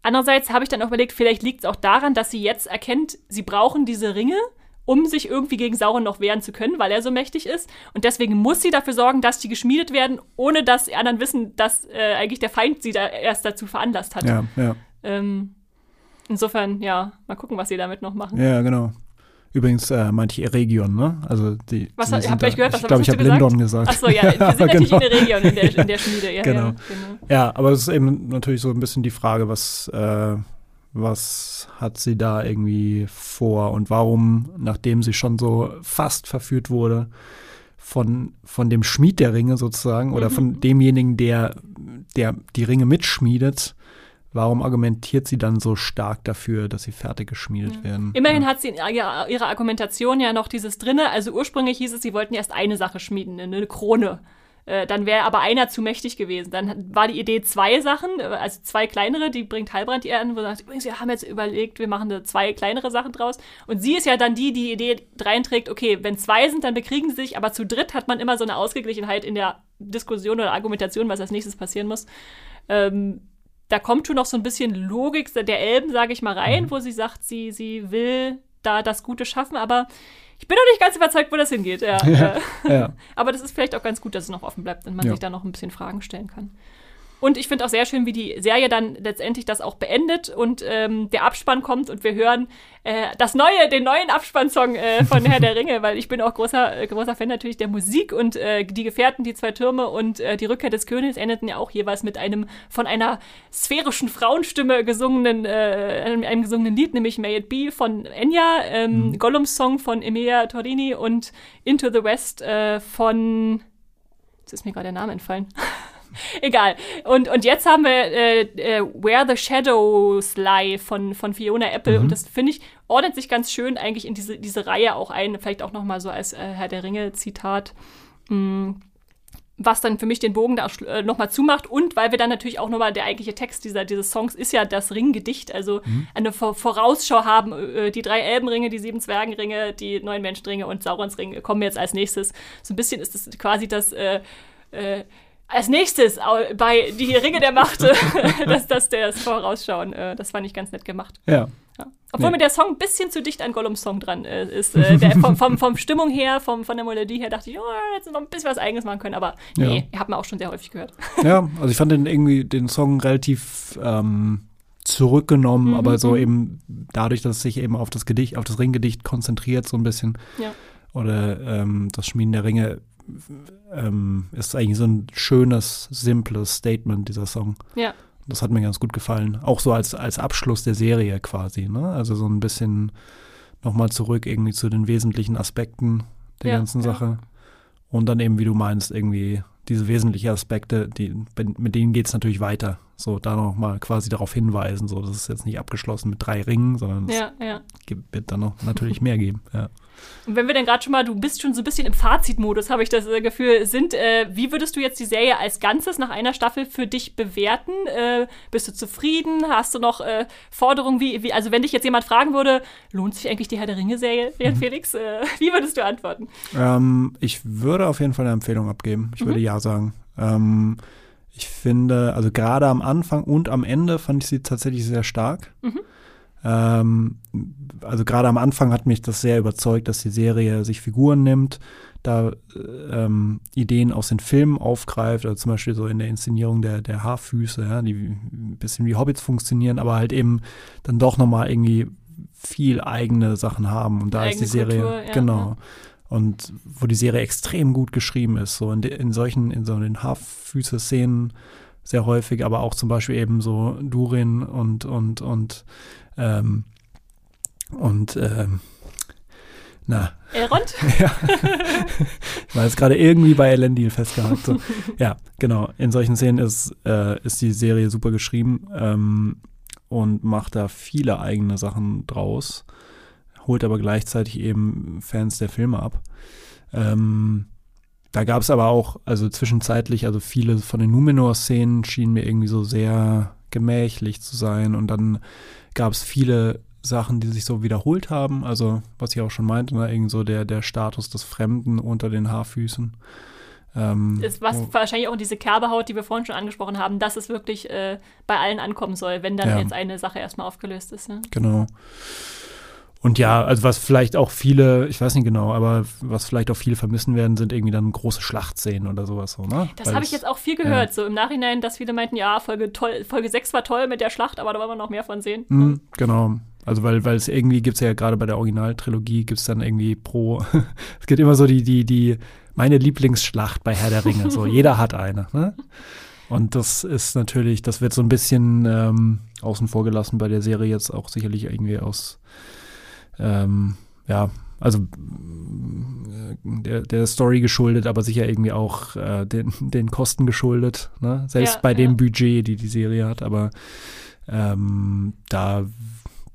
Andererseits habe ich dann auch überlegt, vielleicht liegt es auch daran, dass sie jetzt erkennt, sie brauchen diese Ringe, um sich irgendwie gegen Sauron noch wehren zu können, weil er so mächtig ist. Und deswegen muss sie dafür sorgen, dass die geschmiedet werden, ohne dass die anderen wissen, dass äh, eigentlich der Feind sie da erst dazu veranlasst hat. Ja, ja. Ähm, insofern, ja, mal gucken, was sie damit noch machen. Ja, genau. Übrigens äh, meinte ich Eregion, ne? Also die. Was habt ihr euch gehört? Was- Ich glaube, ich habe? Lindon gesagt. Achso, ja, wir sind natürlich genau. in der Region, in der, in der Schmiede. Ja, Genau. ja, genau. Ja, aber es ist eben natürlich so ein bisschen die Frage, was, äh, was hat sie da irgendwie vor und warum, nachdem sie schon so fast verführt wurde von, von dem Schmied der Ringe sozusagen oder Mhm. von demjenigen, der, der die Ringe mitschmiedet, warum argumentiert sie dann so stark dafür, dass sie fertig geschmiedet werden? Immerhin ja. hat sie in ihrer, ihrer Argumentation ja noch dieses drinne. Also ursprünglich hieß es, sie wollten erst eine Sache schmieden, eine Krone. Äh, dann wäre aber einer zu mächtig gewesen. Dann war die Idee zwei Sachen, äh, also zwei kleinere, die bringt Heilbrand ihr an, wo sie sagt, übrigens, wir haben jetzt überlegt, wir machen da zwei kleinere Sachen draus. Und sie ist ja dann die, die die Idee reinträgt, okay, wenn zwei sind, dann bekriegen sie sich, aber zu dritt hat man immer so eine Ausgeglichenheit in der Diskussion oder Argumentation, was als nächstes passieren muss. Ähm, da kommt schon noch so ein bisschen Logik der Elben, sage ich mal, rein, wo sie sagt, sie, sie will da das Gute schaffen, aber ich bin noch nicht ganz überzeugt, wo das hingeht. Ja, Ja, äh, ja. aber das ist vielleicht auch ganz gut, dass es noch offen bleibt und man sich da noch ein bisschen Fragen stellen kann. Und ich finde auch sehr schön, wie die Serie dann letztendlich das auch beendet und ähm, der Abspann kommt und wir hören äh, das neue, den neuen Abspannsong äh, von Herr der Ringe, weil ich bin auch großer, äh, großer Fan natürlich der Musik und äh, die Gefährten, die zwei Türme und äh, die Rückkehr des Königs endeten ja auch jeweils mit einem von einer sphärischen Frauenstimme gesungenen, äh, einem, einem gesungenen Lied, nämlich May It Be von Enya, ähm, Gollums Song von Emilia Torini und Into the West äh, von Jetzt ist mir gerade der Name entfallen. Egal. Und, und jetzt haben wir äh, äh, Where the Shadows Lie von, von Fiona Apple. Und das finde ich, ordnet sich ganz schön eigentlich in diese, diese Reihe auch ein. Vielleicht auch nochmal so als äh, Herr der Ringe-Zitat. Mm, was dann für mich den Bogen da äh, nochmal zumacht und weil wir dann natürlich auch nochmal, der eigentliche Text dieser, dieses Songs ist ja das Ringgedicht, also eine Vor Vorausschau haben, äh, die drei Elbenringe, die sieben Zwergenringe, die neun Menschenringe und Saurons Ring kommen jetzt als nächstes. So ein bisschen ist das quasi das, äh, äh, als nächstes bei die Ringe der Macht, dass das der Vorausschauen, äh, das fand ich ganz nett gemacht. ja. Ja. Obwohl Nee. mir der Song ein bisschen zu dicht an Gollums Song dran äh, ist. Äh, der, vom, vom, vom Stimmung her, vom, von der Melodie her dachte ich, oh, jetzt noch ein bisschen was Eigenes machen können. Aber nee, hat man auch schon sehr häufig gehört. Ja, also ich fand den irgendwie den Song relativ ähm, zurückgenommen, Mhm, aber so mhm. eben dadurch, dass es sich eben auf das Gedicht, auf das Ringgedicht konzentriert so ein bisschen. Ja. Oder ähm, das Schmieden der Ringe ähm, ist eigentlich so ein schönes, simples Statement, dieser Song. Ja. Das hat mir ganz gut gefallen. Auch so als, als Abschluss der Serie quasi, ne? Also so ein bisschen nochmal zurück irgendwie zu den wesentlichen Aspekten der Ja, ganzen ja. Sache. Und dann eben, wie du meinst, irgendwie diese wesentlichen Aspekte, die, mit denen geht es natürlich weiter. So, da nochmal quasi darauf hinweisen, so, das ist jetzt nicht abgeschlossen mit drei Ringen, sondern es Ja, ja. gibt- wird dann noch natürlich mehr geben. Ja. Und wenn wir denn gerade schon mal, du bist schon so ein bisschen im Fazitmodus, habe ich das äh, Gefühl, sind, äh, wie würdest du jetzt die Serie als Ganzes nach einer Staffel für dich bewerten? Äh, bist du zufrieden? Hast du noch äh, Forderungen? Wie, wie, also wenn dich jetzt jemand fragen würde, lohnt sich eigentlich die Herr der Ringe-Serie, Jan Felix? Äh, wie würdest du antworten? Ähm, ich würde auf jeden Fall eine Empfehlung abgeben. Ich würde Mhm. ja sagen. Ähm, ich finde, also gerade am Anfang und am Ende fand ich sie tatsächlich sehr stark. Mhm. Ähm, also gerade am Anfang hat mich das sehr überzeugt, dass die Serie sich Figuren nimmt, da äh, ähm, Ideen aus den Filmen aufgreift, also zum Beispiel so in der Inszenierung der, der Haarfüße, ja, die ein bisschen wie Hobbits funktionieren, aber halt eben dann doch nochmal irgendwie viel eigene Sachen haben. Und da ist die Eigene Serie, Kultur, ja, genau. ja. Und wo die Serie extrem gut geschrieben ist, so in, in solchen, in so den Haarfüße-Szenen sehr häufig, aber auch zum Beispiel eben so Durin und, und, und ähm, Und ähm, na. Elrond? ja. Ich war jetzt gerade irgendwie bei Elendil festgehakt. So. Ja, genau. In solchen Szenen ist, äh, ist die Serie super geschrieben ähm, und macht da viele eigene Sachen draus, holt aber gleichzeitig eben Fans der Filme ab. Ähm, da gab es aber auch, also zwischenzeitlich, also viele von den Numenor-Szenen schienen mir irgendwie so sehr gemächlich zu sein und dann gab es viele Sachen, die sich so wiederholt haben. Also, was ich auch schon meinte, ne, irgendwie so der, der Status des Fremden unter den Haarfüßen. Ähm, ist was wo, wahrscheinlich auch diese Kerbehaut, die wir vorhin schon angesprochen haben, dass es wirklich äh, bei allen ankommen soll, wenn dann ja. jetzt eine Sache erstmal aufgelöst ist. Ne? Genau. Und ja, also was vielleicht auch viele, ich weiß nicht genau, aber was vielleicht auch viele vermissen werden, sind irgendwie dann große Schlachtszenen oder sowas so, ne? Das habe ich jetzt auch viel gehört, ja. so im Nachhinein, dass viele meinten, ja, Folge, toll, Folge 6 war toll mit der Schlacht, aber da wollen wir noch mehr von sehen. Mhm, genau. Also weil, weil es irgendwie gibt es ja gerade bei der Originaltrilogie, gibt es dann irgendwie pro, es gibt immer so die, die, die, meine Lieblingsschlacht bei Herr der Ringe. So, jeder hat eine, ne? Und das ist natürlich, das wird so ein bisschen ähm, außen vor gelassen bei der Serie jetzt auch sicherlich irgendwie aus ähm, ja, also äh, der, der Story geschuldet, aber sicher irgendwie auch äh, den, den Kosten geschuldet, ne? selbst ja, bei dem Budget, die die Serie hat, aber ähm, da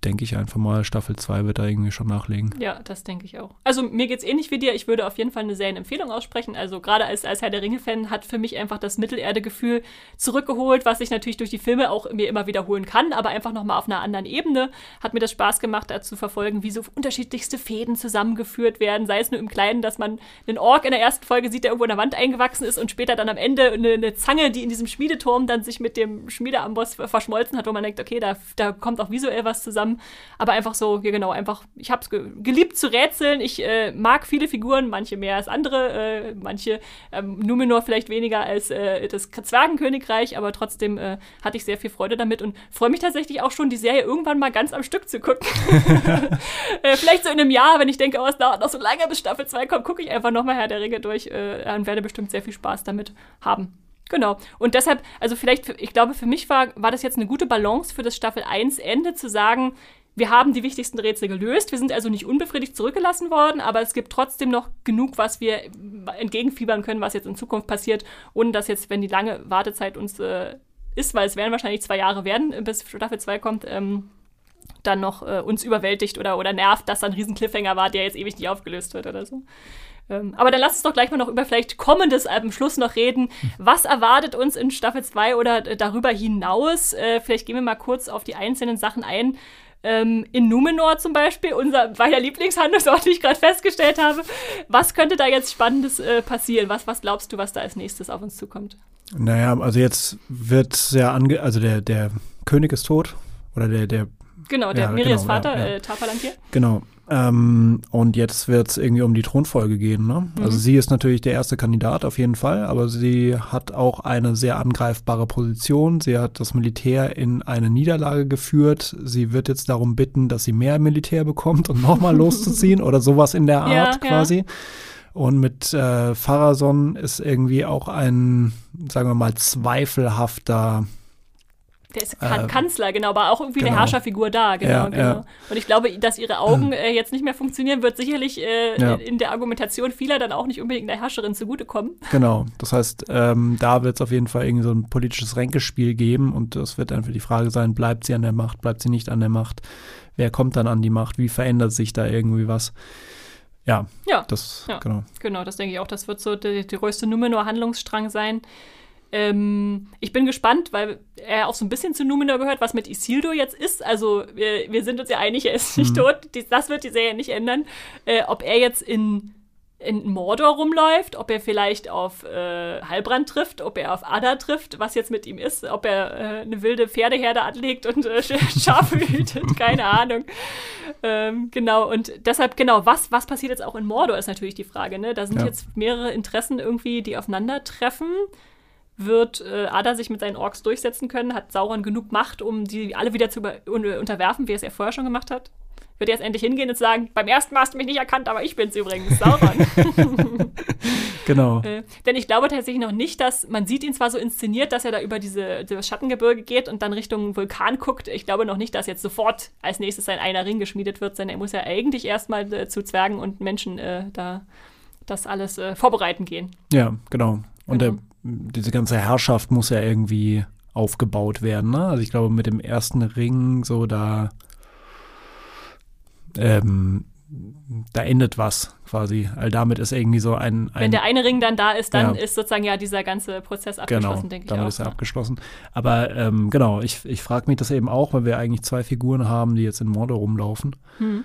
denke ich einfach mal, Staffel 2 wird da irgendwie schon nachlegen. Ja, das denke ich auch. Also mir geht es ähnlich wie dir. Ich würde auf jeden Fall eine Serienempfehlung aussprechen. Also gerade als, als Herr der Ringe-Fan hat für mich einfach das Mittelerde-Gefühl zurückgeholt, was ich natürlich durch die Filme auch mir immer wiederholen kann, aber einfach nochmal auf einer anderen Ebene. Hat mir das Spaß gemacht, da zu verfolgen, wie so unterschiedlichste Fäden zusammengeführt werden. Sei es nur im Kleinen, dass man einen Ork in der ersten Folge sieht, der irgendwo in der Wand eingewachsen ist und später dann am Ende eine, eine Zange, die in diesem Schmiedeturm dann sich mit dem Schmiedeamboss verschmolzen hat, wo man denkt, okay, da, da kommt auch visuell was zusammen. Aber einfach so, ja genau, einfach, ich habe es ge geliebt zu rätseln. Ich äh, mag viele Figuren, manche mehr als andere, äh, manche ähm, Numenor vielleicht weniger als äh, das Zwergenkönigreich, aber trotzdem äh, hatte ich sehr viel Freude damit und freue mich tatsächlich auch schon, die Serie irgendwann mal ganz am Stück zu gucken. Äh, vielleicht so in einem Jahr, wenn ich denke, oh, es dauert noch so lange, bis Staffel 2 kommt, gucke ich einfach nochmal Herr der Ringe durch äh, und werde bestimmt sehr viel Spaß damit haben. Genau. Und deshalb, also vielleicht, ich glaube, für mich war, war das jetzt eine gute Balance für das Staffel 1 Ende zu sagen, wir haben die wichtigsten Rätsel gelöst. Wir sind also nicht unbefriedigt zurückgelassen worden, aber es gibt trotzdem noch genug, was wir entgegenfiebern können, was jetzt in Zukunft passiert, ohne dass jetzt, wenn die lange Wartezeit uns äh, ist, weil es werden wahrscheinlich zwei Jahre werden, bis Staffel 2 kommt, ähm, dann noch äh, uns überwältigt oder, oder nervt, dass da ein riesen Cliffhanger war, der jetzt ewig nicht aufgelöst wird oder so. Ähm, aber dann lass uns doch gleich mal noch über vielleicht Kommendes am Schluss noch reden. Was erwartet uns in Staffel 2 oder darüber hinaus? Äh, vielleicht gehen wir mal kurz auf die einzelnen Sachen ein. Ähm, in Numenor zum Beispiel, unser beider Lieblingshandlungsort, wie ich gerade festgestellt habe. Was könnte da jetzt Spannendes äh, passieren? Was, was glaubst du, was da als nächstes auf uns zukommt? Naja, also jetzt wird ja ange, also der, der König ist tot oder der, der Genau, der ja, Mirias genau, Vater, ja, ja. Äh, Tapalantir. Genau. Ähm, und jetzt wird es irgendwie um die Thronfolge gehen. Ne? Mhm. Also sie ist natürlich der erste Kandidat auf jeden Fall, aber sie hat auch eine sehr angreifbare Position. Sie hat das Militär in eine Niederlage geführt. Sie wird jetzt darum bitten, dass sie mehr Militär bekommt und nochmal loszuziehen oder sowas in der Art ja, quasi. Ja. Und mit äh, Pharason ist irgendwie auch ein, sagen wir mal, zweifelhafter der ist ähm, Kanzler, genau, aber auch irgendwie genau. eine Herrscherfigur da, genau, ja, genau. Ja. Und ich glaube, dass ihre Augen äh, jetzt nicht mehr funktionieren, wird sicherlich äh, ja. in der Argumentation vieler dann auch nicht unbedingt der Herrscherin zugutekommen. Genau, das heißt, ähm, da wird es auf jeden Fall irgendwie so ein politisches Ränkespiel geben und das wird einfach die Frage sein, bleibt sie an der Macht, bleibt sie nicht an der Macht, wer kommt dann an die Macht, wie verändert sich da irgendwie was. Ja, ja, das, ja, genau. Genau, das denke ich auch, das wird so der, der größte Numenor-Handlungsstrang sein. Ähm, ich bin gespannt, weil er auch so ein bisschen zu Numenor gehört, was mit Isildur jetzt ist. Also wir, wir sind uns ja einig, er ist nicht mhm. tot. Das wird die Serie nicht ändern. Äh, ob er jetzt in, in Mordor rumläuft, ob er vielleicht auf äh, Halbrand trifft, ob er auf Ada trifft, was jetzt mit ihm ist, ob er äh, eine wilde Pferdeherde anlegt und äh, Schafe hütet, keine Ahnung. Ähm, genau, und deshalb, genau, was, was passiert jetzt auch in Mordor, ist natürlich die Frage. Ne? Da sind ja. jetzt mehrere Interessen irgendwie, die aufeinandertreffen wird äh, Ada sich mit seinen Orks durchsetzen können? Hat Sauron genug Macht, um die alle wieder zu unterwerfen, wie er es ja vorher schon gemacht hat? Wird er jetzt endlich hingehen und sagen, beim ersten Mal hast du mich nicht erkannt, aber ich bin's übrigens, Sauron. Genau. Äh, denn ich glaube tatsächlich noch nicht, dass man sieht ihn zwar so inszeniert, dass er da über diese, das Schattengebirge geht und dann Richtung Vulkan guckt. Ich glaube noch nicht, dass jetzt sofort als nächstes ein einer Ring geschmiedet wird, sondern er muss ja eigentlich erstmal äh, zu Zwergen und Menschen äh, da das alles äh, vorbereiten gehen. Ja, genau. Und Genau. Der, diese ganze Herrschaft muss ja irgendwie aufgebaut werden. Ne? Also ich glaube, mit dem ersten Ring so da ähm, da endet was quasi. All damit ist irgendwie so ein, ein Wenn der eine Ring dann da ist, dann Ja. ist sozusagen ja dieser ganze Prozess Genau, abgeschlossen, denke ich damit auch. ist er abgeschlossen. Aber ähm, genau, ich, ich frage mich das eben auch, weil wir eigentlich zwei Figuren haben, die jetzt in Mordor rumlaufen, Hm.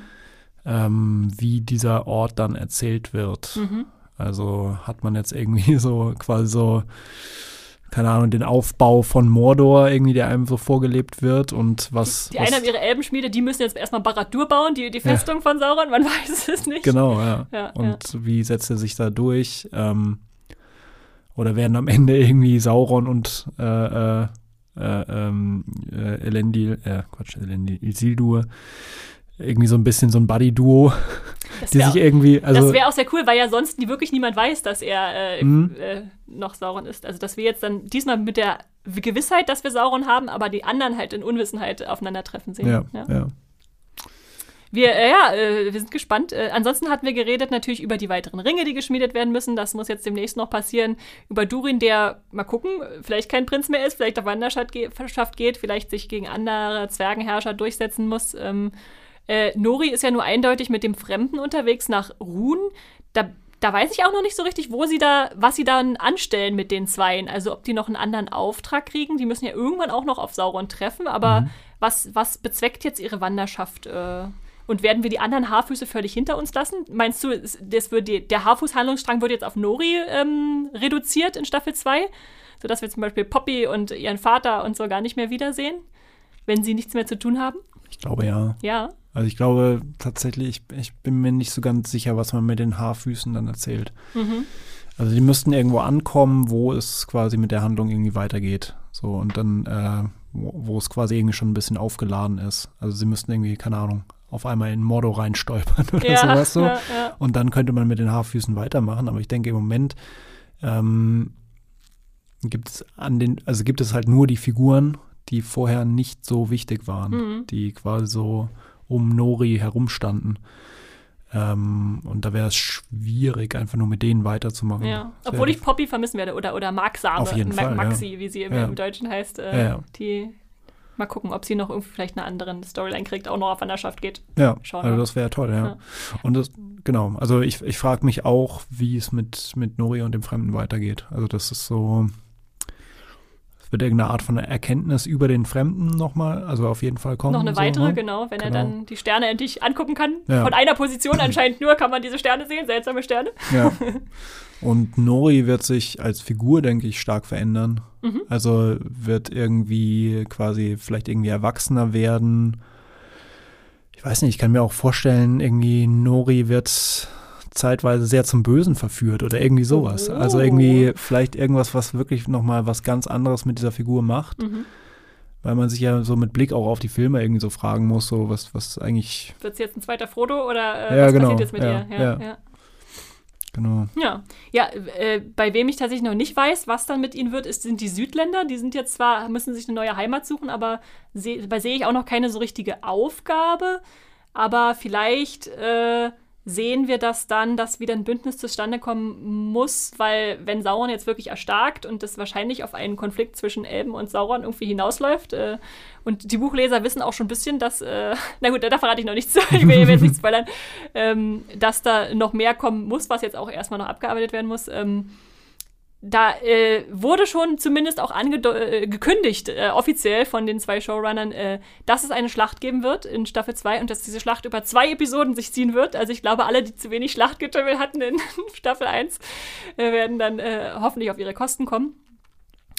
ähm, wie dieser Ort dann erzählt wird. Mhm. Also hat man jetzt irgendwie so quasi so, keine Ahnung, den Aufbau von Mordor irgendwie, der einem so vorgelebt wird und was. Die was einen haben ihre Elbenschmiede, die müssen jetzt erstmal Baradur bauen, die, die Festung von Sauron, man weiß es nicht. Genau, ja. Ja, und wie setzt er sich da durch? Ähm, oder werden am Ende irgendwie Sauron und äh, äh, äh, ähm, äh, Elendil, äh, Quatsch, Elendil, Isildur irgendwie so ein bisschen so ein Buddy-Duo, die sich irgendwie, also das wäre auch sehr cool, weil ja sonst wirklich niemand weiß, dass er äh, Mhm. äh, noch Sauron ist. Also, dass wir jetzt dann diesmal mit der Gewissheit, dass wir Sauron haben, aber die anderen halt in Unwissenheit aufeinandertreffen sehen. ja, ja. Wir, äh, ja, äh, wir sind gespannt. Äh, ansonsten hatten wir geredet natürlich über die weiteren Ringe, die geschmiedet werden müssen. Das muss jetzt demnächst noch passieren. Über Durin, der, mal gucken, vielleicht kein Prinz mehr ist, vielleicht auf Wanderschaft ge Schaft geht, vielleicht sich gegen andere Zwergenherrscher durchsetzen muss. Ähm, äh, Nori ist ja nur eindeutig mit dem Fremden unterwegs nach Ruhn. Da, da weiß ich auch noch nicht so richtig, wo sie da, was sie dann anstellen mit den Zweien. Also ob die noch einen anderen Auftrag kriegen. Die müssen ja irgendwann auch noch auf Sauron treffen. Aber was, was bezweckt jetzt ihre Wanderschaft? Äh, und werden wir die anderen Haarfüße völlig hinter uns lassen? Meinst du, das wird die, der Haarfuß-Handlungsstrang wird jetzt auf Nori ähm, reduziert in Staffel 2? Sodass wir zum Beispiel Poppy und ihren Vater und so gar nicht mehr wiedersehen? Wenn sie nichts mehr zu tun haben? Ich glaube ja. Ja. Also ich glaube tatsächlich, ich, ich bin mir nicht so ganz sicher, was man mit den Haarfüßen dann erzählt. Mhm. Also die müssten irgendwo ankommen, wo es quasi mit der Handlung irgendwie weitergeht. So und dann, äh, wo, wo es quasi irgendwie schon ein bisschen aufgeladen ist. Also sie müssten irgendwie, keine Ahnung, auf einmal in Mordor reinstolpern oder Ja, sowas so. ja, ja. Und dann könnte man mit den Haarfüßen weitermachen. Aber ich denke im Moment ähm, gibt es an den, also gibt es halt nur die Figuren, die vorher nicht so wichtig waren, Mhm. die quasi so um Nori herumstanden. Ähm, und da wäre es schwierig, einfach nur mit denen weiterzumachen. Ja, obwohl ich Poppy vermissen werde oder, oder Marksame, Auf jeden Ma Fall, Maxi, wie sie im, Ja. im Deutschen heißt. Äh, Ja, ja. Die mal gucken, ob sie noch irgendwie vielleicht eine andere Storyline kriegt, auch noch auf Wanderschaft geht. Ja, Schauen also das wäre toll, ja. Ja. Und das, genau, also ich, ich frage mich auch, wie es mit, mit Nori und dem Fremden weitergeht. Also das ist so, wird irgendeine Art von Erkenntnis über den Fremden nochmal, also auf jeden Fall kommen. noch eine so, weitere, ne? genau, wenn er Genau. dann die Sterne endlich angucken kann. Ja. Von einer Position anscheinend nur kann man diese Sterne sehen, seltsame Sterne. Ja. Und Nori wird sich als Figur, denke ich, stark verändern. Mhm. Also wird irgendwie quasi vielleicht irgendwie erwachsener werden. Ich weiß nicht, ich kann mir auch vorstellen, irgendwie Nori wird zeitweise sehr zum Bösen verführt oder irgendwie sowas. Oh. Also irgendwie vielleicht irgendwas, was wirklich nochmal was ganz anderes mit dieser Figur macht. Mhm. Weil man sich ja so mit Blick auch auf die Filme irgendwie so fragen muss, so was, was eigentlich, Wird sie jetzt ein zweiter Frodo oder äh, Ja, was genau, passiert jetzt mit ja, ihr? Ja, ja. ja. genau. Ja, ja äh, bei wem ich tatsächlich noch nicht weiß, was dann mit ihnen wird, ist, sind die Südländer. Die sind jetzt zwar, müssen sich eine neue Heimat suchen, aber seh, dabei sehe ich auch noch keine so richtige Aufgabe. Aber vielleicht äh, sehen wir das dann, dass wieder ein Bündnis zustande kommen muss, weil wenn Sauron jetzt wirklich erstarkt und das wahrscheinlich auf einen Konflikt zwischen Elben und Sauron irgendwie hinausläuft, äh, und die Buchleser wissen auch schon ein bisschen, dass, äh, na gut, da verrate ich noch nichts, ich will jetzt nicht spoilern, ähm, dass da noch mehr kommen muss, was jetzt auch erstmal noch abgearbeitet werden muss. Ähm, da äh, wurde schon zumindest auch äh, gekündigt, äh, offiziell von den zwei Showrunnern, äh, dass es eine Schlacht geben wird in Staffel 2 und dass diese Schlacht über zwei Episoden sich ziehen wird. Also ich glaube, alle, die zu wenig Schlachtgetümmel hatten in Staffel 1, äh, werden dann äh, hoffentlich auf ihre Kosten kommen.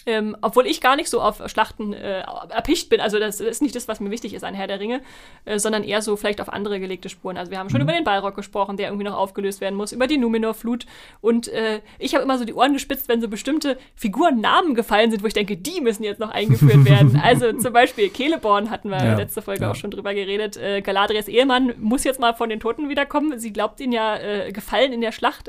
Ähm, obwohl ich gar nicht so auf Schlachten äh, erpicht bin. Also das ist nicht das, was mir wichtig ist an Herr der Ringe, äh, sondern eher so vielleicht auf andere gelegte Spuren. Also wir haben schon über den Balrog gesprochen, der irgendwie noch aufgelöst werden muss, über die Numenor-Flut. Und äh, ich habe immer so die Ohren gespitzt, wenn so bestimmte Figuren Namen gefallen sind, wo ich denke, die müssen jetzt noch eingeführt werden. also zum Beispiel Celeborn hatten wir Ja, letzte Folge ja. auch schon drüber geredet. Äh, Galadriels Ehemann muss jetzt mal von den Toten wiederkommen. Sie glaubt ihn ja äh, gefallen in der Schlacht.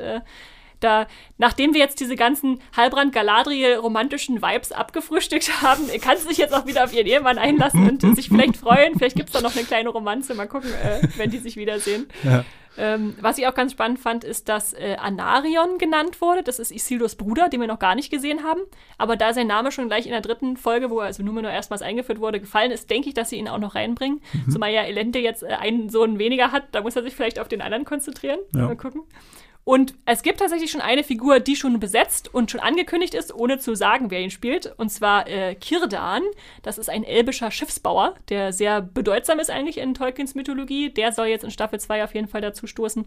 Da, nachdem wir jetzt diese ganzen Halbrand Galadriel romantischen Vibes abgefrühstückt haben, kann sie sich jetzt auch wieder auf ihren Ehemann einlassen und sich vielleicht freuen. Vielleicht gibt es da noch eine kleine Romanze. Mal gucken, äh, wenn die sich wiedersehen. Ja. Ähm, was ich auch ganz spannend fand, ist, dass äh, Anarion genannt wurde. Das ist Isildurs Bruder, den wir noch gar nicht gesehen haben. Aber da sein Name schon gleich in der dritten Folge, wo er also Numenor erstmals eingeführt wurde, gefallen ist, denke ich, dass sie ihn auch noch reinbringen. Mhm. Zumal ja Elente jetzt äh, einen Sohn weniger hat, da muss er sich vielleicht auf den anderen konzentrieren. Ja. Mal gucken. Und es gibt tatsächlich schon eine Figur, die schon besetzt und schon angekündigt ist, ohne zu sagen, wer ihn spielt. Und zwar äh, Kirdan. Das ist ein elbischer Schiffsbauer, der sehr bedeutsam ist eigentlich in Tolkiens Mythologie. Der soll jetzt in Staffel 2 auf jeden Fall dazu stoßen.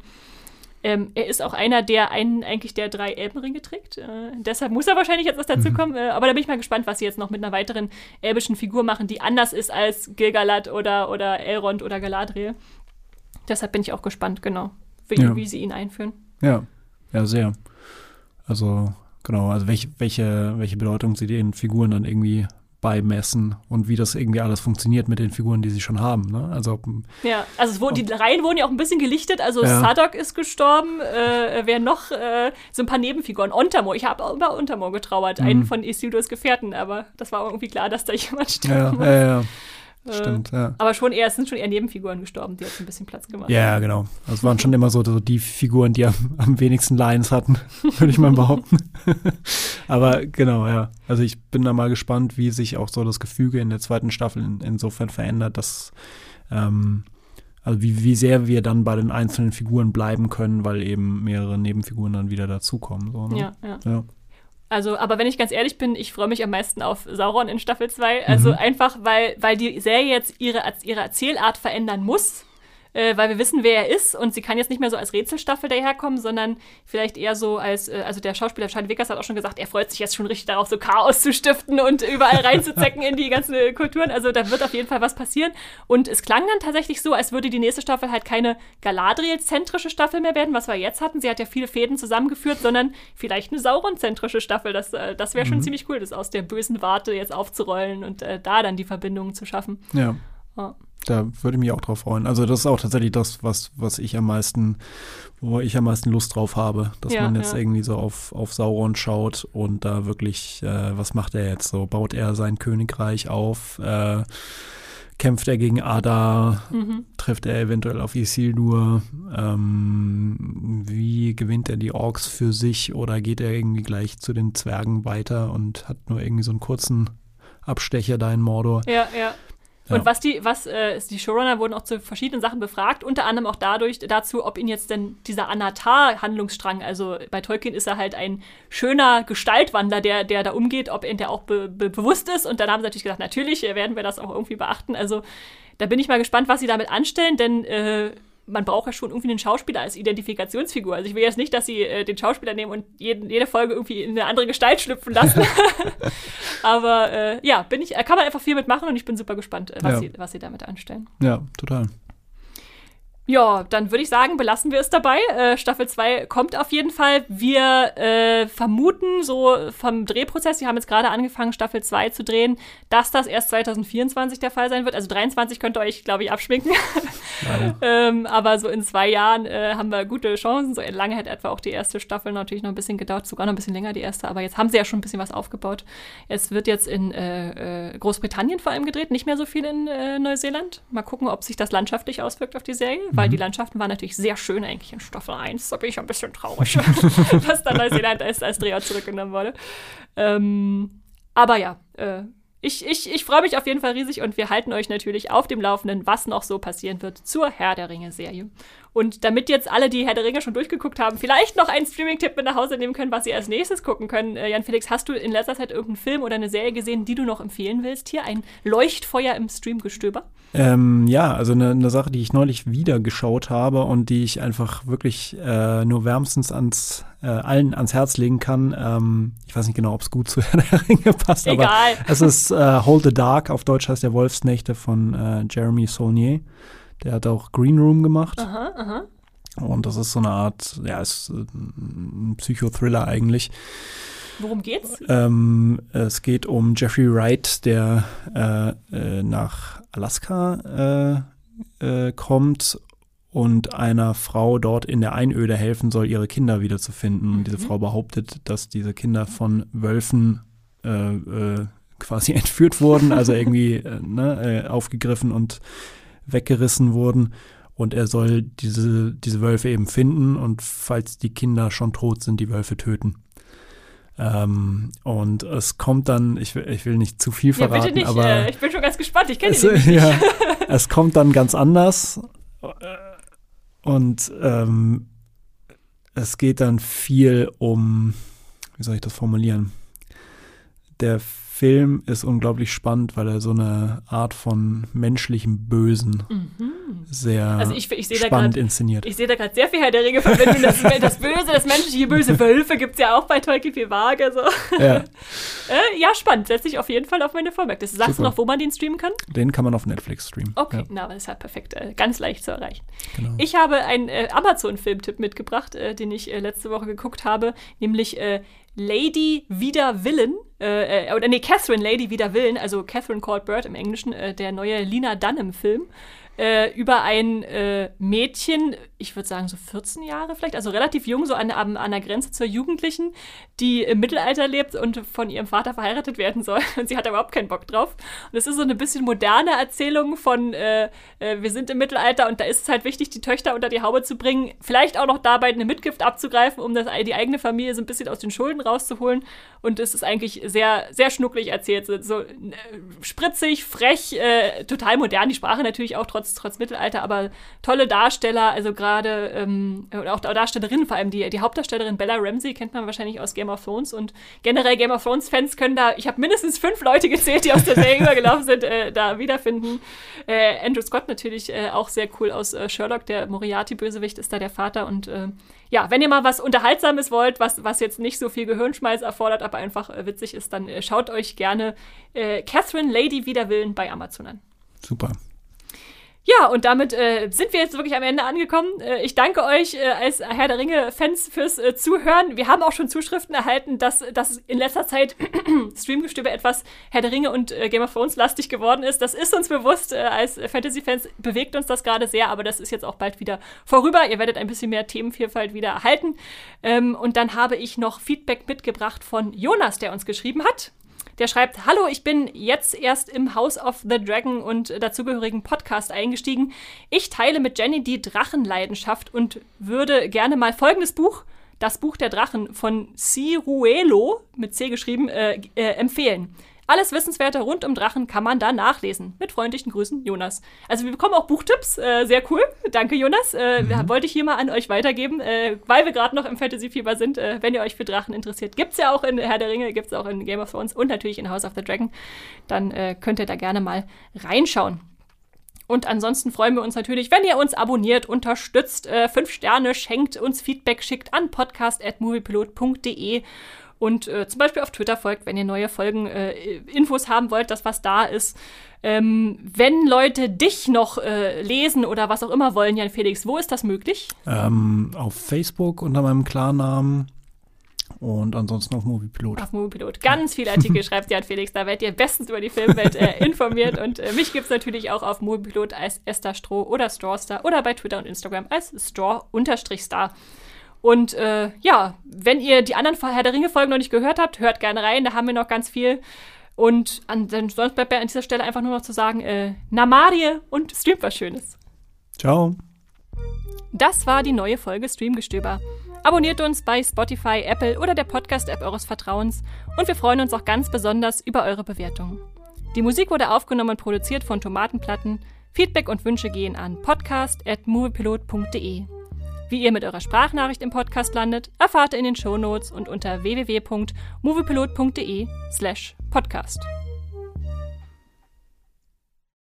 Ähm, er ist auch einer, der einen eigentlich der drei Elbenringe trägt. Äh, deshalb muss er wahrscheinlich jetzt was dazu mhm. kommen. Äh, aber da bin ich mal gespannt, was sie jetzt noch mit einer weiteren elbischen Figur machen, die anders ist als Gilgalad oder, oder Elrond oder Galadriel. Deshalb bin ich auch gespannt, genau, wie, ja. wie sie ihn einführen. Ja, ja, sehr. Also, genau, also welche, welche, welche Bedeutung sie den Figuren dann irgendwie beimessen und wie das irgendwie alles funktioniert mit den Figuren, die sie schon haben. Ne? Also, ja, also es wurden, die Reihen wurden ja auch ein bisschen gelichtet. Also ja. Sadok ist gestorben, äh, wer noch? Äh, so ein paar Nebenfiguren. Ontamo, ich habe auch über Ontamo getrauert, mhm. einen von Isildurs Gefährten, aber das war irgendwie klar, dass da jemand sterben ja, muss. Ja, ja. Stimmt, ja. Aber schon eher, es sind schon eher Nebenfiguren gestorben, die jetzt ein bisschen Platz gemacht ja, haben. Ja, genau. Das also waren schon immer so, so die Figuren, die am, am wenigsten Lines hatten, würde ich mal behaupten. Aber genau, ja. Also ich bin da mal gespannt, wie sich auch so das Gefüge in der zweiten Staffel in, insofern verändert, dass ähm, also wie, wie sehr wir dann bei den einzelnen Figuren bleiben können, weil eben mehrere Nebenfiguren dann wieder dazukommen. So, ne? ja, ja. ja. Also, aber wenn ich ganz ehrlich bin, ich freue mich am meisten auf Sauron in Staffel 2. Also mhm. einfach, weil, weil die Serie jetzt ihre, ihre Erzählart verändern muss äh, weil wir wissen, wer er ist und sie kann jetzt nicht mehr so als Rätselstaffel daherkommen, sondern vielleicht eher so als, äh, also der Schauspieler Charlie Wickers hat auch schon gesagt, er freut sich jetzt schon richtig darauf, so Chaos zu stiften und überall reinzuzecken in die ganzen Kulturen. Also da wird auf jeden Fall was passieren. Und es klang dann tatsächlich so, als würde die nächste Staffel halt keine Galadriel-zentrische Staffel mehr werden, was wir jetzt hatten. Sie hat ja viele Fäden zusammengeführt, sondern vielleicht eine Sauron-zentrische Staffel. Das, äh, das wäre schon mhm. ziemlich cool, das aus der bösen Warte jetzt aufzurollen und äh, da dann die Verbindungen zu schaffen. Ja. ja. Da würde ich mich auch drauf freuen. Also das ist auch tatsächlich das, was, was ich am meisten, wo ich am meisten Lust drauf habe, dass ja, man jetzt ja. irgendwie so auf, auf Sauron schaut und da wirklich, äh, was macht er jetzt so? Baut er sein Königreich auf? Äh, kämpft er gegen Ada? Mhm. Trifft er eventuell auf Isildur? Ähm, wie gewinnt er die Orks für sich oder geht er irgendwie gleich zu den Zwergen weiter und hat nur irgendwie so einen kurzen Abstecher da in Mordor? Ja, ja. Und was die, was äh, die Showrunner wurden auch zu verschiedenen Sachen befragt, unter anderem auch dadurch dazu, ob ihn jetzt denn dieser Anatar-Handlungsstrang, also bei Tolkien ist er halt ein schöner Gestaltwandler, der, der da umgeht, ob ihn der auch be be bewusst ist. Und dann haben sie natürlich gesagt, natürlich werden wir das auch irgendwie beachten. Also da bin ich mal gespannt, was sie damit anstellen, denn äh, man braucht ja schon irgendwie einen Schauspieler als Identifikationsfigur. Also ich will jetzt nicht, dass sie äh, den Schauspieler nehmen und jeden, jede Folge irgendwie in eine andere Gestalt schlüpfen lassen. Aber äh, ja, bin ich, kann man einfach viel mitmachen und ich bin super gespannt, äh, was, ja. sie, was sie damit anstellen. Ja, total. Ja, dann würde ich sagen, belassen wir es dabei. Äh, Staffel 2 kommt auf jeden Fall. Wir äh, vermuten so vom Drehprozess, wir haben jetzt gerade angefangen, Staffel 2 zu drehen, dass das erst 2024 der Fall sein wird. Also 23 könnt ihr euch, glaube ich, abschminken. ähm, aber so in zwei Jahren äh, haben wir gute Chancen. So lange hätte etwa auch die erste Staffel natürlich noch ein bisschen gedauert, sogar noch ein bisschen länger die erste. Aber jetzt haben sie ja schon ein bisschen was aufgebaut. Es wird jetzt in äh, äh, Großbritannien vor allem gedreht, nicht mehr so viel in äh, Neuseeland. Mal gucken, ob sich das landschaftlich auswirkt auf die Serie weil mhm. die Landschaften waren natürlich sehr schön eigentlich in Staffel 1. Da bin ich ein bisschen traurig, dass dann Neuseeland als, als Drehort zurückgenommen wurde. Ähm, aber ja, äh, ich, ich, ich freue mich auf jeden Fall riesig und wir halten euch natürlich auf dem Laufenden, was noch so passieren wird zur Herr der Ringe-Serie. Und damit jetzt alle, die Herr der Ringe schon durchgeguckt haben, vielleicht noch einen Streaming-Tipp mit nach Hause nehmen können, was sie als nächstes gucken können. Äh, Jan Felix, hast du in letzter Zeit irgendeinen Film oder eine Serie gesehen, die du noch empfehlen willst? Hier ein Leuchtfeuer im Streamgestöber? Ähm, ja, also eine, eine, Sache, die ich neulich wieder geschaut habe und die ich einfach wirklich äh, nur wärmstens ans äh, allen ans Herz legen kann. Ähm, ich weiß nicht genau, ob es gut zu Herr der Ringe passt, Egal. aber es ist äh, Hold the Dark, auf Deutsch heißt der Wolfsnächte von äh, Jeremy Saulnier. Der hat auch Green Room gemacht. Aha, aha. Und das ist so eine Art, ja, ist äh, ein Psychothriller eigentlich. Worum geht's? Ähm, es geht um Jeffrey Wright, der äh, äh, nach Alaska äh, äh kommt und einer Frau dort in der Einöde helfen soll, ihre Kinder wiederzufinden. Und diese Frau behauptet, dass diese Kinder von Wölfen äh, äh, quasi entführt wurden, also irgendwie äh, ne, äh, aufgegriffen und weggerissen wurden. Und er soll diese, diese Wölfe eben finden und falls die Kinder schon tot sind, die Wölfe töten. Ähm, und es kommt dann, ich will, ich will nicht zu viel verraten, ja, bitte nicht. aber Äh, ich bin schon ganz gespannt. Ich kenne es, nicht. ja, es kommt dann ganz anders und ähm, es geht dann viel um, wie soll ich das formulieren? Der Film ist unglaublich spannend, weil er so eine Art von menschlichem Bösen sehr Also ich- ich spannend grad- inszeniert. Ich sehe da gerade sehr viel Herr der Ringe Verbindung. Das, das Böse, das menschliche Böse. Wölfe gibt es ja auch bei Tolkien viel vage. So. ja, Äh, ja, spannend. Setze ich auf jeden Fall auf meine Vormerkliste. Sagst du Super. noch, wo man den streamen kann? den kann man auf Netflix streamen. Okay, Ja, na, das ist halt perfekt. Äh, ganz leicht zu erreichen. genau. Ich habe einen äh, Amazon-Filmtipp mitgebracht, äh, den ich äh, letzte Woche geguckt habe, nämlich äh, Lady Wider Willen, äh, äh, oder nee, Catherine Lady Wider Willen, also Catherine Called Bird im Englischen, äh, der neue Lina Dunham-Film. Äh, über ein äh, Mädchen, ich würde sagen so 14 Jahre vielleicht, also relativ jung, so an, an, an der Grenze zur Jugendlichen, die im Mittelalter lebt und von ihrem Vater verheiratet werden soll. Und sie hat überhaupt keinen Bock drauf. Und es ist so eine bisschen moderne Erzählung von, äh, äh, wir sind im Mittelalter und da ist es halt wichtig, die Töchter unter die Haube zu bringen. Vielleicht auch noch dabei eine Mitgift abzugreifen, um das, die eigene Familie so ein bisschen aus den Schulden rauszuholen. Und es ist eigentlich sehr, sehr schnucklig erzählt. So, äh, spritzig, frech, äh, total modern. Die Sprache natürlich auch trotz, trotz Mittelalter, aber tolle Darsteller, also gerade, ähm, auch Darstellerinnen, vor allem die, die Hauptdarstellerin Bella Ramsey kennt man wahrscheinlich aus Game of Thrones und generell Game of Thrones-Fans können da, ich habe mindestens fünf Leute gezählt, die aus der Serie übergelaufen sind, äh, da wiederfinden. Äh, Andrew Scott natürlich äh, auch sehr cool aus äh, Sherlock, der Moriarty-Bösewicht ist da der Vater und äh, ja, wenn ihr mal was Unterhaltsames wollt, was, was jetzt nicht so viel Gehirnschmalz erfordert, aber einfach äh, witzig ist, dann schaut euch gerne Catherine Lady Widerwillen bei Amazon an. Super. Ja, und damit äh, sind wir jetzt wirklich am Ende angekommen. Äh, ich danke euch äh, als Herr der Ringe-Fans fürs äh, Zuhören. Wir haben auch schon Zuschriften erhalten, dass, dass in letzter Zeit Streamgestöber etwas Herr der Ringe und äh, Game of Thrones lastig geworden ist. Das ist uns bewusst. Äh, als Fantasy-Fans bewegt uns das gerade sehr, aber das ist jetzt auch bald wieder vorüber. Ihr werdet ein bisschen mehr Themenvielfalt wieder erhalten. Ähm, und dann habe ich noch Feedback mitgebracht von Jonas, der uns geschrieben hat. Der schreibt, hallo, ich bin jetzt erst im House of the Dragon und dazugehörigen Podcast eingestiegen. Ich teile mit Jenny die Drachenleidenschaft und würde gerne mal folgendes Buch, das Buch der Drachen von Ciruelo, mit C geschrieben, äh, äh, empfehlen. Alles Wissenswerte rund um Drachen kann man da nachlesen. Mit freundlichen Grüßen, Jonas. Also wir bekommen auch Buchtipps, äh, sehr cool. Danke, Jonas. Äh, Wollte ich hier mal an euch weitergeben, äh, weil wir gerade noch im Fantasy-Fieber sind. Äh, wenn ihr euch für Drachen interessiert, gibt's ja auch in Herr der Ringe, gibt's auch in Game of Thrones und natürlich in House of the Dragon. Dann äh, könnt ihr da gerne mal reinschauen. Und ansonsten freuen wir uns natürlich, wenn ihr uns abonniert, unterstützt, äh, fünf Sterne schenkt, uns Feedback schickt an podcast.moviepilot.de und äh, zum Beispiel auf Twitter folgt, wenn ihr neue Folgen, äh, Infos haben wollt, dass was da ist. Ähm, wenn Leute dich noch äh, lesen oder was auch immer wollen, Jan Felix, wo ist das möglich? Ähm, auf Facebook unter meinem Klarnamen und ansonsten auf Moviepilot. Auf Moviepilot. Ganz viele Artikel schreibt Jan Felix, da werdet ihr bestens über die Filmwelt äh, informiert. Und äh, mich gibt's natürlich auch auf Moviepilot als Esther Stroh oder Strawstar oder bei Twitter und Instagram als Straw-Star. Und äh, ja, wenn ihr die anderen Herr der Ringe-Folgen noch nicht gehört habt, hört gerne rein, da haben wir noch ganz viel. Und an, dann sonst bleibt mir an dieser Stelle einfach nur noch zu sagen, äh, Namarie und streamt was Schönes. Ciao. Das war die neue Folge Streamgestöber. Abonniert uns bei Spotify, Apple oder der Podcast-App eures Vertrauens und wir freuen uns auch ganz besonders über eure Bewertungen. Die Musik wurde aufgenommen und produziert von Tomatenplatten. Feedback und Wünsche gehen an podcast.moviepilot.de. Wie ihr mit eurer Sprachnachricht im Podcast landet, erfahrt ihr in den Shownotes und unter www.moviepilot.de slash podcast.